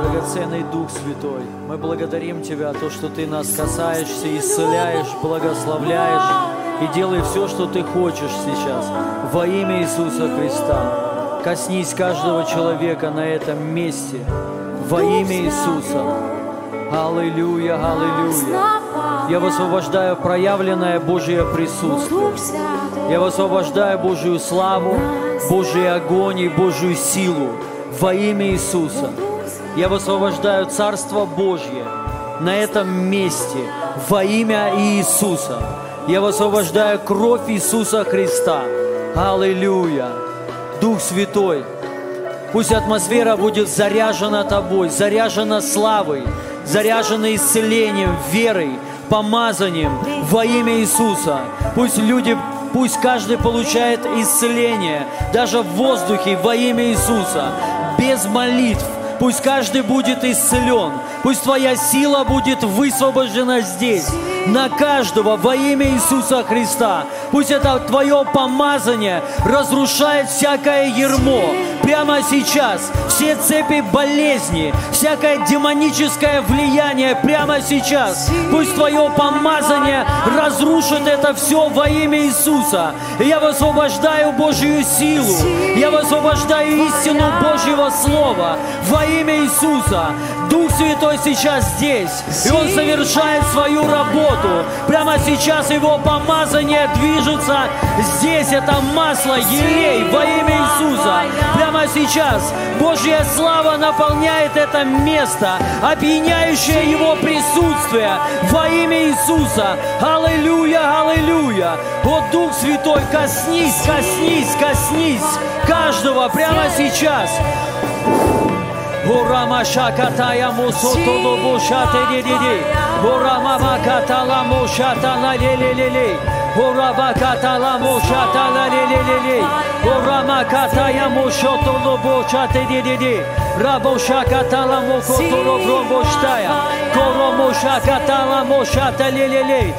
драгоценный Дух Святой, мы благодарим Тебя, то, что Ты нас касаешься, исцеляешь, благословляешь и делай все, что Ты хочешь сейчас во имя Иисуса Христа. Коснись каждого человека на этом месте во имя Иисуса. Аллилуйя, аллилуйя. Я высвобождаю проявленное Божье присутствие. Я высвобождаю Божью славу, Божий огонь и Божью силу во имя Иисуса. Я высвобождаю Царство Божье на этом месте во имя Иисуса. Я высвобождаю кровь Иисуса Христа. Аллилуйя. Дух Святой, Пусть атмосфера будет заряжена Тобой, заряжена славой, заряжена исцелением, верой, помазанием во имя Иисуса. Пусть люди, пусть каждый получает исцеление, даже в воздухе во имя Иисуса, без молитв. Пусть каждый будет исцелен. Пусть Твоя сила будет высвобождена здесь, на каждого во имя Иисуса Христа. Пусть это Твое помазание разрушает всякое ермо. Прямо сейчас все цепи болезни, всякое демоническое влияние прямо сейчас. Пусть Твое помазание разрушит это все во имя Иисуса. Я высвобождаю Божью силу. Я высвобождаю истину Божьего Слова во имя Иисуса. Дух Святой сейчас здесь, и Он совершает свою работу. Прямо сейчас Его помазание движется здесь. Это масло, елей во имя Иисуса. Прямо сейчас Божья слава наполняет это место, опьяняющее Его присутствие во имя Иисуса. Аллилуйя, аллилуйя. О, Дух Святой, коснись, коснись, коснись каждого прямо сейчас. Урама шакатая мусотоло бушате дидиди. Урама макатала мушатала лелелеле. Horava katala moşatala leleleli Horama kataya moşotolu boçate dededi Raboşa katala mokotolu bromboştaya Koro moşa katala moşata leleleli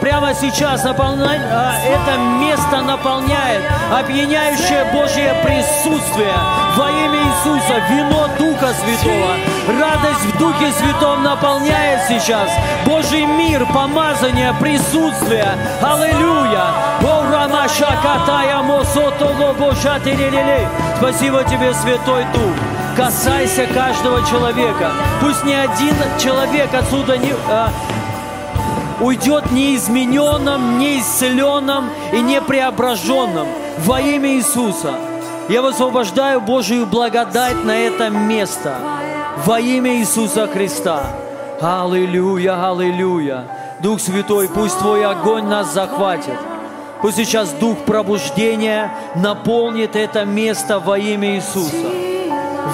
Прямо сейчас наполня- а, это место наполняет опьяняющее Божье присутствие во имя Иисуса, вино Духа Святого, радость в Духе Святом наполняет сейчас Божий мир, помазание, присутствие. Аллилуйя! Спасибо тебе, Святой Дух. Касайся каждого человека. Пусть ни один человек отсюда не, а, уйдет неизмененным, неисцеленным и непреображенным во имя Иисуса. Я высвобождаю Божию благодать на это место во имя Иисуса Христа. Аллилуйя, аллилуйя. Дух Святой, пусть Твой огонь нас захватит. Пусть сейчас Дух пробуждения наполнит это место во имя Иисуса.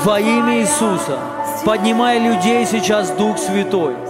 Во имя Иисуса. Поднимай людей сейчас, Дух Святой.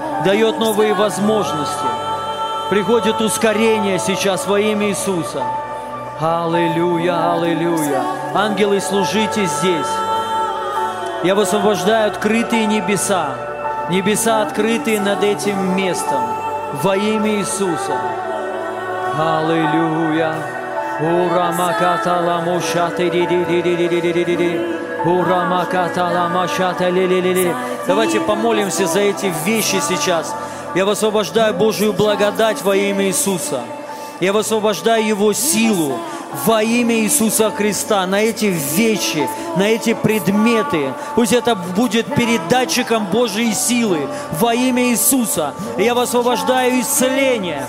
Дает новые возможности. Приходит ускорение сейчас во имя Иисуса. Аллилуйя, аллилуйя. Ангелы, служите здесь. Я высвобождаю открытые небеса. Небеса открытые над этим местом. Во имя Иисуса. Аллилуйя. Урамакатала мушаты ди-ди-ди-ди-ди-ди-ди-ди. Давайте помолимся за эти вещи сейчас. Я высвобождаю Божию благодать во имя Иисуса. Я высвобождаю Его силу во имя Иисуса Христа на эти вещи, на эти предметы. Пусть это будет передатчиком Божьей силы во имя Иисуса. Я высвобождаю исцеление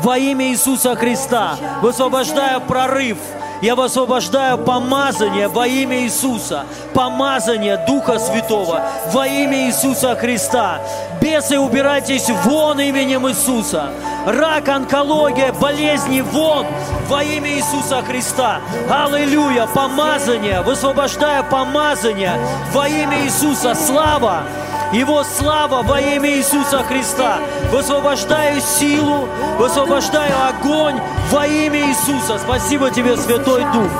во имя Иисуса Христа. Высвобождаю прорыв. Я высвобождаю помазание во имя Иисуса, помазание Духа Святого во имя Иисуса Христа. Бесы, убирайтесь вон именем Иисуса. рак, онкология, болезни вон во имя Иисуса Христа. Аллилуйя, помазание, высвобождая помазание во имя Иисуса. Слава, его слава во имя Иисуса Христа. Высвобождаю силу, высвобождаю огонь во имя Иисуса. Спасибо тебе, Святой Дух.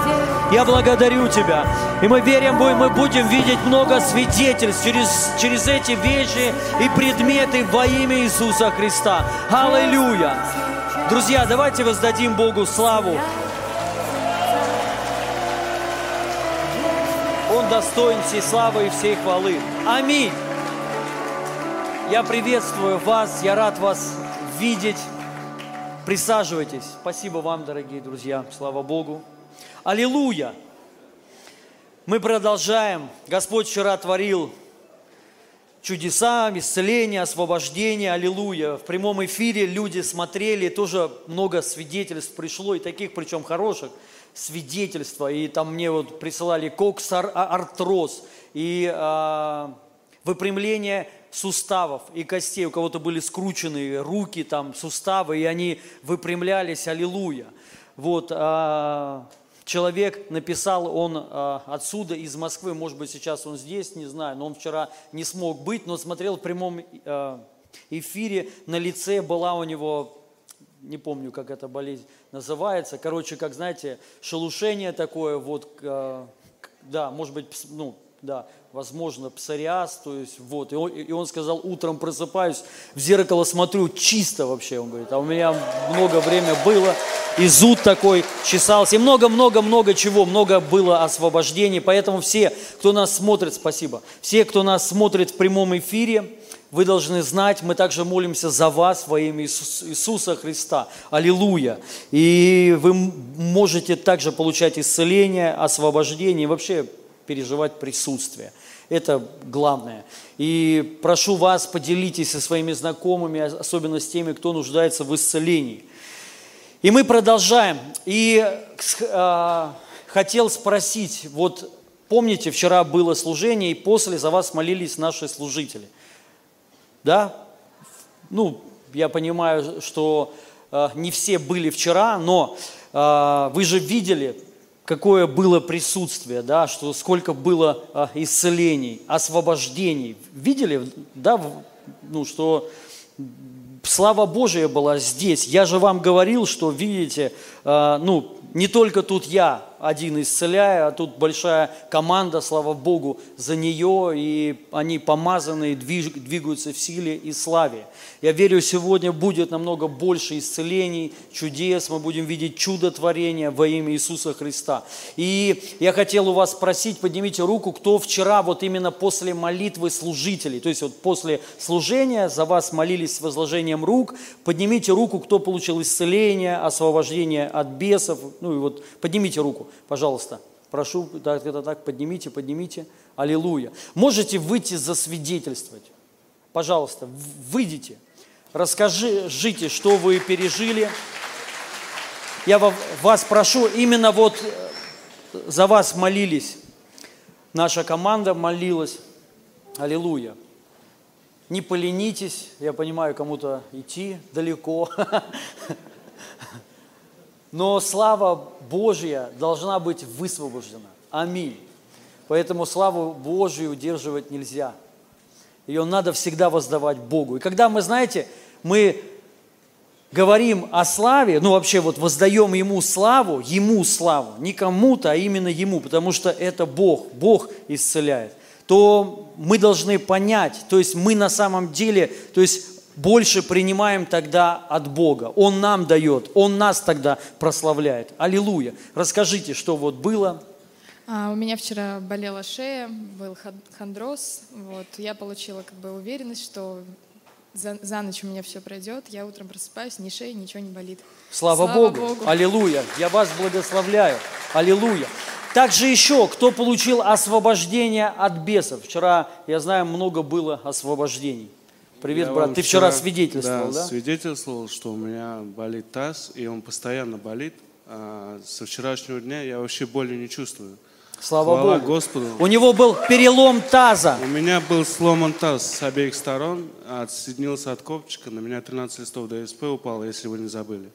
Я благодарю Тебя. И мы верим, мы будем видеть много свидетельств через, через эти вещи и предметы во имя Иисуса Христа. Аллилуйя! Друзья, давайте воздадим Богу славу. Он достоин всей славы и всей хвалы. Аминь. Я приветствую вас, я рад вас видеть. Присаживайтесь. Спасибо вам, дорогие друзья. Слава Богу. Аллилуйя! Мы продолжаем. Господь вчера творил чудеса, исцеление, освобождение. Аллилуйя. В прямом эфире люди смотрели, тоже много свидетельств пришло, и таких, причем хороших свидетельства. И там мне вот присылали кокс-артроз и а, выпрямление суставов и костей. У кого-то были скручены руки, там, суставы, и они выпрямлялись. Аллилуйя. Вот, а, человек написал, он э, отсюда, из Москвы, может быть, сейчас он здесь, не знаю, но он вчера не смог быть, но смотрел в прямом э, эфире, на лице была у него, не помню, как эта болезнь называется, короче, как, знаете, шелушение такое, вот, э, да, может быть, ну, да, возможно, псориаз, то есть вот, и он, и он сказал, утром просыпаюсь, в зеркало смотрю, чисто вообще, он говорит, а у меня много времени было, и зуд такой чесался, и много-много-много чего, много было освобождений, поэтому все, кто нас смотрит, спасибо, все, кто нас смотрит в прямом эфире, вы должны знать, мы также молимся за вас во имя Иисуса Христа. Аллилуйя. И вы можете также получать исцеление, освобождение, и вообще переживать присутствие. Это главное. И прошу вас, поделитесь со своими знакомыми, особенно с теми, кто нуждается в исцелении. И мы продолжаем. И э, хотел спросить, вот помните, вчера было служение, и после за вас молились наши служители. Да? Ну, я понимаю, что э, не все были вчера, но э, вы же видели, какое было присутствие, да, что сколько было а, исцелений, освобождений. Видели, да, ну, что слава Божия была здесь. Я же вам говорил, что, видите, а, ну, не только тут я один исцеляю, а тут большая команда, слава Богу, за нее, и они помазанные, двигаются в силе и славе. Я верю, сегодня будет намного больше исцелений, чудес, мы будем видеть чудотворения во имя Иисуса Христа. И я хотел у вас спросить, поднимите руку, кто вчера вот именно после молитвы служителей, то есть вот после служения за вас молились с возложением рук, поднимите руку, кто получил исцеление, освобождение от бесов, ну и вот поднимите руку, пожалуйста. Прошу, так, это так, поднимите, поднимите. Аллилуйя. Можете выйти засвидетельствовать. Пожалуйста, выйдите. Расскажите, что вы пережили. Я вас прошу, именно вот э, за вас молились. Наша команда молилась. Аллилуйя. Не поленитесь, я понимаю, кому-то идти далеко. Но слава Божья должна быть высвобождена. Аминь. Поэтому славу Божию удерживать нельзя. Ее надо всегда воздавать Богу. И когда мы, знаете, мы говорим о славе, ну вообще вот воздаем Ему славу, Ему славу, не кому-то, а именно Ему, потому что это Бог, Бог исцеляет, то мы должны понять, то есть мы на самом деле, то есть больше принимаем тогда от Бога. Он нам дает, Он нас тогда прославляет. Аллилуйя. Расскажите, что вот было. А, у меня вчера болела шея, был хондроз. Вот. Я получила как бы уверенность, что за, за ночь у меня все пройдет. Я утром просыпаюсь, ни шея, ничего не болит. Слава, Слава Богу. Богу. Аллилуйя. Я вас благословляю. Аллилуйя. Также еще, кто получил освобождение от бесов. Вчера, я знаю, много было освобождений. Привет, я брат. Ты вчера, вчера свидетельствовал, да, да? свидетельствовал, что у меня болит таз, и он постоянно болит. А со вчерашнего дня я вообще боли не чувствую. Слава Хвала Богу. Господу. У него был перелом таза. У меня был сломан таз с обеих сторон, отсоединился от копчика, на меня 13 листов ДСП упало, если вы не забыли.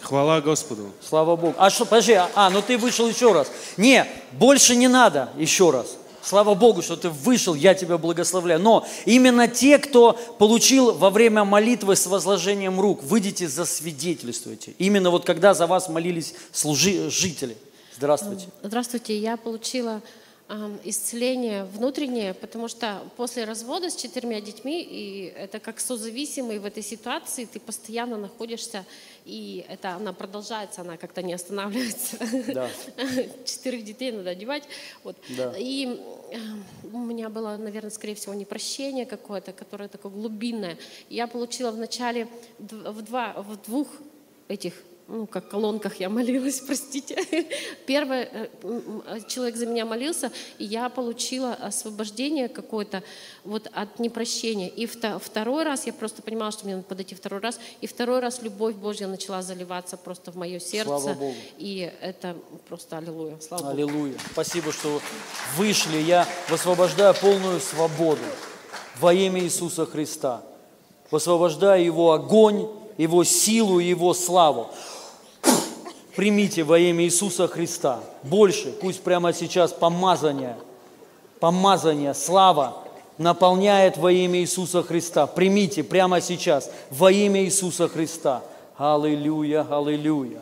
Хвала Господу. Слава Богу. А что, подожди, а, ну ты вышел еще раз. Не, больше не надо еще раз. Слава Богу, что ты вышел, я тебя благословляю. Но именно те, кто получил во время молитвы с возложением рук, выйдите засвидетельствуйте. Именно вот когда за вас молились служители. Здравствуйте. Здравствуйте, я получила ам, исцеление внутреннее, потому что после развода с четырьмя детьми, и это как созависимый в этой ситуации, ты постоянно находишься, и это она продолжается, она как-то не останавливается. Да. Четырех детей надо одевать. Вот. Да. И ам, у меня было, наверное, скорее всего, непрощение какое-то, которое такое глубинное. Я получила вначале в, два, в двух этих ну, как колонках я молилась, простите. Первый э, м, человек за меня молился, и я получила освобождение какое-то вот от непрощения. И вто- второй раз, я просто понимала, что мне надо подойти второй раз, и второй раз любовь Божья начала заливаться просто в мое сердце. Слава Богу. И это просто аллилуйя. Слава Богу. Аллилуйя. Спасибо, что вышли. Я высвобождаю полную свободу во имя Иисуса Христа. Высвобождаю Его огонь, Его силу, Его славу. Примите во имя Иисуса Христа. Больше, пусть прямо сейчас помазание, помазание, слава наполняет во имя Иисуса Христа. Примите прямо сейчас во имя Иисуса Христа. Аллилуйя, аллилуйя.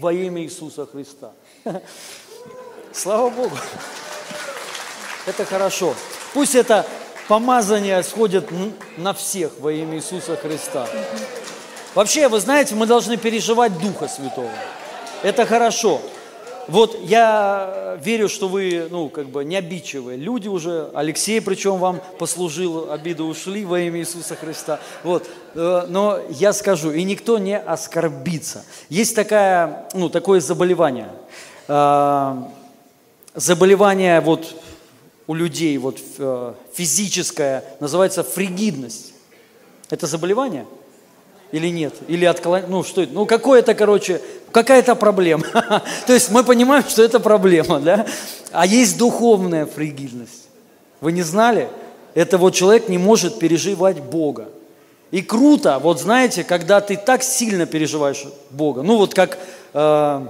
Во имя Иисуса Христа. Слава Богу. Это хорошо. Пусть это помазание сходит на всех во имя Иисуса Христа. Вообще, вы знаете, мы должны переживать Духа Святого. Это хорошо. Вот я верю, что вы, ну, как бы не обидчивые люди уже. Алексей, причем вам послужил, обиды ушли во имя Иисуса Христа. Вот. Э, Но я скажу, и никто не оскорбится. Есть такая, ну, такое заболевание. Э, Заболевание вот у людей, вот э, физическое, называется фригидность. Это заболевание? Или нет? Или отклонение? Ну, что это? Ну, какое-то, короче, какая-то проблема. То есть мы понимаем, что это проблема, да? А есть духовная фригидность. Вы не знали? Это вот человек не может переживать Бога. И круто, вот знаете, когда ты так сильно переживаешь Бога, ну вот как э,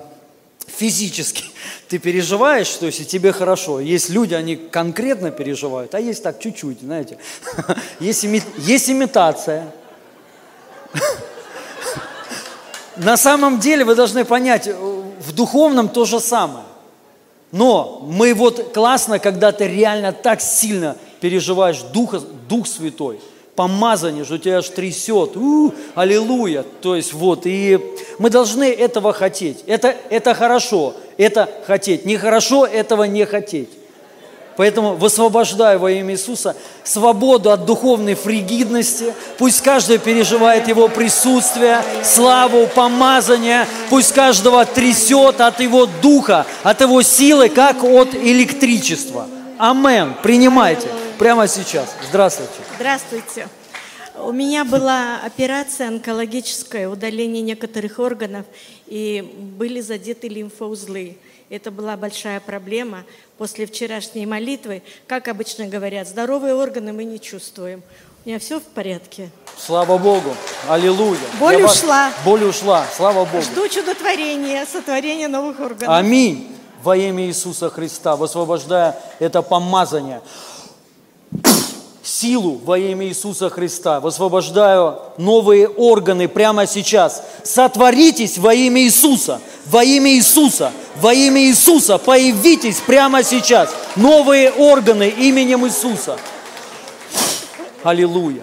физически ты переживаешь, то есть и тебе хорошо. Есть люди, они конкретно переживают, а есть так чуть-чуть, знаете. Есть, ими- есть имитация, на самом деле вы должны понять, э, в духовном то же самое. Но мы вот классно, когда ты реально так сильно переживаешь Духа, Дух Святой, помазание, что тебя аж трясет, у, аллилуйя. То есть вот, и мы должны этого хотеть. Это, это хорошо, это хотеть. Нехорошо этого не хотеть. Поэтому высвобождаю во имя Иисуса свободу от духовной фригидности. Пусть каждый переживает Его присутствие, славу, помазание. Пусть каждого трясет от Его духа, от Его силы, как от электричества. Амен. Принимайте прямо сейчас. Здравствуйте. Здравствуйте. У меня была операция онкологическая, удаление некоторых органов, и были задеты лимфоузлы. Это была большая проблема. После вчерашней молитвы, как обычно говорят, здоровые органы мы не чувствуем. У меня все в порядке. Слава Богу. Аллилуйя. Боль Я вас- ушла. Боль ушла. Слава Богу. Жду чудотворения, сотворения новых органов. Аминь. Во имя Иисуса Христа, высвобождая это помазание, силу во имя Иисуса Христа, высвобождаю новые органы прямо сейчас. Сотворитесь во имя Иисуса, во имя Иисуса, во имя Иисуса, появитесь прямо сейчас. Новые органы именем Иисуса. Аллилуйя.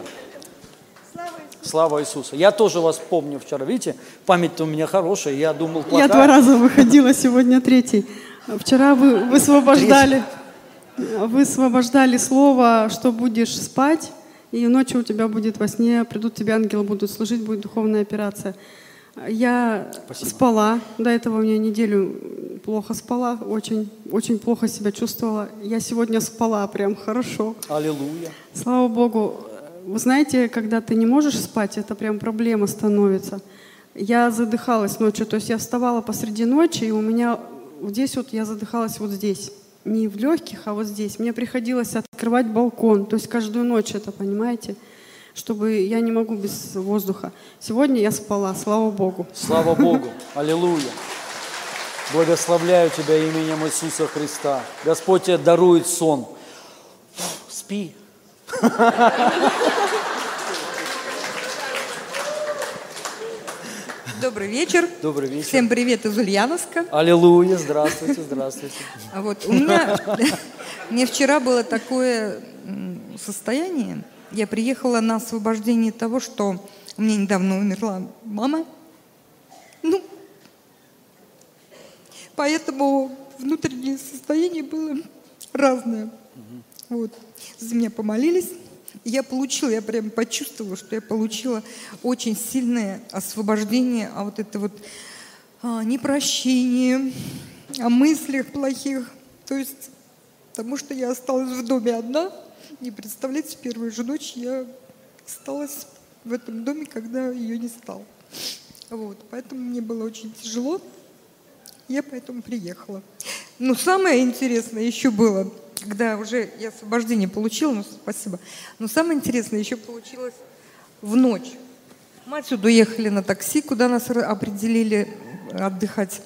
Слава Иисусу. Я тоже вас помню вчера. Видите, память-то у меня хорошая. Я думал, плохая. Я два раза выходила, сегодня третий. Вчера вы высвобождали, высвобождали слово, что будешь спать, и ночью у тебя будет во сне, придут тебе ангелы, будут служить, будет духовная операция. Я спала, до этого у меня неделю плохо спала, очень, очень плохо себя чувствовала. Я сегодня спала прям хорошо. Аллилуйя. Слава Богу. Вы знаете, когда ты не можешь спать, это прям проблема становится. я задыхалась ночью. То есть я вставала посреди ночи, и у меня здесь вот я задыхалась вот здесь. Не в легких, а вот здесь. Мне приходилось открывать балкон. То есть каждую ночь это, понимаете? Чтобы я не могу без воздуха. Сегодня я спала, слава Богу. Слава Богу. Аллилуйя. Благословляю Тебя именем Иисуса Христа. Господь тебе дарует сон. Спи. Добрый вечер. Добрый вечер. Всем привет из Ульяновска. Аллилуйя. Здравствуйте, здравствуйте. А Вот у меня, мне вчера было такое состояние. Я приехала на освобождение того, что у меня недавно умерла мама. Ну, поэтому внутреннее состояние было разное. Вот. За меня помолились. Я получила, я прям почувствовала, что я получила очень сильное освобождение, а вот это вот а, непрощение, о мыслях плохих. То есть, потому что я осталась в доме одна. Не представляете, первую же ночь я осталась в этом доме, когда ее не стало. Вот, поэтому мне было очень тяжело. Я поэтому приехала. Но самое интересное еще было, когда уже я освобождение получила, ну спасибо. Но самое интересное еще получилось в ночь. Мы отсюда уехали на такси, куда нас определили отдыхать.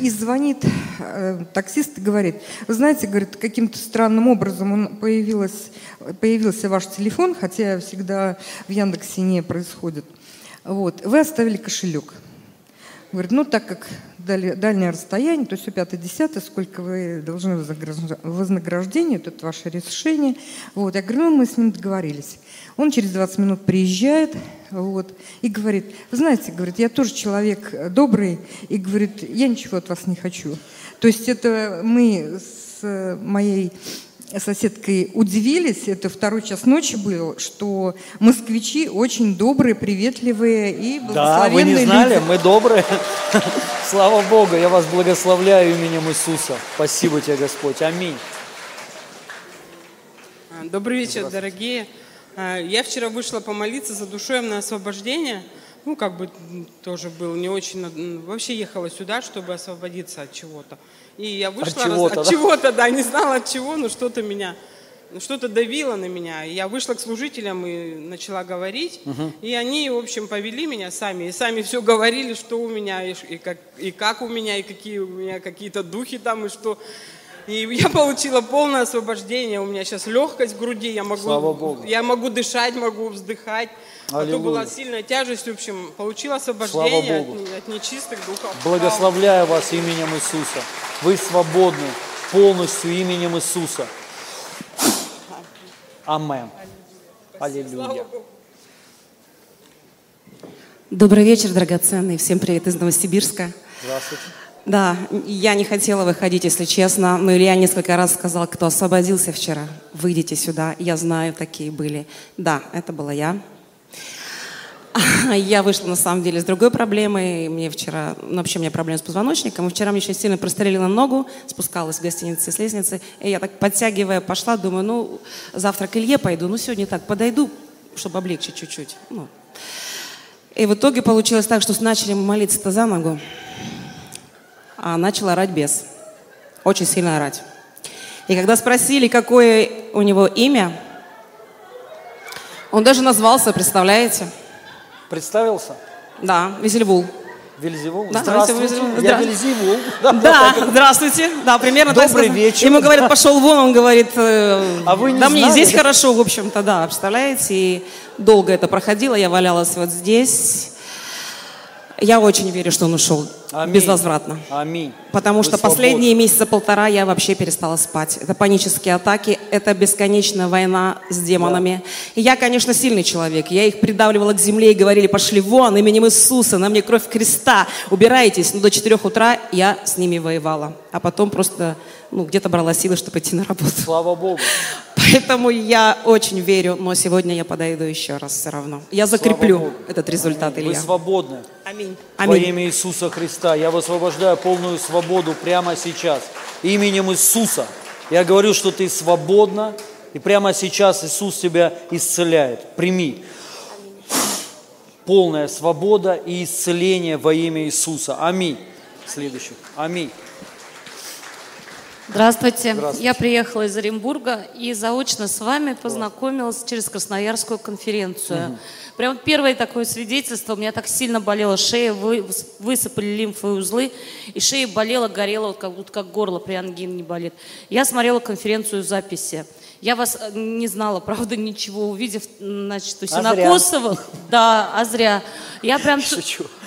И звонит э, таксист и говорит, вы знаете, говорит, каким-то странным образом он появилась, появился ваш телефон, хотя всегда в Яндексе не происходит. Вот, вы оставили кошелек. Говорит, ну так как дальнее расстояние, то все пятое, десятое, сколько вы должны вознагражд- вознаграждение, вот это ваше решение. Вот. Я говорю, ну мы с ним договорились. Он через 20 минут приезжает вот, и говорит, вы знаете, говорит, я тоже человек э, добрый, и говорит, я ничего от вас не хочу. То есть это мы с э, моей соседкой удивились, это второй час ночи был, что москвичи очень добрые, приветливые и Да, вы не благословенные знали, люди. мы добрые. Слава Богу, я вас благословляю именем Иисуса. Спасибо тебе, Господь. Аминь. А, Добрый вечер, дорогие. А, Я вчера вышла помолиться за душевное освобождение. Ну, как бы тоже был не очень... Вообще ехала сюда, чтобы освободиться от чего-то. И я вышла... раз- чего-то, от да? чего-то, да, не знала от чего, но что-то меня... ну, Что-то давило на меня. И Я вышла к служителям и начала говорить. И они, в общем, повели меня сами. И сами все говорили, что у меня, и, и как, и как у меня, и какие у меня какие-то духи там, и что... И я получила полное освобождение. У меня сейчас легкость в груди. Я могу, Слава Богу. я могу дышать, могу вздыхать. А Аллилуйя. была сильная тяжесть. В общем, получила освобождение Богу. от, от нечистых духов. Благословляю вас именем Иисуса. Вы свободны полностью именем Иисуса. Амен. Аллилуйя. Добрый вечер, драгоценные. Всем привет из Новосибирска. Здравствуйте. Да, я не хотела выходить, если честно, но Илья несколько раз сказал, кто освободился вчера, выйдите сюда. Я знаю, такие были. Да, это была я. Я вышла, на самом деле, с другой проблемой. Мне вчера, ну, вообще у меня проблемы с позвоночником. И вчера мне очень сильно прострелила ногу, спускалась в гостинице с лестницы. И я так подтягивая пошла, думаю, ну, завтра к Илье пойду. Ну, сегодня так подойду, чтобы облегчить чуть-чуть. Ну. И в итоге получилось так, что начали молиться-то за ногу, а начал орать бес. Очень сильно орать. И когда спросили, какое у него имя, он даже назвался, представляете? Представился? Да, Визельвул. Вельзевул? Да, Здравствуйте. Вельзевул. Я Вельзевул. Да, здравствуйте. Да, примерно так Добрый вечер. Ему говорят, пошел вон, он говорит, э, А вы не да мне знали, здесь да? хорошо, в общем-то, да, представляете? И долго это проходило, я валялась вот здесь. Я очень верю, что он ушел Аминь. безвозвратно. Аминь. Потому Вы что свободны. последние месяца полтора я вообще перестала спать. Это панические атаки, это бесконечная война с демонами. И я, конечно, сильный человек. Я их придавливала к земле и говорили, пошли вон, именем Иисуса, на мне кровь креста, убирайтесь. Но до 4 утра я с ними воевала. А потом просто ну, где-то брала силы, чтобы идти на работу. Слава Богу. Поэтому я очень верю, но сегодня я подойду еще раз все равно. Я закреплю этот результат, Вы Илья. свободны. Аминь. Во Аминь. имя Иисуса Христа я высвобождаю полную свободу прямо сейчас. Именем Иисуса. Я говорю, что ты свободна, и прямо сейчас Иисус тебя исцеляет. Прими. полная свобода и исцеление во имя Иисуса. Аминь. Следующий. Аминь. Здравствуйте. Здравствуйте. Я приехала из Оренбурга и заочно с вами познакомилась через Красноярскую конференцию. Прям вот первое такое свидетельство. У меня так сильно болела шея, вы- высыпали лимфовые узлы, и шея болела, горела, вот как будто как горло при ангине не болит. Я смотрела конференцию в записи. Я вас э, не знала, правда, ничего, увидев, значит, у А. Синокосовых. Да, а зря. Я прям т-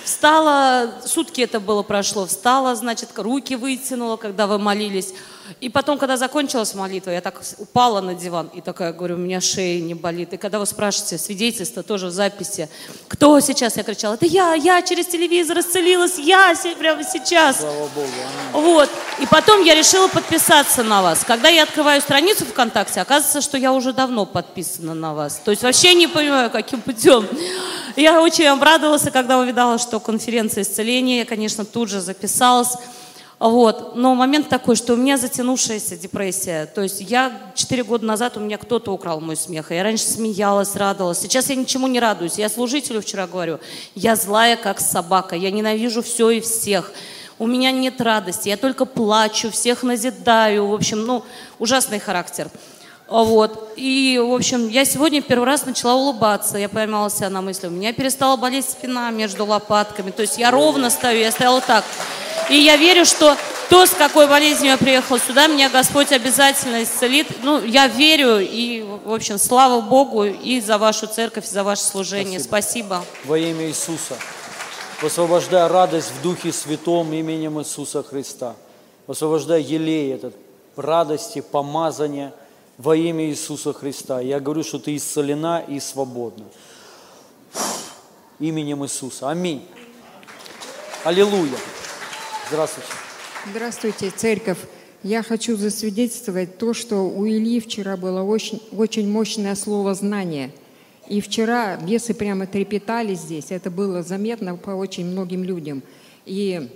встала, сутки это было прошло, встала, значит, руки вытянула, когда вы молились. И потом, когда закончилась молитва, я так упала на диван и такая говорю, у меня шея не болит. И когда вы спрашиваете, свидетельство тоже в записи, кто сейчас? Я кричала, это я, я через телевизор исцелилась, я прямо сейчас. Слава Богу. Вот. И потом я решила подписаться на вас. Когда я открываю страницу ВКонтакте, оказывается, что я уже давно подписана на вас. То есть вообще не понимаю, каким путем. Я очень обрадовалась, когда увидала, что конференция исцеления. Я, конечно, тут же записалась. Вот. Но момент такой, что у меня затянувшаяся депрессия. То есть я четыре года назад, у меня кто-то украл мой смех. Я раньше смеялась, радовалась. Сейчас я ничему не радуюсь. Я служителю вчера говорю, я злая, как собака. Я ненавижу все и всех. У меня нет радости, я только плачу, всех назидаю. В общем, ну, ужасный характер. А Вот. И, в общем, я сегодня первый раз начала улыбаться. Я поймала себя на мысли. У меня перестала болеть спина между лопатками. То есть я ровно стою, я стояла так. И я верю, что то, с какой болезнью я приехала сюда, меня Господь обязательно исцелит. Ну, я верю, и, в общем, слава Богу и за вашу церковь, и за ваше служение. Спасибо. Во имя Иисуса. Высвобождая радость в Духе Святом именем Иисуса Христа. Высвобождая елей этот, радости, помазания во имя Иисуса Христа. Я говорю, что ты исцелена и свободна. Именем Иисуса. Аминь. Аллилуйя. Здравствуйте. Здравствуйте, церковь. Я хочу засвидетельствовать то, что у Ильи вчера было очень, очень мощное слово «знание». И вчера бесы прямо трепетали здесь. Это было заметно по очень многим людям. И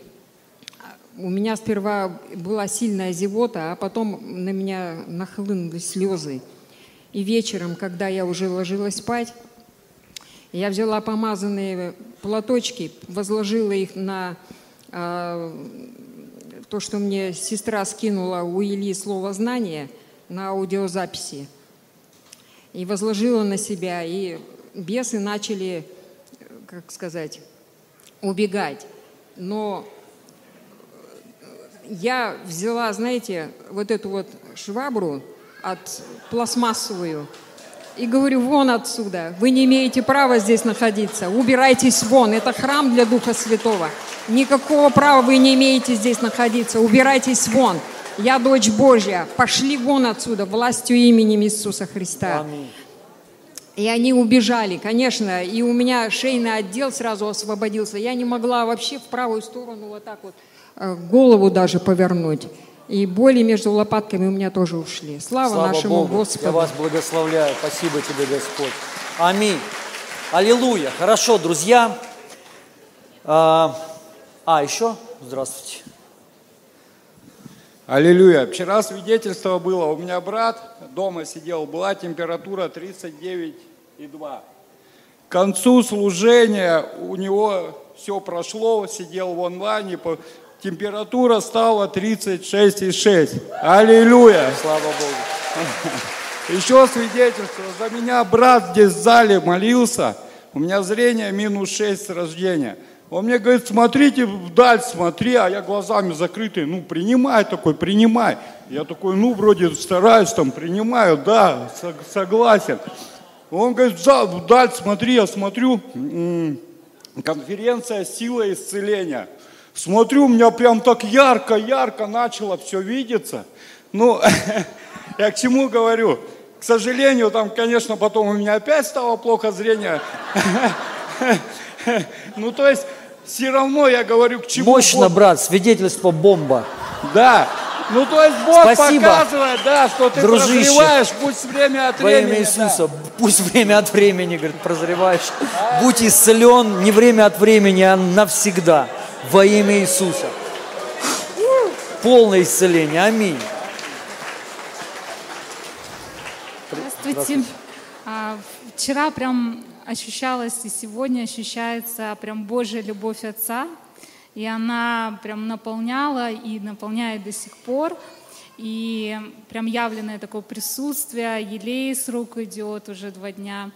у меня сперва была сильная зевота, а потом на меня нахлынули слезы. И вечером, когда я уже ложилась спать, я взяла помазанные платочки, возложила их на а, то, что мне сестра скинула у Ильи слово «знание» на аудиозаписи. И возложила на себя, и бесы начали, как сказать, убегать. Но я взяла, знаете, вот эту вот швабру от пластмассовую и говорю, вон отсюда, вы не имеете права здесь находиться, убирайтесь вон, это храм для Духа Святого. Никакого права вы не имеете здесь находиться, убирайтесь вон. Я дочь Божья, пошли вон отсюда властью именем Иисуса Христа. И они убежали, конечно, и у меня шейный отдел сразу освободился. Я не могла вообще в правую сторону вот так вот голову даже повернуть. И боли между лопатками у меня тоже ушли. Слава, Слава нашему Богу. Я Господу. вас благословляю. Спасибо тебе, Господь. Аминь. Аллилуйя. Хорошо, друзья. А, а, еще? Здравствуйте. Аллилуйя. Вчера свидетельство было. У меня брат дома сидел, была температура 39,2. К концу служения у него все прошло, сидел в онлайне, температура стала 36,6. Аллилуйя. Слава Богу. Еще свидетельство. За меня брат здесь в зале молился. У меня зрение минус 6 с рождения. Он мне говорит, смотрите вдаль, смотри, а я глазами закрытые, ну, принимай такой, принимай. Я такой, ну, вроде стараюсь там, принимаю, да, сог- согласен. Он говорит, «За- вдаль смотри, я смотрю, м, конференция «Сила исцеления». Смотрю, у меня прям так ярко-ярко начало все видеться. Ну, я к чему говорю? К сожалению, там, конечно, потом у меня опять стало плохо зрение. Ну, то есть, все равно я говорю, к чему Мощно, брат, свидетельство бомба. Да. Ну, то есть Бог Спасибо. показывает, да, что ты Дружище. прозреваешь, пусть время от Во времени. имя да. Иисуса, пусть время от времени, говорит, прозреваешь. Будь исцелен не время от времени, а навсегда. Во имя Иисуса. Полное исцеление. Аминь. Здравствуйте. А, Вчера прям ощущалась и сегодня ощущается прям Божья любовь Отца. И она прям наполняла и наполняет до сих пор. И прям явленное такое присутствие, елей с рук идет уже два дня.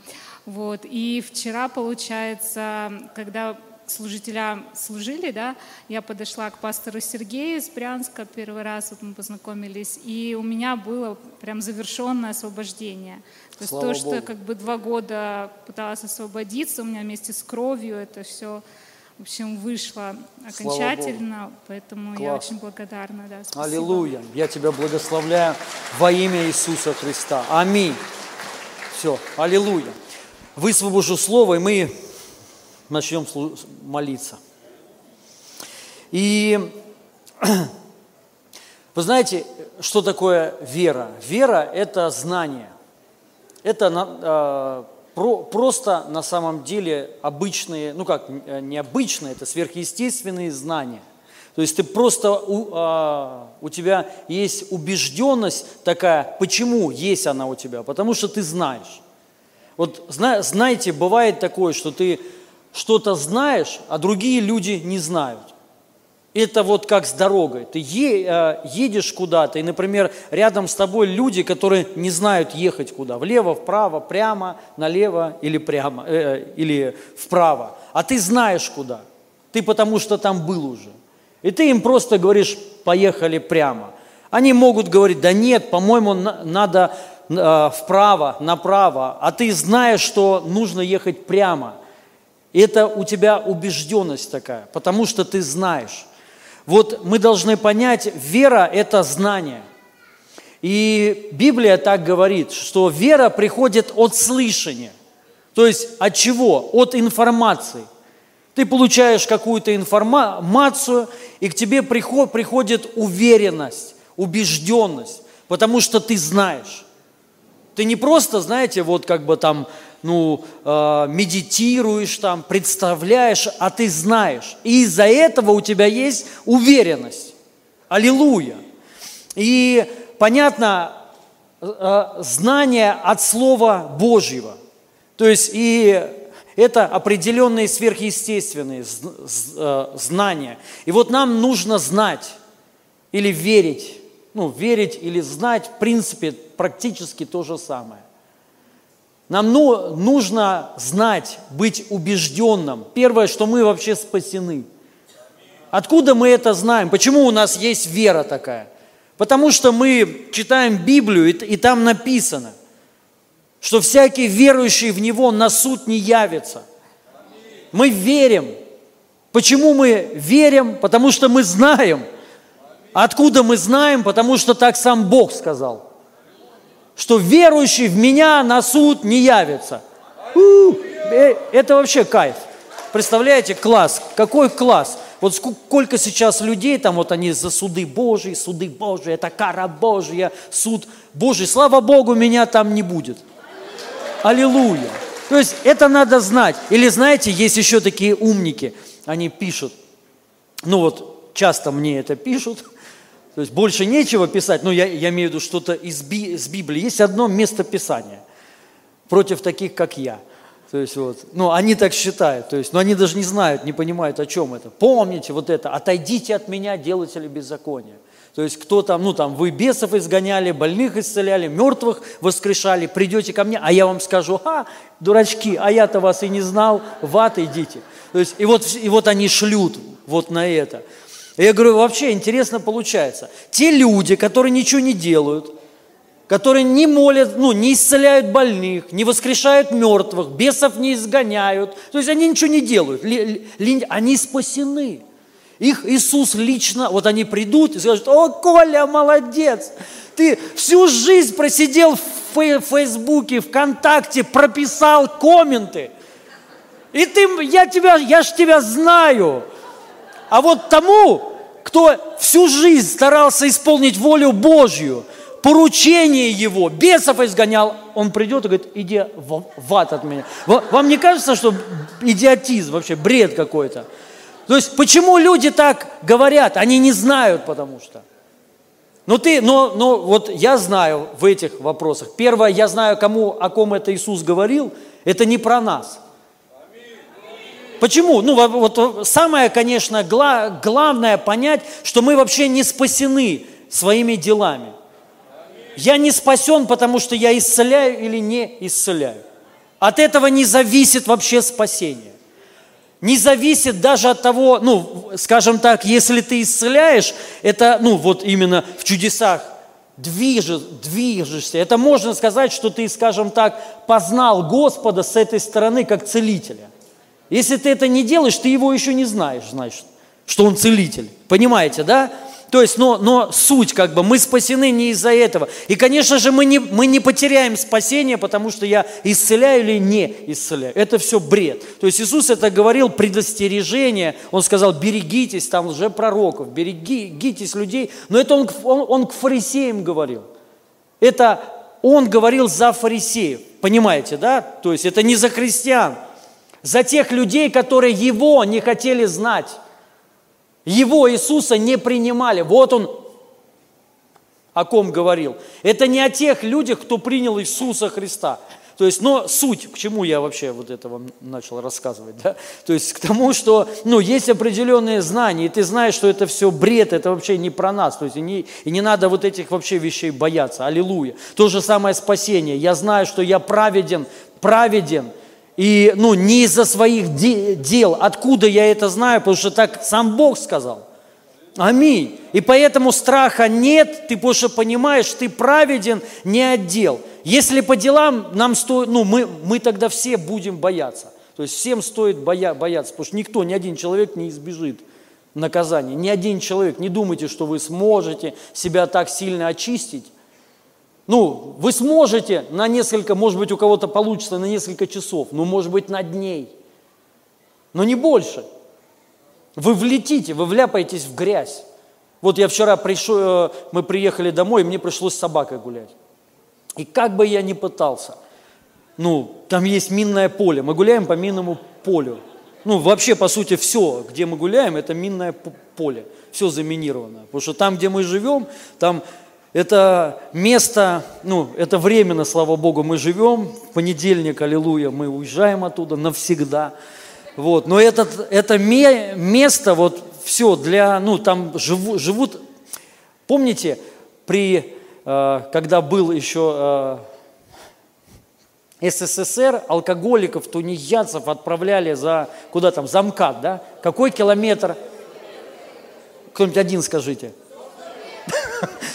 Вот. И вчера, получается, когда служителя служили, да, я подошла к пастору Сергею из Брянска первый раз, вот мы познакомились, и у меня было прям завершенное освобождение. То есть Слава то, что Богу. я как бы два года пыталась освободиться, у меня вместе с кровью это все, в общем, вышло окончательно, поэтому я Класс. очень благодарна. Да, спасибо. Аллилуйя. Я тебя благословляю во имя Иисуса Христа. Аминь. Все, аллилуйя. Высвобожу слово, и мы начнем молиться. И вы знаете, что такое вера? Вера – это знание. Это э, про- просто на самом деле обычные, ну как, э, необычные, это сверхъестественные знания. То есть ты просто, у, а, у тебя есть убежденность такая, почему есть она у тебя? Потому что ты знаешь. Вот зна- знаете, бывает такое, что ты что-то знаешь, а другие люди не знают. Это вот как с дорогой. Ты э, едешь куда-то, и, например, рядом с тобой люди, которые не знают ехать куда. Влево, вправо, прямо, налево или прямо, э, или вправо. А ты знаешь куда. Ты потому что там был уже. И ты им просто говоришь, поехали прямо. Они могут говорить, да нет, по-моему, на- надо э, вправо, направо. А ты знаешь, что нужно ехать прямо. Это у тебя убежденность такая, потому что ты знаешь. Вот мы должны понять, вера – это знание. И Библия так говорит, что вера приходит от слышания. То есть от чего? От информации. Ты получаешь какую-то информацию, и к тебе приход- приходит уверенность, убежденность, потому что ты знаешь. Ты не просто, знаете, вот как бы там, ну, э, медитируешь там, представляешь, а ты знаешь. И из-за этого у тебя есть уверенность. Аллилуйя. И понятно, э, знание от Слова Божьего. То есть и это определенные сверхъестественные э, знания. И вот нам нужно знать или верить, ну, верить или знать, в принципе, практически то же самое. Нам ну- нужно знать, быть убежденным. Первое, что мы вообще спасены. Откуда мы это знаем? Почему у нас есть вера такая? Потому что мы читаем Библию, и, и там написано, что всякий верующий в Него на суд не явится. Мы верим. Почему мы верим? Потому что мы знаем. Откуда мы знаем? Потому что так сам Бог сказал. Что верующий в меня на суд не явится. У, э, Это вообще кайф. Представляете, класс. Какой класс? Вот сколько сейчас людей, там вот они за суды Божьи, суды Божьи, это кара Божья, суд Божий. Слава Богу, меня там не будет. Аллилуйя. То есть это надо знать. Или знаете, есть еще такие умники, они пишут, ну вот часто мне это пишут, то есть больше нечего писать, но я, я имею в виду что-то из, Би- из Библии. Есть одно место Писания против таких, как я. То есть вот, ну, они так считают, то есть, но они даже не знают, не понимают, о чем это. Помните вот это, отойдите от меня, делатели беззакония. То есть кто там, ну там, вы бесов изгоняли, больных исцеляли, мертвых воскрешали, придете ко мне, а я вам скажу, а, дурачки, а я-то вас и не знал, в ад идите. То есть, и вот, и вот они шлют вот на это. Я говорю, вообще интересно получается. Те люди, которые ничего не делают, которые не молят, ну, не исцеляют больных, не воскрешают мертвых, бесов не изгоняют. То есть они ничего не делают. Ли- ли- они спасены. Их Иисус лично, вот они придут и скажут, о, Коля, молодец, ты всю жизнь просидел в фей- Фейсбуке, ВКонтакте, прописал комменты. И ты, я тебя, я ж тебя знаю. А вот тому, кто всю жизнь старался исполнить волю Божью, поручение его, бесов изгонял, он придет и говорит, иди в, ад от меня. Ва- Вам не кажется, что идиотизм, вообще бред какой-то? То есть почему люди так говорят? Они не знают, потому что. Но ты, но, но вот я знаю в этих вопросах. Первое, я знаю, кому, о ком это Иисус говорил, Это не про нас. Почему? Ну, вот самое, конечно, гла- главное понять, что мы вообще не спасены своими делами. Я не спасен, потому что я исцеляю или не исцеляю. От этого не зависит вообще спасение. Не зависит даже от того, ну, скажем так, если ты исцеляешь, это, ну, вот именно в чудесах движешь, движешься. Это можно сказать, что ты, скажем так, познал Господа с этой стороны как целителя. Если ты это не делаешь, ты его еще не знаешь, значит, что он целитель. Понимаете, да? То есть, но, но суть как бы, мы спасены не из-за этого. И, конечно же, мы не, мы не потеряем спасение, потому что я исцеляю или не исцеляю. Это все бред. То есть Иисус это говорил предостережение. Он сказал, берегитесь там лжепророков, берегитесь людей. Но это он, он, он к фарисеям говорил. Это он говорил за фарисеев. Понимаете, да? То есть это не за христиан за тех людей, которые Его не хотели знать. Его, Иисуса, не принимали. Вот Он о ком говорил. Это не о тех людях, кто принял Иисуса Христа. То есть, но суть, к чему я вообще вот это вам начал рассказывать, да? То есть к тому, что, ну, есть определенные знания, и ты знаешь, что это все бред, это вообще не про нас, то есть и не, и не надо вот этих вообще вещей бояться, аллилуйя. То же самое спасение, я знаю, что я праведен, праведен, и ну, не из-за своих дел. Откуда я это знаю? Потому что так сам Бог сказал. Аминь. И поэтому страха нет, ты больше понимаешь, ты праведен не отдел. Если по делам нам стоит, ну мы, мы тогда все будем бояться. То есть всем стоит боя, бояться, потому что никто, ни один человек не избежит наказания. Ни один человек, не думайте, что вы сможете себя так сильно очистить, ну, вы сможете на несколько, может быть, у кого-то получится на несколько часов, ну, может быть, на дней, но не больше. Вы влетите, вы вляпаетесь в грязь. Вот я вчера пришел, э, мы приехали домой, и мне пришлось с собакой гулять. И как бы я ни пытался, ну, там есть минное поле, мы гуляем по минному полю. Ну, вообще, по сути, все, где мы гуляем, это минное поле, все заминировано. Потому что там, где мы живем, там это место, ну, это временно, слава Богу, мы живем. В понедельник, аллилуйя, мы уезжаем оттуда навсегда. Вот. Но этот, это место, вот все для, ну, там живу, живут, помните, при, э, когда был еще э, СССР, алкоголиков, тунеядцев отправляли за, куда там, за МКАД, да? Какой километр? Кто-нибудь один скажите.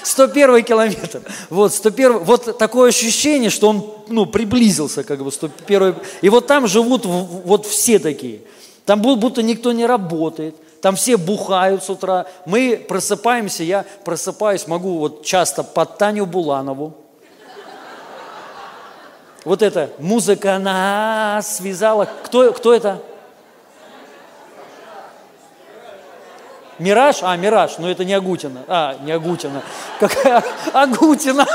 101 километр. Вот, 101, вот такое ощущение, что он ну, приблизился, как бы 101. И вот там живут вот все такие. Там будто никто не работает. Там все бухают с утра. Мы просыпаемся, я просыпаюсь, могу вот часто под Таню Буланову. Вот это музыка нас связала. Кто, кто это? Мираж? А, Мираж, но это не Агутина. А, не Агутина. Какая? Агутина.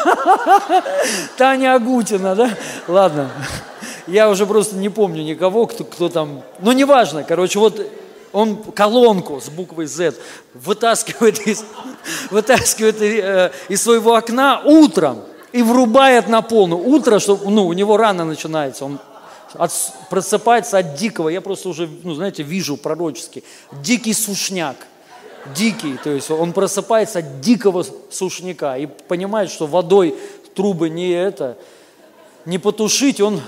Таня Агутина, да? Ладно. Я уже просто не помню никого, кто, кто там... Ну, неважно. Короче, вот он колонку с буквой Z вытаскивает из, вытаскивает э, из своего окна утром и врубает на полную. Утро, что, ну, у него рано начинается, он от, просыпается от дикого, я просто уже, ну, знаете, вижу пророчески, дикий сушняк дикий, то есть он просыпается от дикого сушняка и понимает, что водой трубы не это, не потушить, он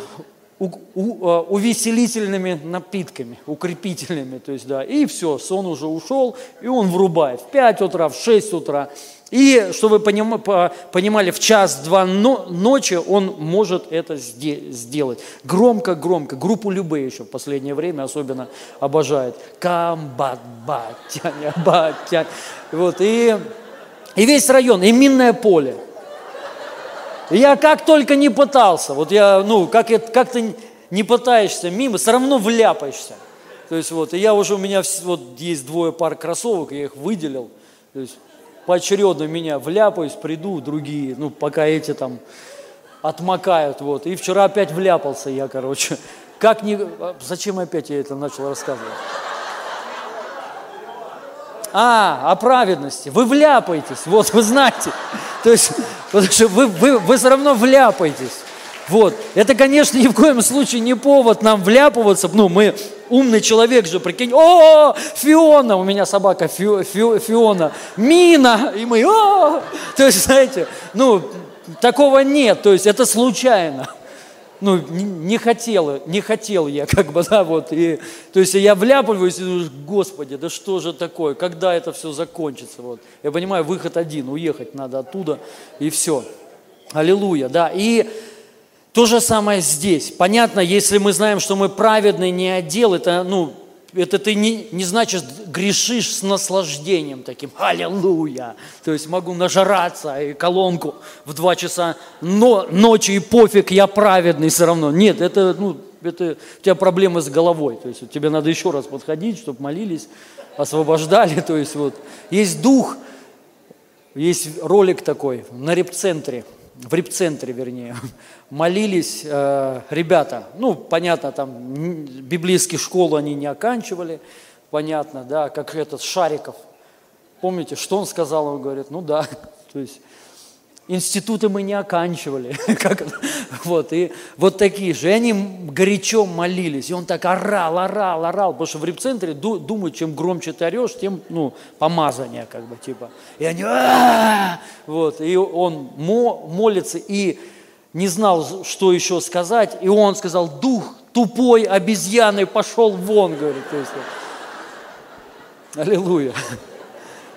у, у, а, увеселительными напитками, укрепительными, то есть, да, и все, сон уже ушел, и он врубает. В 5 утра, в 6 утра, и, чтобы вы понимали, в час-два ночи он может это сделать. Громко-громко. Группу любые еще в последнее время особенно обожает. Камбат, батяня, батяня. Вот, и, и весь район, и минное поле. Я как только не пытался, вот я, ну, как, как ты не пытаешься мимо, все равно вляпаешься. То есть вот, и я уже, у меня вот есть двое пар кроссовок, я их выделил. То есть поочередно меня вляпаюсь, приду, другие, ну, пока эти там отмокают, вот. И вчера опять вляпался я, короче. Как не... А зачем опять я это начал рассказывать? А, о праведности. Вы вляпаетесь, вот, вы знаете. То есть, потому что вы, вы, вы все равно вляпаетесь. Вот. Это, конечно, ни в коем случае не повод нам вляпываться. Ну, мы умный человек же, прикинь. О, Фиона, у меня собака Фи, Фи, Фиона. Мина, и мы, о! То есть, знаете, ну, такого нет. То есть, это случайно. Ну, не, хотел, не хотел я, как бы, да, вот. И, то есть, я вляпываюсь и думаю, Господи, да что же такое, когда это все закончится, вот. Я понимаю, выход один, уехать надо оттуда, и все. Аллилуйя, да. И то же самое здесь. Понятно, если мы знаем, что мы праведный не отдел, это, ну, это ты не, не значит грешишь с наслаждением таким. Аллилуйя! То есть могу нажраться и колонку в два часа но, ночи и пофиг, я праведный все равно. Нет, это, ну, это у тебя проблемы с головой. То есть тебе надо еще раз подходить, чтобы молились, освобождали. То есть вот есть дух, есть ролик такой на репцентре – в репцентре, вернее, молились э, ребята. Ну, понятно, там библейские школы они не оканчивали, понятно, да, как этот Шариков. Помните, что он сказал? Он говорит, ну да, то есть институты мы не оканчивали. как, вот, и вот такие же. И они горячо молились. И он так орал, орал, орал. Потому что в репцентре думают, чем громче ты орешь, тем, ну, помазание, как бы, типа. И они, вот, и он молится и не знал, что еще сказать. И он сказал, дух тупой обезьяны пошел вон, говорит. Аллилуйя.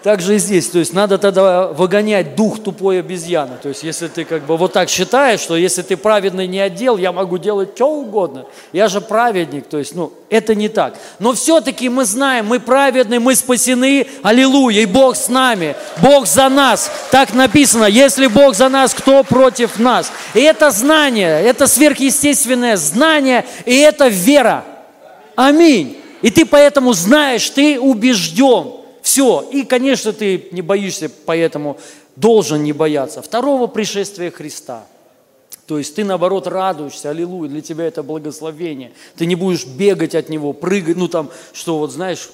Так же и здесь, то есть надо тогда выгонять дух тупой обезьяны. То есть если ты как бы вот так считаешь, что если ты праведный не отдел, я могу делать что угодно. Я же праведник, то есть, ну, это не так. Но все-таки мы знаем, мы праведны, мы спасены, аллилуйя, и Бог с нами, Бог за нас. Так написано, если Бог за нас, кто против нас? И это знание, это сверхъестественное знание, и это вера. Аминь. И ты поэтому знаешь, ты убежден. Все. И, конечно, ты не боишься, поэтому должен не бояться второго пришествия Христа. То есть ты, наоборот, радуешься, аллилуйя, для тебя это благословение. Ты не будешь бегать от Него, прыгать, ну там, что вот, знаешь,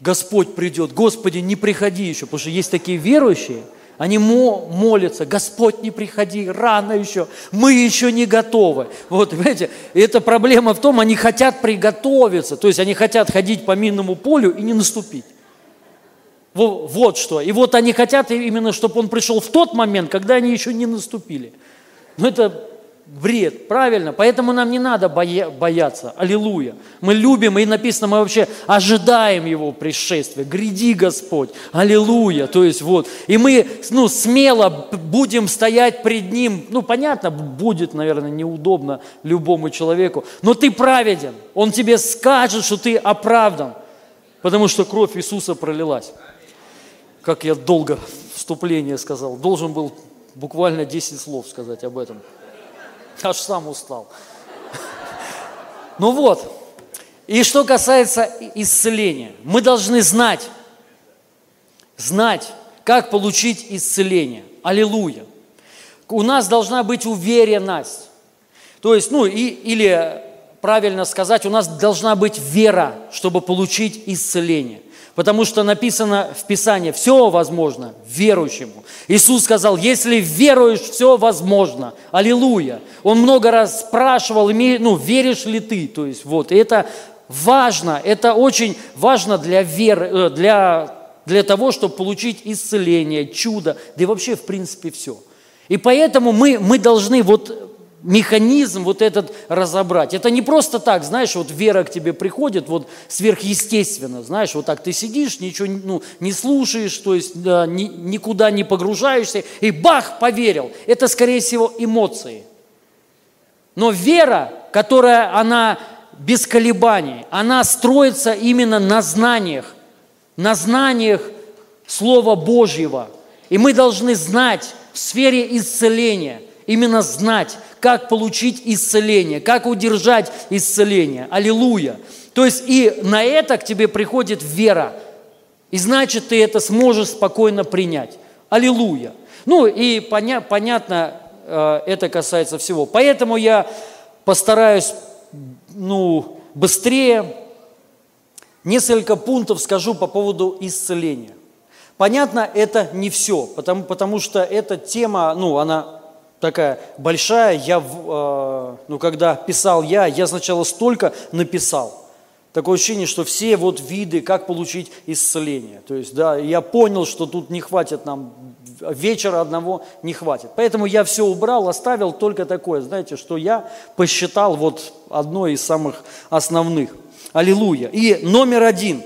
Господь придет. Господи, не приходи еще, потому что есть такие верующие, они молятся, Господь, не приходи, рано еще, мы еще не готовы. Вот, понимаете, эта проблема в том, они хотят приготовиться, то есть они хотят ходить по минному полю и не наступить. Вот что. И вот они хотят именно, чтобы он пришел в тот момент, когда они еще не наступили. Но это бред, правильно? Поэтому нам не надо боя- бояться. Аллилуйя. Мы любим, и написано, мы вообще ожидаем Его пришествия. Гряди, Господь. Аллилуйя. То есть вот. И мы ну, смело будем стоять пред Ним. Ну, понятно, будет, наверное, неудобно любому человеку. Но ты праведен. Он тебе скажет, что ты оправдан. Потому что кровь Иисуса пролилась как я долго вступление сказал, должен был буквально 10 слов сказать об этом. Аж сам устал. Ну вот, и что касается исцеления, мы должны знать, знать, как получить исцеление. Аллилуйя. У нас должна быть уверенность. То есть, ну, и, или правильно сказать, у нас должна быть вера, чтобы получить исцеление. Потому что написано в Писании, все возможно верующему. Иисус сказал, если веруешь, все возможно. Аллилуйя. Он много раз спрашивал, ну, веришь ли ты? То есть вот, и это важно, это очень важно для веры, э, для, для того, чтобы получить исцеление, чудо, да и вообще, в принципе, все. И поэтому мы, мы должны вот механизм вот этот разобрать. Это не просто так, знаешь, вот вера к тебе приходит, вот сверхъестественно, знаешь, вот так ты сидишь, ничего ну, не слушаешь, то есть да, ни, никуда не погружаешься, и бах, поверил. Это, скорее всего, эмоции. Но вера, которая, она без колебаний, она строится именно на знаниях, на знаниях Слова Божьего. И мы должны знать в сфере исцеления, именно знать, как получить исцеление, как удержать исцеление. Аллилуйя. То есть и на это к тебе приходит вера. И значит, ты это сможешь спокойно принять. Аллилуйя. Ну и поня- понятно, э, это касается всего. Поэтому я постараюсь ну, быстрее несколько пунктов скажу по поводу исцеления. Понятно, это не все, потому, потому что эта тема, ну, она такая большая. Я, э, ну, когда писал я, я сначала столько написал. Такое ощущение, что все вот виды, как получить исцеление. То есть, да, я понял, что тут не хватит нам, вечера одного не хватит. Поэтому я все убрал, оставил только такое, знаете, что я посчитал вот одно из самых основных. Аллилуйя. И номер один.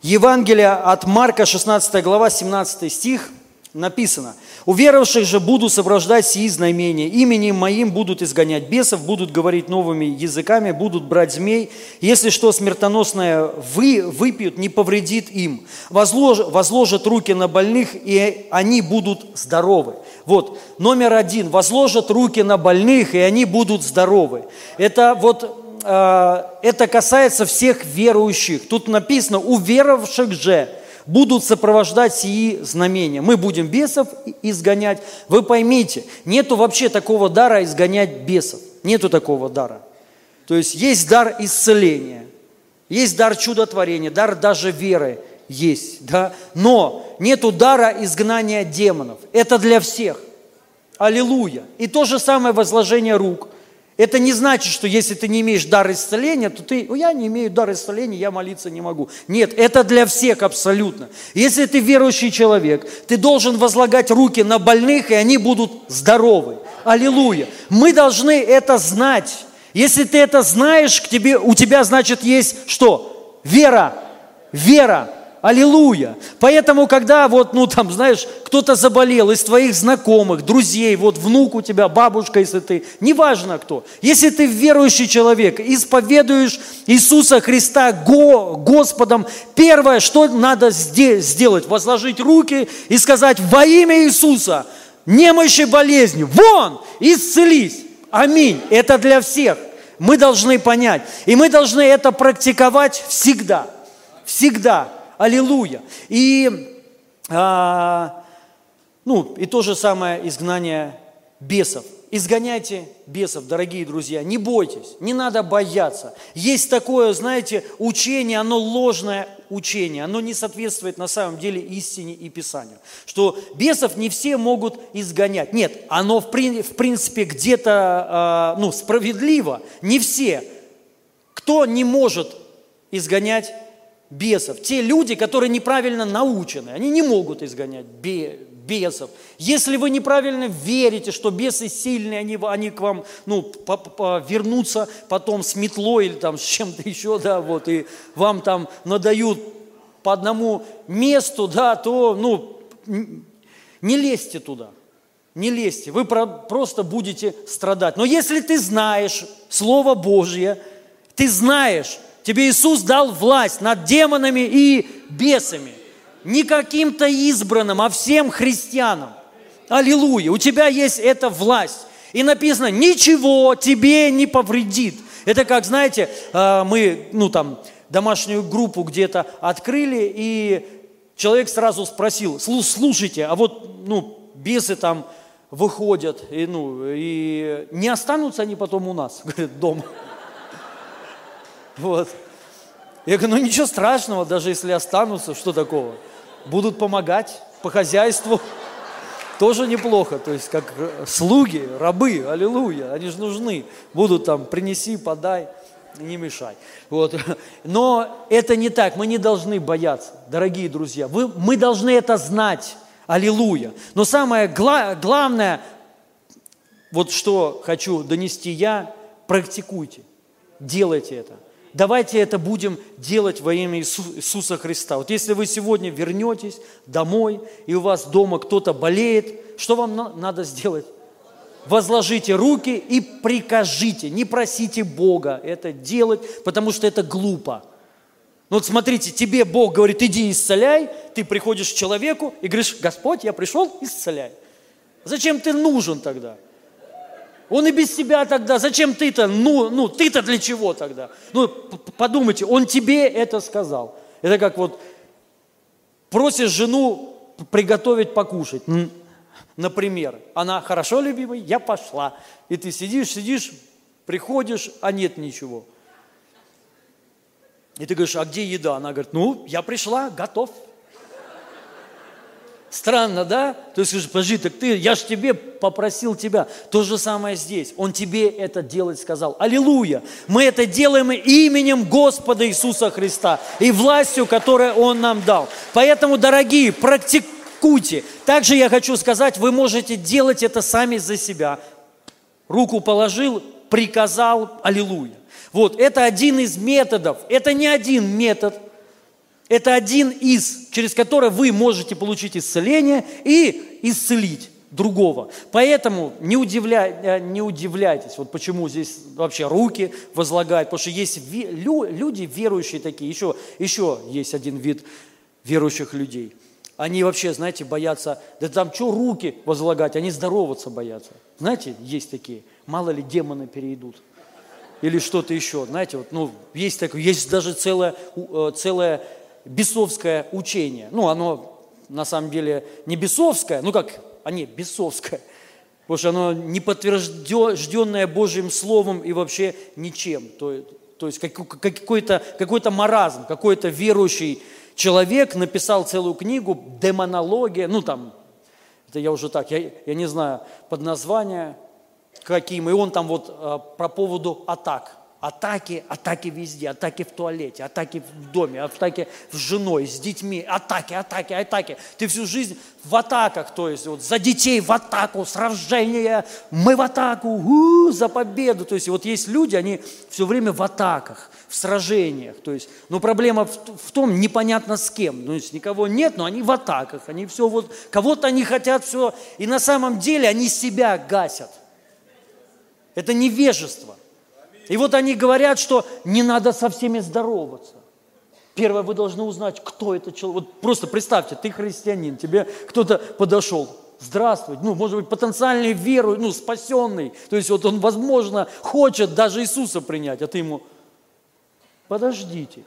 Евангелие от Марка, 16 глава, 17 стих, написано. «У веровавших же буду сопровождать сии знамения, именем моим будут изгонять бесов, будут говорить новыми языками, будут брать змей. Если что смертоносное вы, выпьют, не повредит им. Возлож, возложат руки на больных, и они будут здоровы». Вот, номер один. Возложат руки на больных, и они будут здоровы. Это вот э, это касается всех верующих. Тут написано, у веровавших же будут сопровождать сии знамения. Мы будем бесов изгонять. Вы поймите, нету вообще такого дара изгонять бесов. Нету такого дара. То есть есть дар исцеления, есть дар чудотворения, дар даже веры есть, да? но нету дара изгнания демонов. Это для всех. Аллилуйя. И то же самое возложение рук. Это не значит, что если ты не имеешь дар исцеления, то ты, «О, я не имею дар исцеления, я молиться не могу. Нет, это для всех абсолютно. Если ты верующий человек, ты должен возлагать руки на больных, и они будут здоровы. Аллилуйя. Мы должны это знать. Если ты это знаешь, к тебе, у тебя, значит, есть что? Вера. Вера. Аллилуйя. Поэтому, когда вот, ну там, знаешь, кто-то заболел из твоих знакомых, друзей, вот внук у тебя, бабушка, если ты, неважно кто. Если ты верующий человек, исповедуешь Иисуса Христа Го, Господом, первое, что надо сде- сделать, возложить руки и сказать во имя Иисуса, немощи болезни, вон, исцелись. Аминь. Это для всех. Мы должны понять. И мы должны это практиковать всегда. Всегда. Аллилуйя. И, а, ну, и то же самое изгнание бесов. Изгоняйте бесов, дорогие друзья, не бойтесь, не надо бояться. Есть такое, знаете, учение, оно ложное учение, оно не соответствует на самом деле истине и Писанию. Что бесов не все могут изгонять. Нет, оно в, в принципе где-то а, ну, справедливо, не все. Кто не может изгонять бесов? Те люди, которые неправильно научены, они не могут изгонять бе- бесов. Если вы неправильно верите, что бесы сильные, они, они к вам ну, по- по- вернутся потом с метлой или там с чем-то еще, да, вот, и вам там надают по одному месту, да, то, ну, не лезьте туда. Не лезьте, вы про- просто будете страдать. Но если ты знаешь Слово Божье, ты знаешь, тебе Иисус дал власть над демонами и бесами. Не каким-то избранным, а всем христианам. Аллилуйя, у тебя есть эта власть. И написано, ничего тебе не повредит. Это как, знаете, э, мы, ну там, домашнюю группу где-то открыли, и человек сразу спросил, «Слу- слушайте, а вот, ну, бесы там выходят, и, ну, и не останутся они потом у нас, говорит, дома. Вот. Я говорю, ну ничего страшного, даже если останутся, что такого? Будут помогать по хозяйству. Тоже неплохо, то есть как э, слуги, рабы, аллилуйя, они же нужны. Будут там, принеси, подай, не мешай. Вот. Но это не так, мы не должны бояться, дорогие друзья. Вы, мы должны это знать, аллилуйя. Но самое гла- главное, вот что хочу донести я, практикуйте, делайте это. Давайте это будем делать во имя Иису- Иисуса Христа. Вот если вы сегодня вернетесь домой, и у вас дома кто-то болеет, что вам на- надо сделать? Возложите руки и прикажите, не просите Бога это делать, потому что это глупо. Ну вот смотрите, тебе Бог говорит, иди исцеляй, ты приходишь к человеку и говоришь, Господь, я пришел, исцеляй. Зачем ты нужен тогда? Он и без тебя тогда, зачем ты-то, ну, ну ты-то для чего тогда? Ну, подумайте, он тебе это сказал. Это как вот просишь жену приготовить покушать, например. Она, хорошо, любимый, я пошла. И ты сидишь, сидишь, приходишь, а нет ничего. И ты говоришь, а где еда? Она говорит, ну, я пришла, готов. Странно, да? То есть скажешь, подожди, так ты, я же тебе попросил тебя. То же самое здесь. Он тебе это делать сказал. Аллилуйя! Мы это делаем именем Господа Иисуса Христа и властью, которую Он нам дал. Поэтому, дорогие, практикуйте. Также я хочу сказать, вы можете делать это сами за себя. Руку положил, приказал, аллилуйя. Вот, это один из методов. Это не один метод – это один из, через который вы можете получить исцеление и исцелить другого. Поэтому не, удивля, э, не удивляйтесь, вот почему здесь вообще руки возлагают, потому что есть люди верующие такие, еще, еще есть один вид верующих людей. Они вообще, знаете, боятся, да там что руки возлагать, они здороваться боятся. Знаете, есть такие, мало ли демоны перейдут или что-то еще. Знаете, вот, ну, есть такое, есть даже целая, э, целая бесовское учение. Ну, оно на самом деле не бесовское, ну как, а не бесовское, потому что оно не подтвержденное Божьим Словом и вообще ничем. То, то есть какой-то какой маразм, какой-то верующий человек написал целую книгу «Демонология», ну там, это я уже так, я, я не знаю, под название каким, и он там вот а, про поводу атак – Атаки, атаки везде, атаки в туалете, атаки в доме, атаки с женой, с детьми, атаки, атаки, атаки. Ты всю жизнь в атаках, то есть вот за детей в атаку, сражение, мы в атаку, у, за победу. То есть вот есть люди, они все время в атаках, в сражениях. То есть, но проблема в, в том, непонятно с кем. То есть никого нет, но они в атаках, они все вот, кого-то они хотят все, и на самом деле они себя гасят. Это невежество. И вот они говорят, что не надо со всеми здороваться. Первое, вы должны узнать, кто это человек. Вот просто представьте, ты христианин, тебе кто-то подошел. Здравствуй, ну, может быть, потенциальный веру, ну, спасенный. То есть вот он, возможно, хочет даже Иисуса принять, а ты ему, подождите.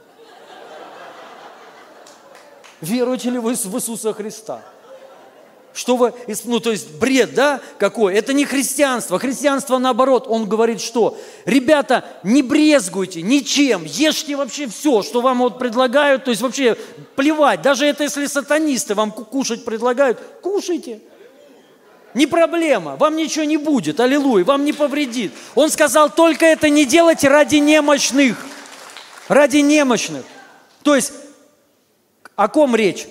Веруете ли вы в Иисуса Христа? Что вы, ну то есть бред, да, какой? Это не христианство. Христианство наоборот, он говорит, что, ребята, не брезгуйте ничем, ешьте вообще все, что вам вот предлагают, то есть вообще плевать, даже это если сатанисты вам кушать предлагают, кушайте. Не проблема, вам ничего не будет, аллилуйя, вам не повредит. Он сказал, только это не делайте ради немощных, ради немощных. То есть, о ком речь?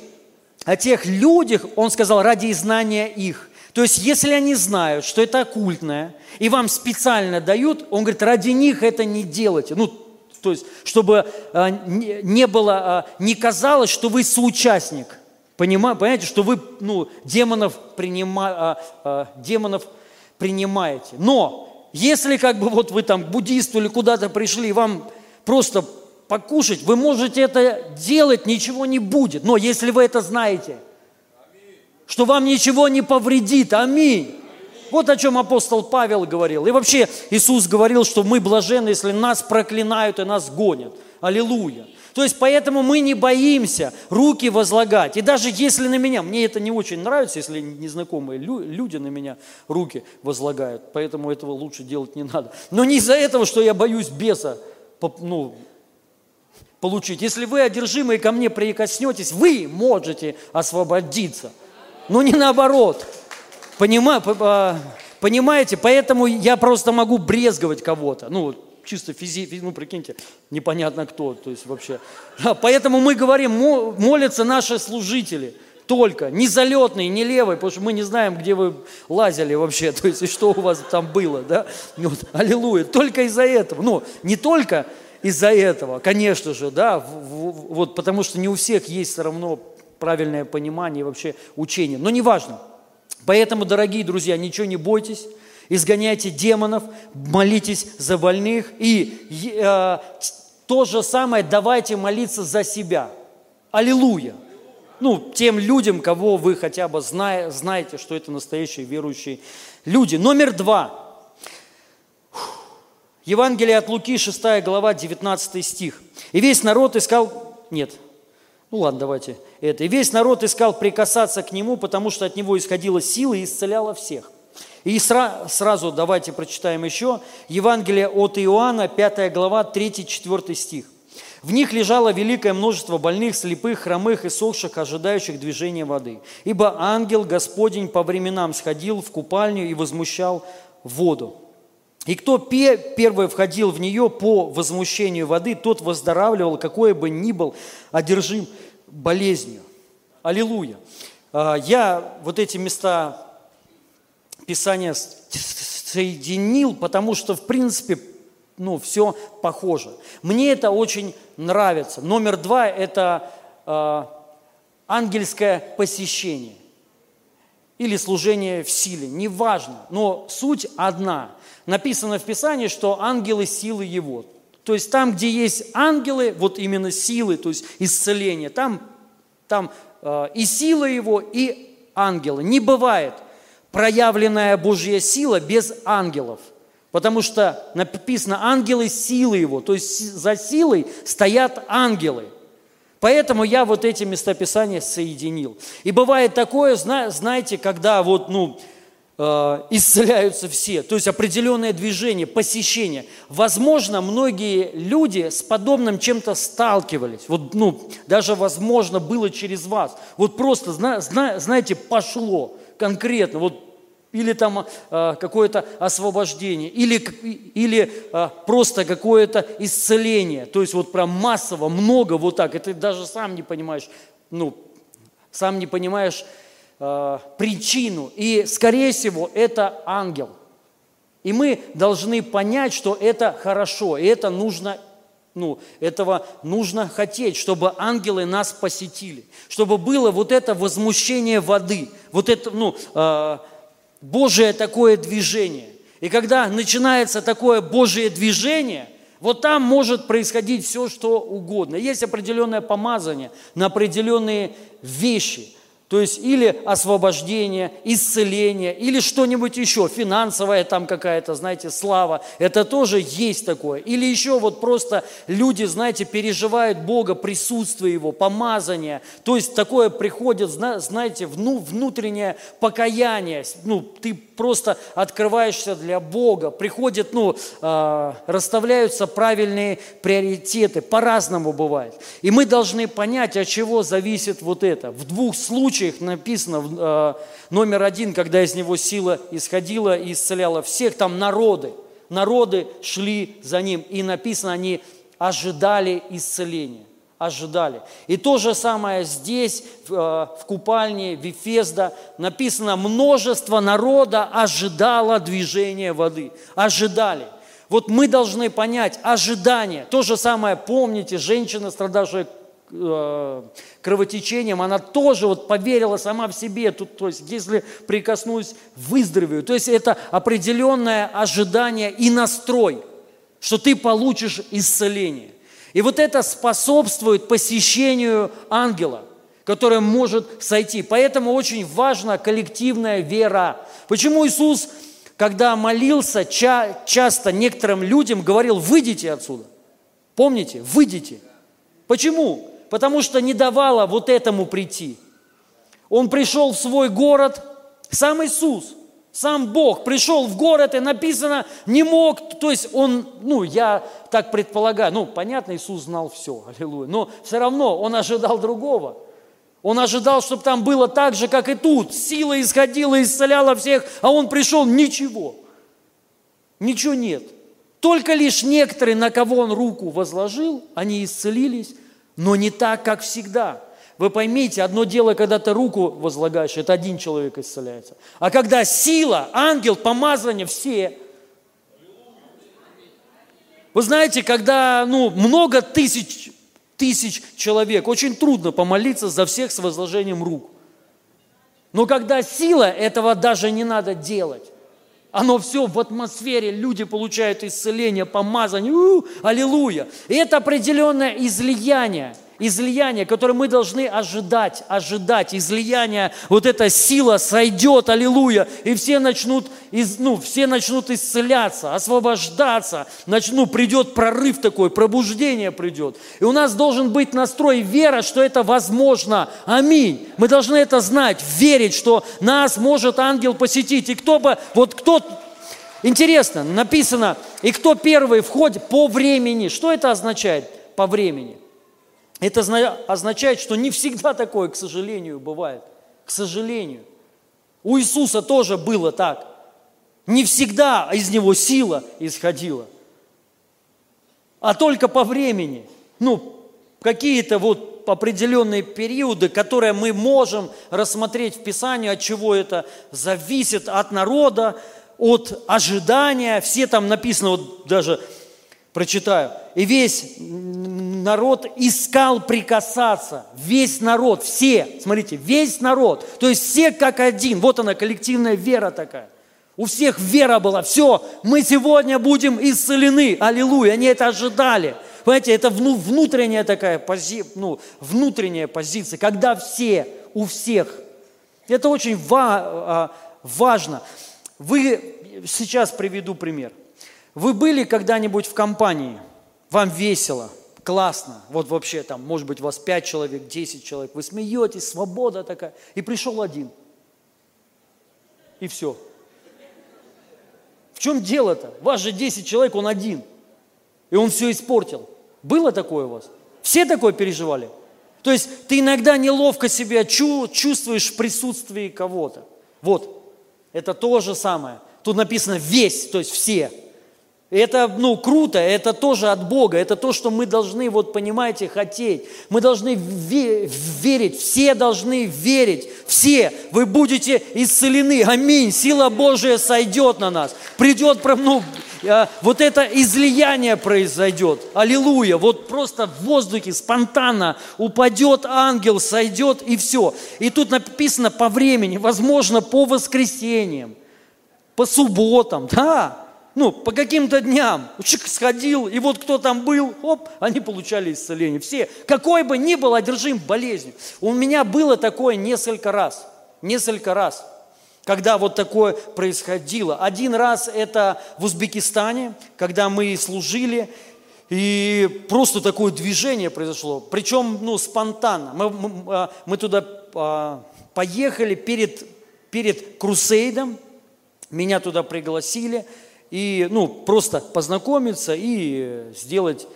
О тех людях, он сказал, ради знания их. То есть, если они знают, что это оккультное, и вам специально дают, он говорит, ради них это не делайте. Ну, то есть, чтобы а, не было, а, не казалось, что вы соучастник. Понимаете, понимаете что вы ну, демонов, принима, а, демонов принимаете. Но если как бы вот вы там буддисту или куда-то пришли, вам просто покушать, вы можете это делать, ничего не будет. Но если вы это знаете, что вам ничего не повредит, аминь. Вот о чем апостол Павел говорил. И вообще Иисус говорил, что мы блажены, если нас проклинают и нас гонят. Аллилуйя. То есть поэтому мы не боимся руки возлагать. И даже если на меня, мне это не очень нравится, если незнакомые люди на меня руки возлагают, поэтому этого лучше делать не надо. Но не из-за этого, что я боюсь беса, ну, получить. Если вы одержимые ко мне прикоснетесь, вы можете освободиться. Но не наоборот. Понима, а, понимаете? Поэтому я просто могу брезговать кого-то. Ну, чисто физически, ну, прикиньте, непонятно кто, то есть вообще. Поэтому мы говорим, молятся наши служители только, не залетные, не левые, потому что мы не знаем, где вы лазили вообще, то есть и что у вас там было, да? Вот, аллилуйя, только из-за этого. Ну, не только, из-за этого, конечно же, да, вот потому что не у всех есть все равно правильное понимание вообще учения, но неважно. Поэтому, дорогие друзья, ничего не бойтесь, изгоняйте демонов, молитесь за больных и э, то же самое давайте молиться за себя. Аллилуйя! Ну, тем людям, кого вы хотя бы знаете, что это настоящие верующие люди. Номер два – Евангелие от Луки, 6 глава, 19 стих. «И весь народ искал...» Нет, ну ладно, давайте это. «И весь народ искал прикасаться к нему, потому что от него исходила сила и исцеляла всех». И сразу давайте прочитаем еще. Евангелие от Иоанна, 5 глава, 3-4 стих. В них лежало великое множество больных, слепых, хромых и сохших, ожидающих движения воды. Ибо ангел Господень по временам сходил в купальню и возмущал воду. И кто первый входил в нее по возмущению воды, тот выздоравливал, какой бы ни был одержим болезнью. Аллилуйя. А, я вот эти места Писания соединил, потому что, в принципе, ну, все похоже. Мне это очень нравится. Номер два – это э, ангельское посещение или служение в силе, неважно, но суть одна. Написано в Писании, что ангелы – силы Его. То есть там, где есть ангелы, вот именно силы, то есть исцеление, там, там э, и сила Его, и ангелы. Не бывает проявленная Божья сила без ангелов – Потому что написано ангелы силы его, то есть за силой стоят ангелы. Поэтому я вот эти местописания соединил. И бывает такое, знаете, когда вот, ну, исцеляются все, то есть определенное движение, посещение. Возможно, многие люди с подобным чем-то сталкивались. Вот, ну, даже, возможно, было через вас. Вот просто, знаете, пошло конкретно. Вот или там э, какое-то освобождение, или, или э, просто какое-то исцеление. То есть вот прям массово, много вот так, и ты даже сам не понимаешь, ну, сам не понимаешь э, причину. И, скорее всего, это ангел. И мы должны понять, что это хорошо, и это нужно ну, этого нужно хотеть, чтобы ангелы нас посетили, чтобы было вот это возмущение воды, вот это, ну, э, Божие такое движение. И когда начинается такое Божие движение, вот там может происходить все, что угодно. Есть определенное помазание на определенные вещи. То есть или освобождение, исцеление, или что-нибудь еще, финансовая там какая-то, знаете, слава. Это тоже есть такое. Или еще вот просто люди, знаете, переживают Бога, присутствие Его, помазание. То есть такое приходит, знаете, внутреннее покаяние. Ну, ты просто открываешься для Бога. Приходит, ну, э, расставляются правильные приоритеты. По-разному бывает. И мы должны понять, от чего зависит вот это. В двух случаях случаях написано, э, номер один, когда из него сила исходила и исцеляла всех, там народы. Народы шли за ним, и написано, они ожидали исцеления. Ожидали. И то же самое здесь, в, э, купальне, в Ефезда, написано, множество народа ожидало движения воды. Ожидали. Вот мы должны понять ожидание. То же самое, помните, женщина, страдавшая кровотечением, она тоже вот поверила сама в себе, тут, то есть если прикоснусь, выздоровею. То есть это определенное ожидание и настрой, что ты получишь исцеление. И вот это способствует посещению ангела, который может сойти. Поэтому очень важна коллективная вера. Почему Иисус, когда молился, ча- часто некоторым людям говорил, выйдите отсюда. Помните? Выйдите. Почему? Потому что не давала вот этому прийти. Он пришел в свой город, сам Иисус, сам Бог пришел в город и написано, не мог, то есть он, ну, я так предполагаю, ну, понятно, Иисус знал все, аллилуйя, но все равно он ожидал другого. Он ожидал, чтобы там было так же, как и тут. Сила исходила, исцеляла всех, а он пришел, ничего. Ничего нет. Только лишь некоторые, на кого он руку возложил, они исцелились, но не так, как всегда. Вы поймите, одно дело, когда ты руку возлагаешь, это один человек исцеляется. А когда сила, ангел, помазание, все. Вы знаете, когда ну, много тысяч, тысяч человек, очень трудно помолиться за всех с возложением рук. Но когда сила, этого даже не надо делать. Оно все в атмосфере, люди получают исцеление, помазание, у, аллилуйя. И это определенное излияние – излияние, которое мы должны ожидать, ожидать, излияние, вот эта сила сойдет, аллилуйя, и все начнут, из, ну, все начнут исцеляться, освобождаться, начну, придет прорыв такой, пробуждение придет. И у нас должен быть настрой вера, что это возможно. Аминь. Мы должны это знать, верить, что нас может ангел посетить. И кто бы, вот кто Интересно, написано, и кто первый входит по времени. Что это означает? по времени. Это зна- означает, что не всегда такое, к сожалению, бывает. К сожалению. У Иисуса тоже было так. Не всегда из него сила исходила, а только по времени. Ну, какие-то вот определенные периоды, которые мы можем рассмотреть в Писании, от чего это зависит, от народа, от ожидания. Все там написано, вот даже прочитаю. И весь народ искал прикасаться. Весь народ, все, смотрите, весь народ. То есть все как один. Вот она, коллективная вера такая. У всех вера была. Все, мы сегодня будем исцелены. Аллилуйя. Они это ожидали. Понимаете, это внутренняя такая пози, ну, внутренняя позиция, когда все, у всех. Это очень ва, а, важно. Вы, сейчас приведу пример. Вы были когда-нибудь в компании, вам весело, классно, вот вообще там, может быть, у вас 5 человек, 10 человек, вы смеетесь, свобода такая, и пришел один. И все. В чем дело-то? Вас же 10 человек, он один. И он все испортил. Было такое у вас? Все такое переживали? То есть ты иногда неловко себя чувствуешь в присутствии кого-то. Вот, это то же самое. Тут написано весь, то есть все. Это, ну, круто, это тоже от Бога, это то, что мы должны, вот, понимаете, хотеть. Мы должны верить, все должны верить, все. Вы будете исцелены, аминь, сила Божия сойдет на нас. Придет, ну, а, вот это излияние произойдет, аллилуйя, вот просто в воздухе спонтанно упадет ангел, сойдет и все. И тут написано по времени, возможно, по воскресеньям, по субботам, да, ну, по каким-то дням. Человек сходил, и вот кто там был, оп, они получали исцеление. Все, какой бы ни был одержим болезнью. У меня было такое несколько раз, несколько раз, когда вот такое происходило. Один раз это в Узбекистане, когда мы служили, и просто такое движение произошло, причем ну, спонтанно. Мы, мы, а, мы туда а, поехали перед, перед крусейдом, меня туда пригласили – и ну, просто познакомиться и сделать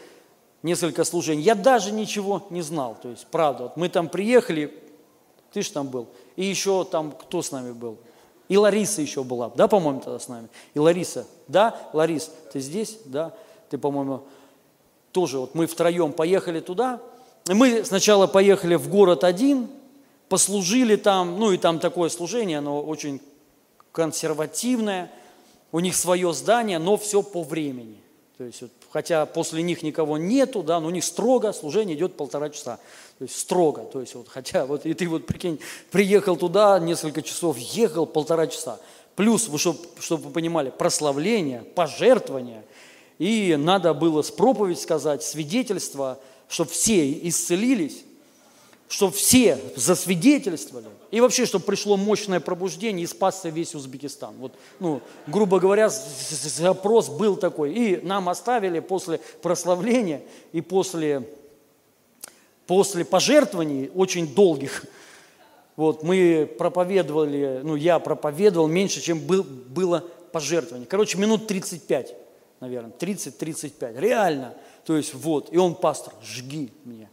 несколько служений. Я даже ничего не знал, то есть правда. Вот мы там приехали, ты же там был, и еще там кто с нами был? И Лариса еще была, да, по-моему, тогда с нами? И Лариса, да, Ларис, ты здесь, да? Ты, по-моему, тоже, вот мы втроем поехали туда. Мы сначала поехали в город один, послужили там, ну и там такое служение, оно очень консервативное – у них свое здание, но все по времени. То есть, вот, хотя после них никого нету, да, но у них строго служение идет полтора часа. То есть строго. То есть, вот, хотя вот и ты вот прикинь, приехал туда, несколько часов ехал, полтора часа. Плюс, чтобы, чтобы вы понимали, прославление, пожертвование. И надо было с проповедь сказать, свидетельство, чтобы все исцелились чтобы все засвидетельствовали, и вообще, чтобы пришло мощное пробуждение и спасся весь Узбекистан. Вот, ну, грубо говоря, запрос был такой. И нам оставили после прославления и после, после пожертвований очень долгих, вот, мы проповедовали, ну, я проповедовал меньше, чем был, было пожертвование. Короче, минут 35, наверное, 30-35, реально. То есть вот, и он пастор, жги мне.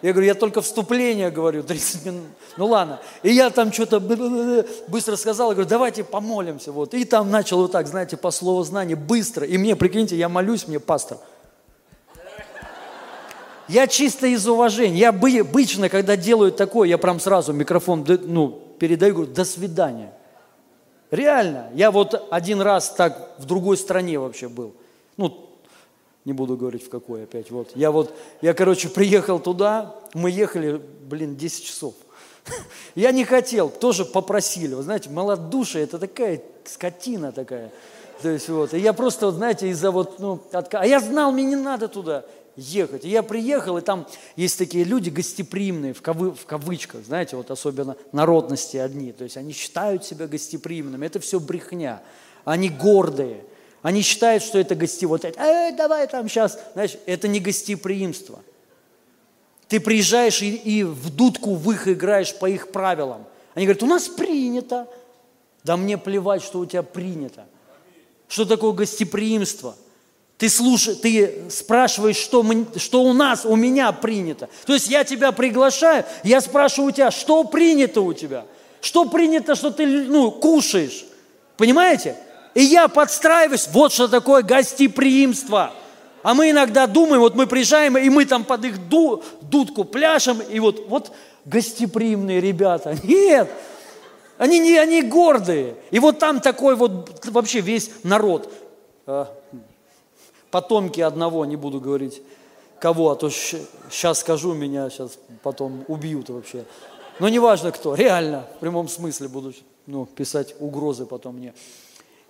Я говорю, я только вступление говорю, 30 минут. Ну ладно. И я там что-то быстро сказал, я говорю, давайте помолимся. Вот. И там начал вот так, знаете, по слову знания, быстро. И мне, прикиньте, я молюсь, мне пастор. Я чисто из уважения. Я обычно, когда делают такое, я прям сразу микрофон ну, передаю, говорю, до свидания. Реально. Я вот один раз так в другой стране вообще был. Ну, не буду говорить в какой опять. Вот. Я вот, я, короче, приехал туда, мы ехали, блин, 10 часов. Я не хотел, тоже попросили. Вы знаете, малодушие, это такая скотина такая. То есть вот, и я просто, вот, знаете, из-за вот, ну, отка... а я знал, мне не надо туда ехать. И я приехал, и там есть такие люди гостеприимные, в, кавы, в кавычках, знаете, вот особенно народности одни. То есть они считают себя гостеприимными. Это все брехня. Они гордые. Они считают, что это гости, вот это, э, давай там сейчас, знаешь, это не гостеприимство. Ты приезжаешь и, и в дудку в их играешь по их правилам. Они говорят, у нас принято. Да мне плевать, что у тебя принято. Что такое гостеприимство? Ты слушай, ты спрашиваешь, что, мы, что у нас, у меня принято. То есть я тебя приглашаю, я спрашиваю у тебя, что принято у тебя? Что принято, что ты ну, кушаешь? Понимаете? И я подстраиваюсь, вот что такое гостеприимство. А мы иногда думаем, вот мы приезжаем, и мы там под их ду, дудку пляшем, и вот, вот гостеприимные ребята. Нет, они, не, они гордые. И вот там такой вот вообще весь народ. А, потомки одного, не буду говорить кого, а то сейчас скажу, меня сейчас потом убьют вообще. Но неважно кто, реально, в прямом смысле буду ну, писать угрозы потом мне.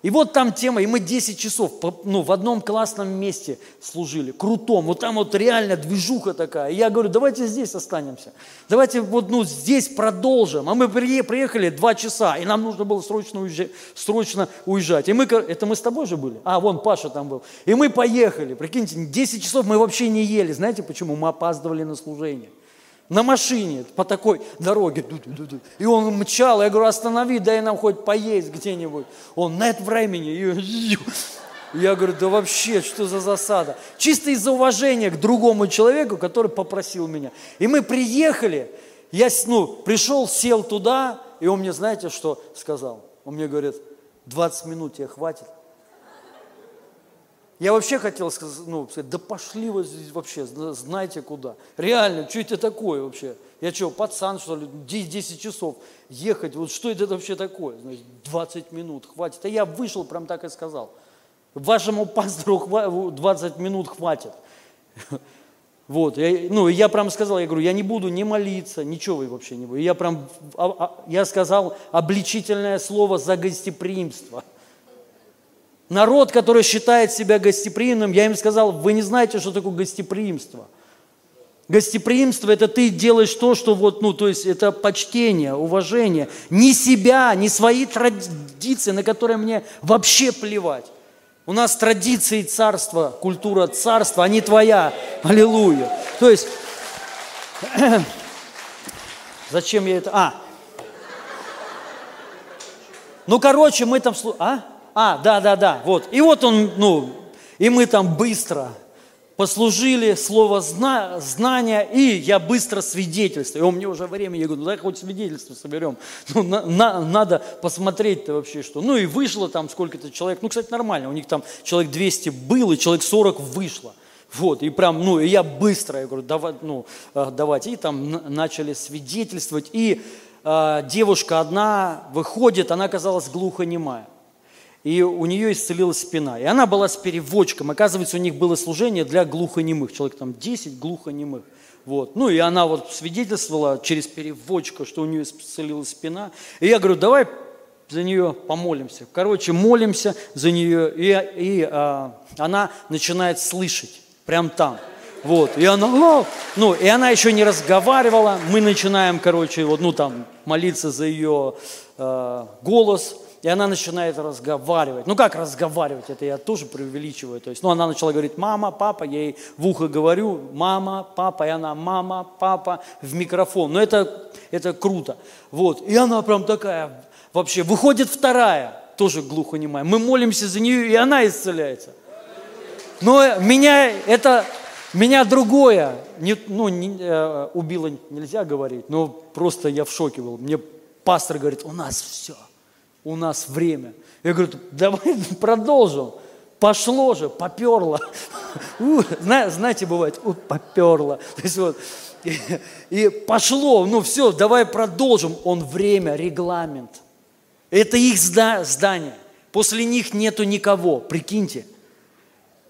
И вот там тема, и мы 10 часов ну, в одном классном месте служили, крутом, вот там вот реально движуха такая. И я говорю, давайте здесь останемся, давайте вот ну, здесь продолжим. А мы приехали два часа, и нам нужно было срочно уезжать. Срочно уезжать. И мы, это мы с тобой же были? А, вон Паша там был. И мы поехали, прикиньте, 10 часов мы вообще не ели. Знаете почему? Мы опаздывали на служение на машине по такой дороге. И он мчал, я говорю, останови, дай нам хоть поесть где-нибудь. Он, нет времени. Я говорю, да вообще, что за засада? Чисто из-за уважения к другому человеку, который попросил меня. И мы приехали, я ну, пришел, сел туда, и он мне, знаете, что сказал? Он мне говорит, 20 минут тебе хватит. Я вообще хотел сказать, ну, сказать, да пошли вы здесь вообще, знаете куда. Реально, что это такое вообще? Я что, пацан, что ли, 10 часов ехать, вот что это вообще такое? Значит, 20 минут хватит. А я вышел, прям так и сказал. Вашему пастору 20 минут хватит. Вот, я, ну, я прям сказал, я говорю, я не буду не молиться, ничего вы вообще не буду. Я прям, а, а, я сказал обличительное слово за гостеприимство – Народ, который считает себя гостеприимным, я им сказал, вы не знаете, что такое гостеприимство. Гостеприимство – это ты делаешь то, что вот, ну, то есть это почтение, уважение. Не себя, не свои традиции, на которые мне вообще плевать. У нас традиции царства, культура царства, а не твоя. Аллилуйя. То есть, зачем я это? А, ну, короче, мы там... А? А, да, да, да, вот. И вот он, ну, и мы там быстро послужили, слово зна, знания, и я быстро свидетельствую. И он мне уже время, я говорю, ну дай хоть свидетельство соберем. Ну, на, на, надо посмотреть-то вообще что. Ну и вышло там сколько-то человек, ну, кстати, нормально, у них там человек 200 было, и человек 40 вышло. Вот, и прям, ну, и я быстро, я говорю, давай, ну, э, давайте. И там начали свидетельствовать. И э, девушка одна выходит, она оказалась глухонемая и у нее исцелилась спина. И она была с переводчиком. Оказывается, у них было служение для глухонемых. Человек там 10 глухонемых. Вот. Ну и она вот свидетельствовала через переводчика, что у нее исцелилась спина. И я говорю, давай за нее помолимся. Короче, молимся за нее, и, и а, она начинает слышать прям там. Вот, и она, ну, и она еще не разговаривала, мы начинаем, короче, вот, ну, там, молиться за ее э, голос, и она начинает разговаривать. Ну как разговаривать, это я тоже преувеличиваю. То есть, ну она начала говорить, мама, папа, я ей в ухо говорю, мама, папа, и она, мама, папа, в микрофон. Но это, это круто. Вот, и она прям такая, вообще, выходит вторая, тоже глухонемая. Мы молимся за нее, и она исцеляется. Но меня это, меня другое, не, ну, не, э, убило нельзя говорить, но просто я в шоке был. Мне пастор говорит, у нас все – у нас время. Я говорю, давай продолжим. Пошло же, поперло. Знаете, бывает, поперло. И, пошло, ну все, давай продолжим. Он время, регламент. Это их здание. После них нету никого, прикиньте.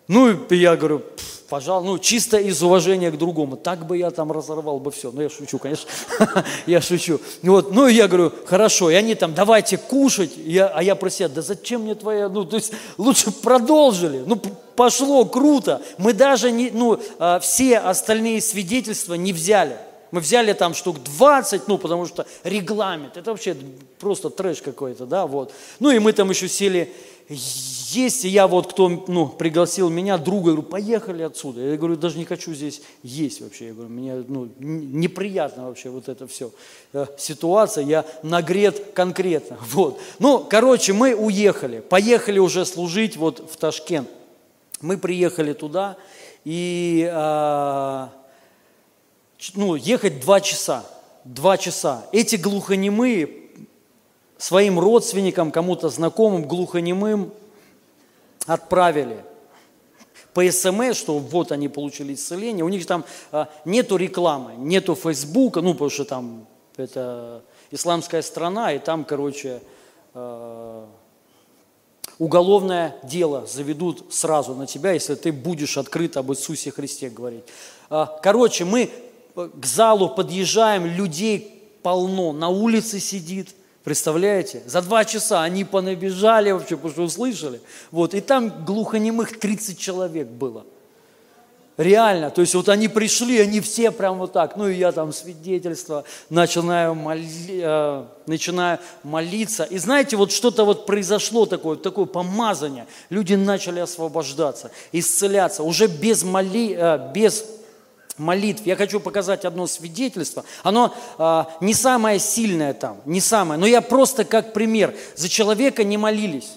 Ну, я говорю, пожалуй, ну, чисто из уважения к другому. Так бы я там разорвал бы все. Ну, я шучу, конечно. я шучу. Вот, ну, я говорю, хорошо. И они там, давайте кушать. Я, а я про себя, да зачем мне твоя, ну, то есть лучше продолжили. Ну, пошло, круто. Мы даже, не, ну, а, все остальные свидетельства не взяли. Мы взяли там штук 20, ну, потому что регламент, это вообще просто трэш какой-то, да, вот. Ну, и мы там еще сели есть, я вот, кто ну, пригласил меня, друга, говорю, поехали отсюда. Я говорю, даже не хочу здесь есть вообще. Я говорю, мне ну, неприятно вообще вот это все. Э, ситуация, я нагрет конкретно. Вот. Ну, короче, мы уехали, поехали уже служить вот в Ташкент. мы приехали туда, и а, ну, ехать два часа. Два часа. Эти глухонемые своим родственникам, кому-то знакомым, глухонемым отправили по СМС, что вот они получили исцеление. У них там а, нету рекламы, нету Фейсбука, ну, потому что там это исламская страна, и там, короче, а, уголовное дело заведут сразу на тебя, если ты будешь открыто об Иисусе Христе говорить. А, Короче, мы э, к залу подъезжаем, людей полно, на улице сидит, представляете? За два часа они понабежали вообще, потому что услышали. Вот, и там глухонемых 30 человек было. Реально, то есть вот они пришли, они все прям вот так, ну и я там свидетельство, начинаю, моли, э, начинаю молиться. И знаете, вот что-то вот произошло такое, такое помазание. Люди начали освобождаться, исцеляться, уже без, моли, э, без молитв. Я хочу показать одно свидетельство. Оно э, не самое сильное там, не самое, но я просто как пример. За человека не молились,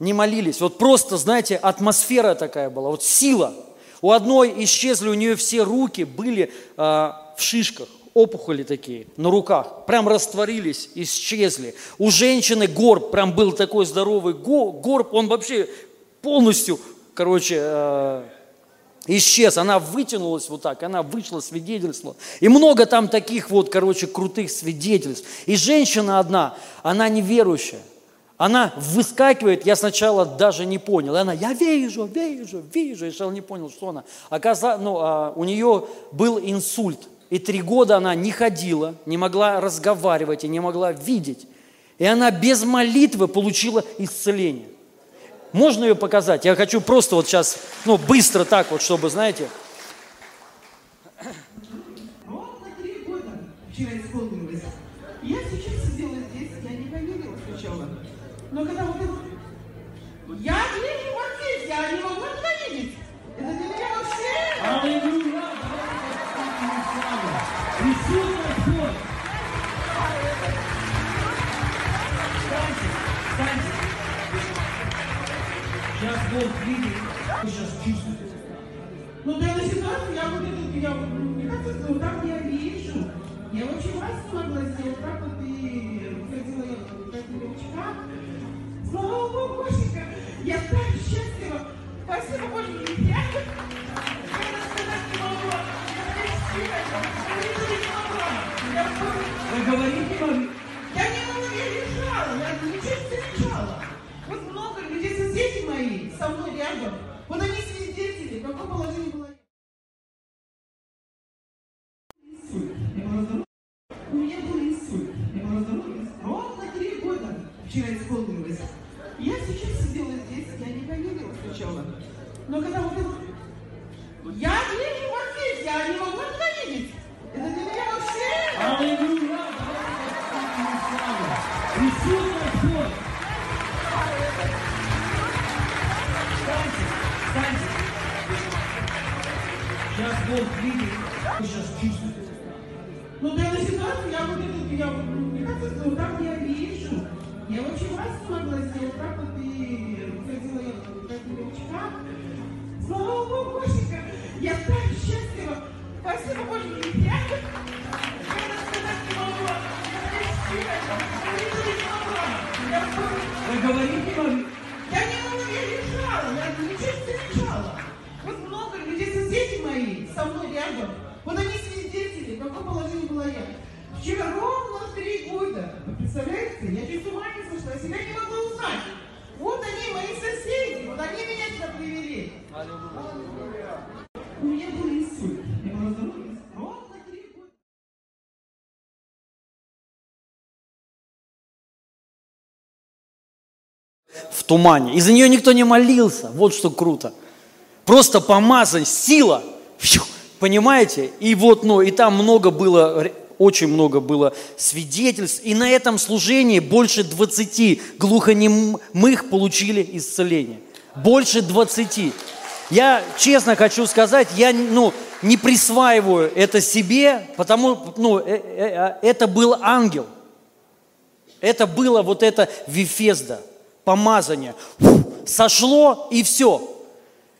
не молились. Вот просто, знаете, атмосфера такая была, вот сила – у одной исчезли, у нее все руки были э, в шишках, опухоли такие на руках, прям растворились, исчезли. У женщины горб, прям был такой здоровый го- горб, он вообще полностью, короче, э, исчез. Она вытянулась вот так, она вышла, свидетельство. И много там таких вот, короче, крутых свидетельств. И женщина одна, она неверующая. Она выскакивает, я сначала даже не понял. И она, я вижу, вижу, вижу. Я сначала не понял, что она. Оказалось, ну, а, у нее был инсульт. И три года она не ходила, не могла разговаривать и не могла видеть. И она без молитвы получила исцеление. Можно ее показать? Я хочу просто вот сейчас, ну, быстро так вот, чтобы, знаете, Ровно три года вчера исполнилось. Я сейчас сидела здесь, я не поверила сначала. Но когда вот это... Я вижу вот здесь, я не могу туда видеть. Это для меня вообще... Бог видит, вы сейчас чувствуете. Ну, данная ситуация, я вот это, я мне кажется, вот так я вижу. Я очень раз смогла сделать, так вот и ходила в очках. Слава Богу, Боженька, я так счастлива. Спасибо, Боженька, я я сказать не могу. Я я не могу. Я не могу, я лежала, я ничего со мной рядом. Вот они свидетели, в каком положении была. Я. У меня был инсульт. Я была здорова. Ровно три года вчера исполнилось. Я сейчас сидела здесь, я не поверила сначала. Но когда вот это... muito fraco. Tá? Тумане. И за нее никто не молился. Вот что круто. Просто помазань, сила. Фью, понимаете? И вот, ну, и там много было, очень много было свидетельств. И на этом служении больше 20 глухонемых получили исцеление. Больше 20. Я честно хочу сказать, я ну, не присваиваю это себе, потому ну, э- э- это был ангел. Это было вот это Вифезда, помазание. Фу, сошло и все.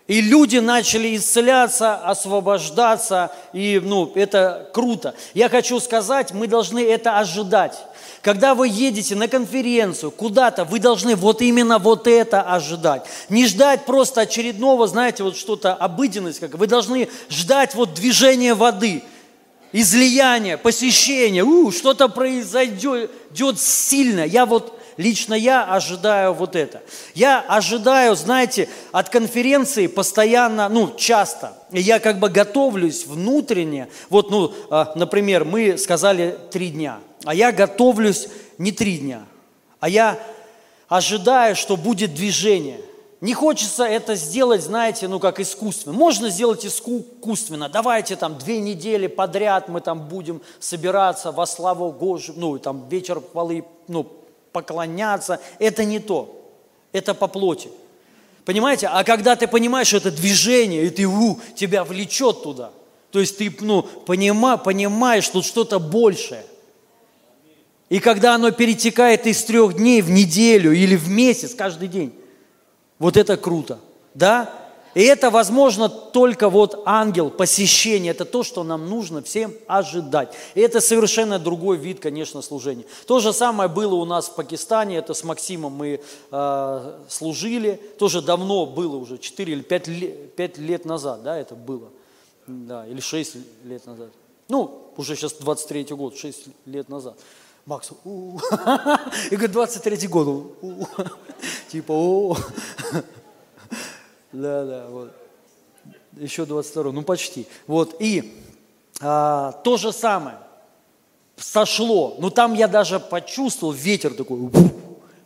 И люди начали исцеляться, освобождаться, и ну, это круто. Я хочу сказать, мы должны это ожидать. Когда вы едете на конференцию, куда-то, вы должны вот именно вот это ожидать. Не ждать просто очередного, знаете, вот что-то обыденность, как вы должны ждать вот движения воды, излияния, посещения, У, что-то произойдет сильно. Я вот лично я ожидаю вот это. Я ожидаю, знаете, от конференции постоянно, ну, часто. Я как бы готовлюсь внутренне. Вот, ну, а, например, мы сказали три дня, а я готовлюсь не три дня, а я ожидаю, что будет движение. Не хочется это сделать, знаете, ну как искусственно. Можно сделать искусственно. Давайте там две недели подряд мы там будем собираться во славу Божию, ну там вечер хвалы, ну поклоняться, это не то. Это по плоти. Понимаете? А когда ты понимаешь, что это движение, и ты, у, тебя влечет туда. То есть ты ну, понима, понимаешь, тут что-то большее. И когда оно перетекает из трех дней в неделю или в месяц, каждый день, вот это круто. Да? И это возможно только вот ангел, посещение. Это то, что нам нужно всем ожидать. И это совершенно другой вид, конечно, служения. То же самое было у нас в Пакистане. Это с Максимом мы э, служили. Тоже давно было уже, 4 или 5 лет, 5 лет назад, да, это было. Да, или 6 лет назад. Ну, уже сейчас 23 год, 6 лет назад. Макс, и говорит, 23 год. Типа, о да, да, вот. Еще 22 ну почти. Вот, и а, то же самое сошло. Ну там я даже почувствовал ветер такой,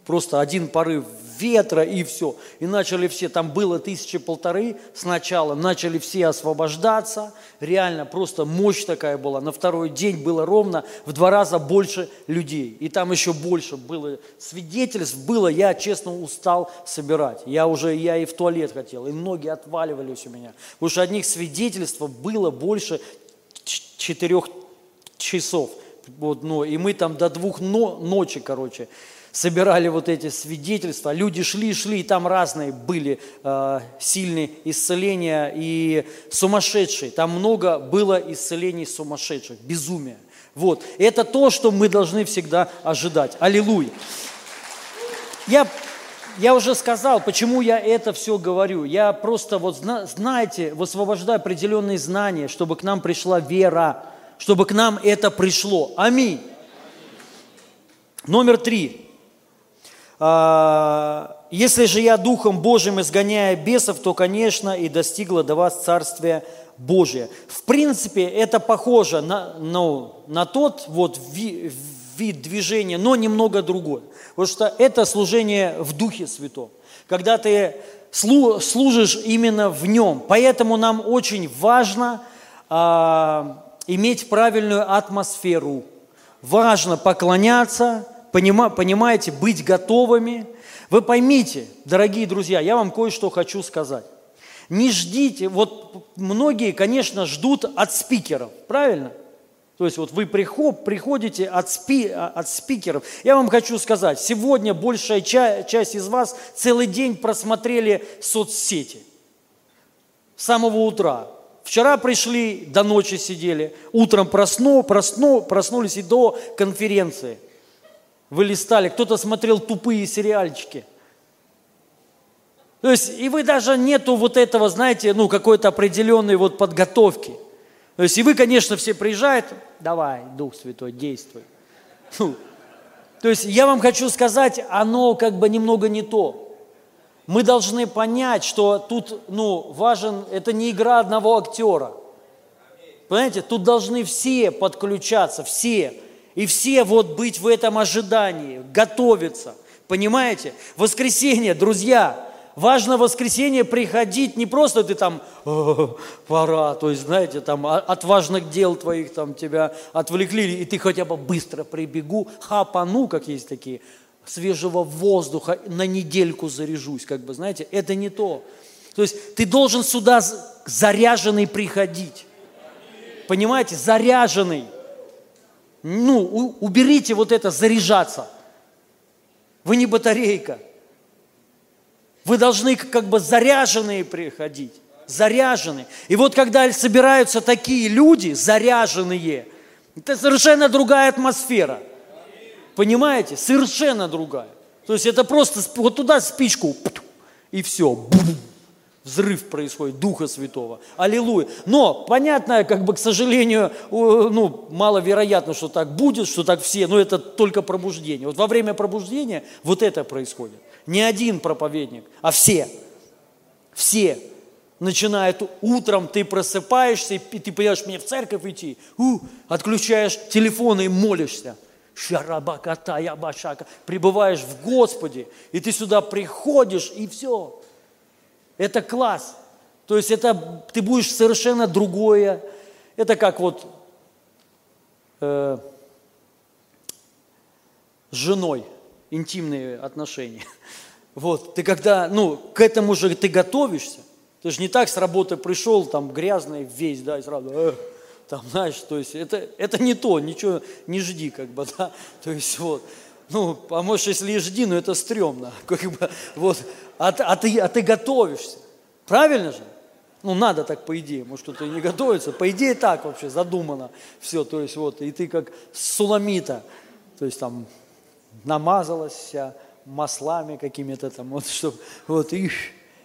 просто один порыв ветра и все. И начали все, там было тысячи полторы сначала, начали все освобождаться, реально просто мощь такая была. На второй день было ровно в два раза больше людей. И там еще больше было свидетельств, было, я честно устал собирать. Я уже, я и в туалет хотел, и ноги отваливались у меня. Потому что одних свидетельств было больше четырех часов. Вот, ну, и мы там до двух но, ночи, короче, собирали вот эти свидетельства. Люди шли, шли, и там разные были э, сильные исцеления и сумасшедшие. Там много было исцелений сумасшедших, безумия. Вот. Это то, что мы должны всегда ожидать. Аллилуйя. Я, я уже сказал, почему я это все говорю. Я просто, вот знаете, высвобождаю определенные знания, чтобы к нам пришла вера, чтобы к нам это пришло. Аминь. Номер три. А, если же я Духом Божьим изгоняя бесов, то, конечно, и достигло до вас Царствие Божие. В принципе, это похоже на, ну, на тот вот ви, вид движения, но немного другой. Потому что это служение в Духе Святом. Когда ты служишь именно в нем. Поэтому нам очень важно а, иметь правильную атмосферу. Важно поклоняться, понимаете, быть готовыми. Вы поймите, дорогие друзья, я вам кое-что хочу сказать. Не ждите, вот многие, конечно, ждут от спикеров, правильно? То есть вот вы приходите от, спи, от спикеров. Я вам хочу сказать, сегодня большая часть из вас целый день просмотрели соцсети с самого утра. Вчера пришли, до ночи сидели, утром просну, просну, проснулись и до конференции – вы листали, кто-то смотрел тупые сериальчики. То есть, и вы даже нету вот этого, знаете, ну, какой-то определенной вот подготовки. То есть, и вы, конечно, все приезжают, давай, Дух Святой, действуй. Ну, то есть, я вам хочу сказать, оно как бы немного не то. Мы должны понять, что тут, ну, важен, это не игра одного актера. Понимаете, тут должны все подключаться, все. И все вот быть в этом ожидании, готовиться. Понимаете? Воскресенье, друзья, важно в воскресенье приходить, не просто ты там, пора, то есть, знаете, там от важных дел твоих там тебя отвлекли, и ты хотя бы быстро прибегу, хапану, как есть такие, свежего воздуха, на недельку заряжусь, как бы, знаете, это не то. То есть ты должен сюда заряженный приходить. Понимаете, заряженный ну, уберите вот это заряжаться. Вы не батарейка. Вы должны как бы заряженные приходить. Заряженные. И вот когда собираются такие люди, заряженные, это совершенно другая атмосфера. Понимаете? Совершенно другая. То есть это просто вот туда спичку, и все. Взрыв происходит Духа Святого. Аллилуйя. Но, понятно, как бы, к сожалению, ну, маловероятно, что так будет, что так все, но это только пробуждение. Вот во время пробуждения вот это происходит. Не один проповедник, а все. Все. Начинает утром, ты просыпаешься, и ты понимаешь, мне в церковь идти, у, отключаешь телефон и молишься. Шарабаката, ябашака. Пребываешь в Господе, и ты сюда приходишь, и все. Это класс. То есть это ты будешь совершенно другое. Это как вот э, с женой интимные отношения. Вот, ты когда, ну, к этому же ты готовишься. Ты же не так с работы пришел, там, грязный весь, да, и сразу, э, там, знаешь, то есть это, это не то, ничего не жди, как бы, да, то есть вот. Ну, может, если жди, но это стрёмно, как бы, вот, а, а, ты, а ты готовишься, правильно же? Ну, надо так, по идее, может, кто-то и не готовится, по идее так вообще задумано все, то есть вот, и ты как суламита, то есть там намазалась вся маслами какими-то там, вот, чтобы, вот, и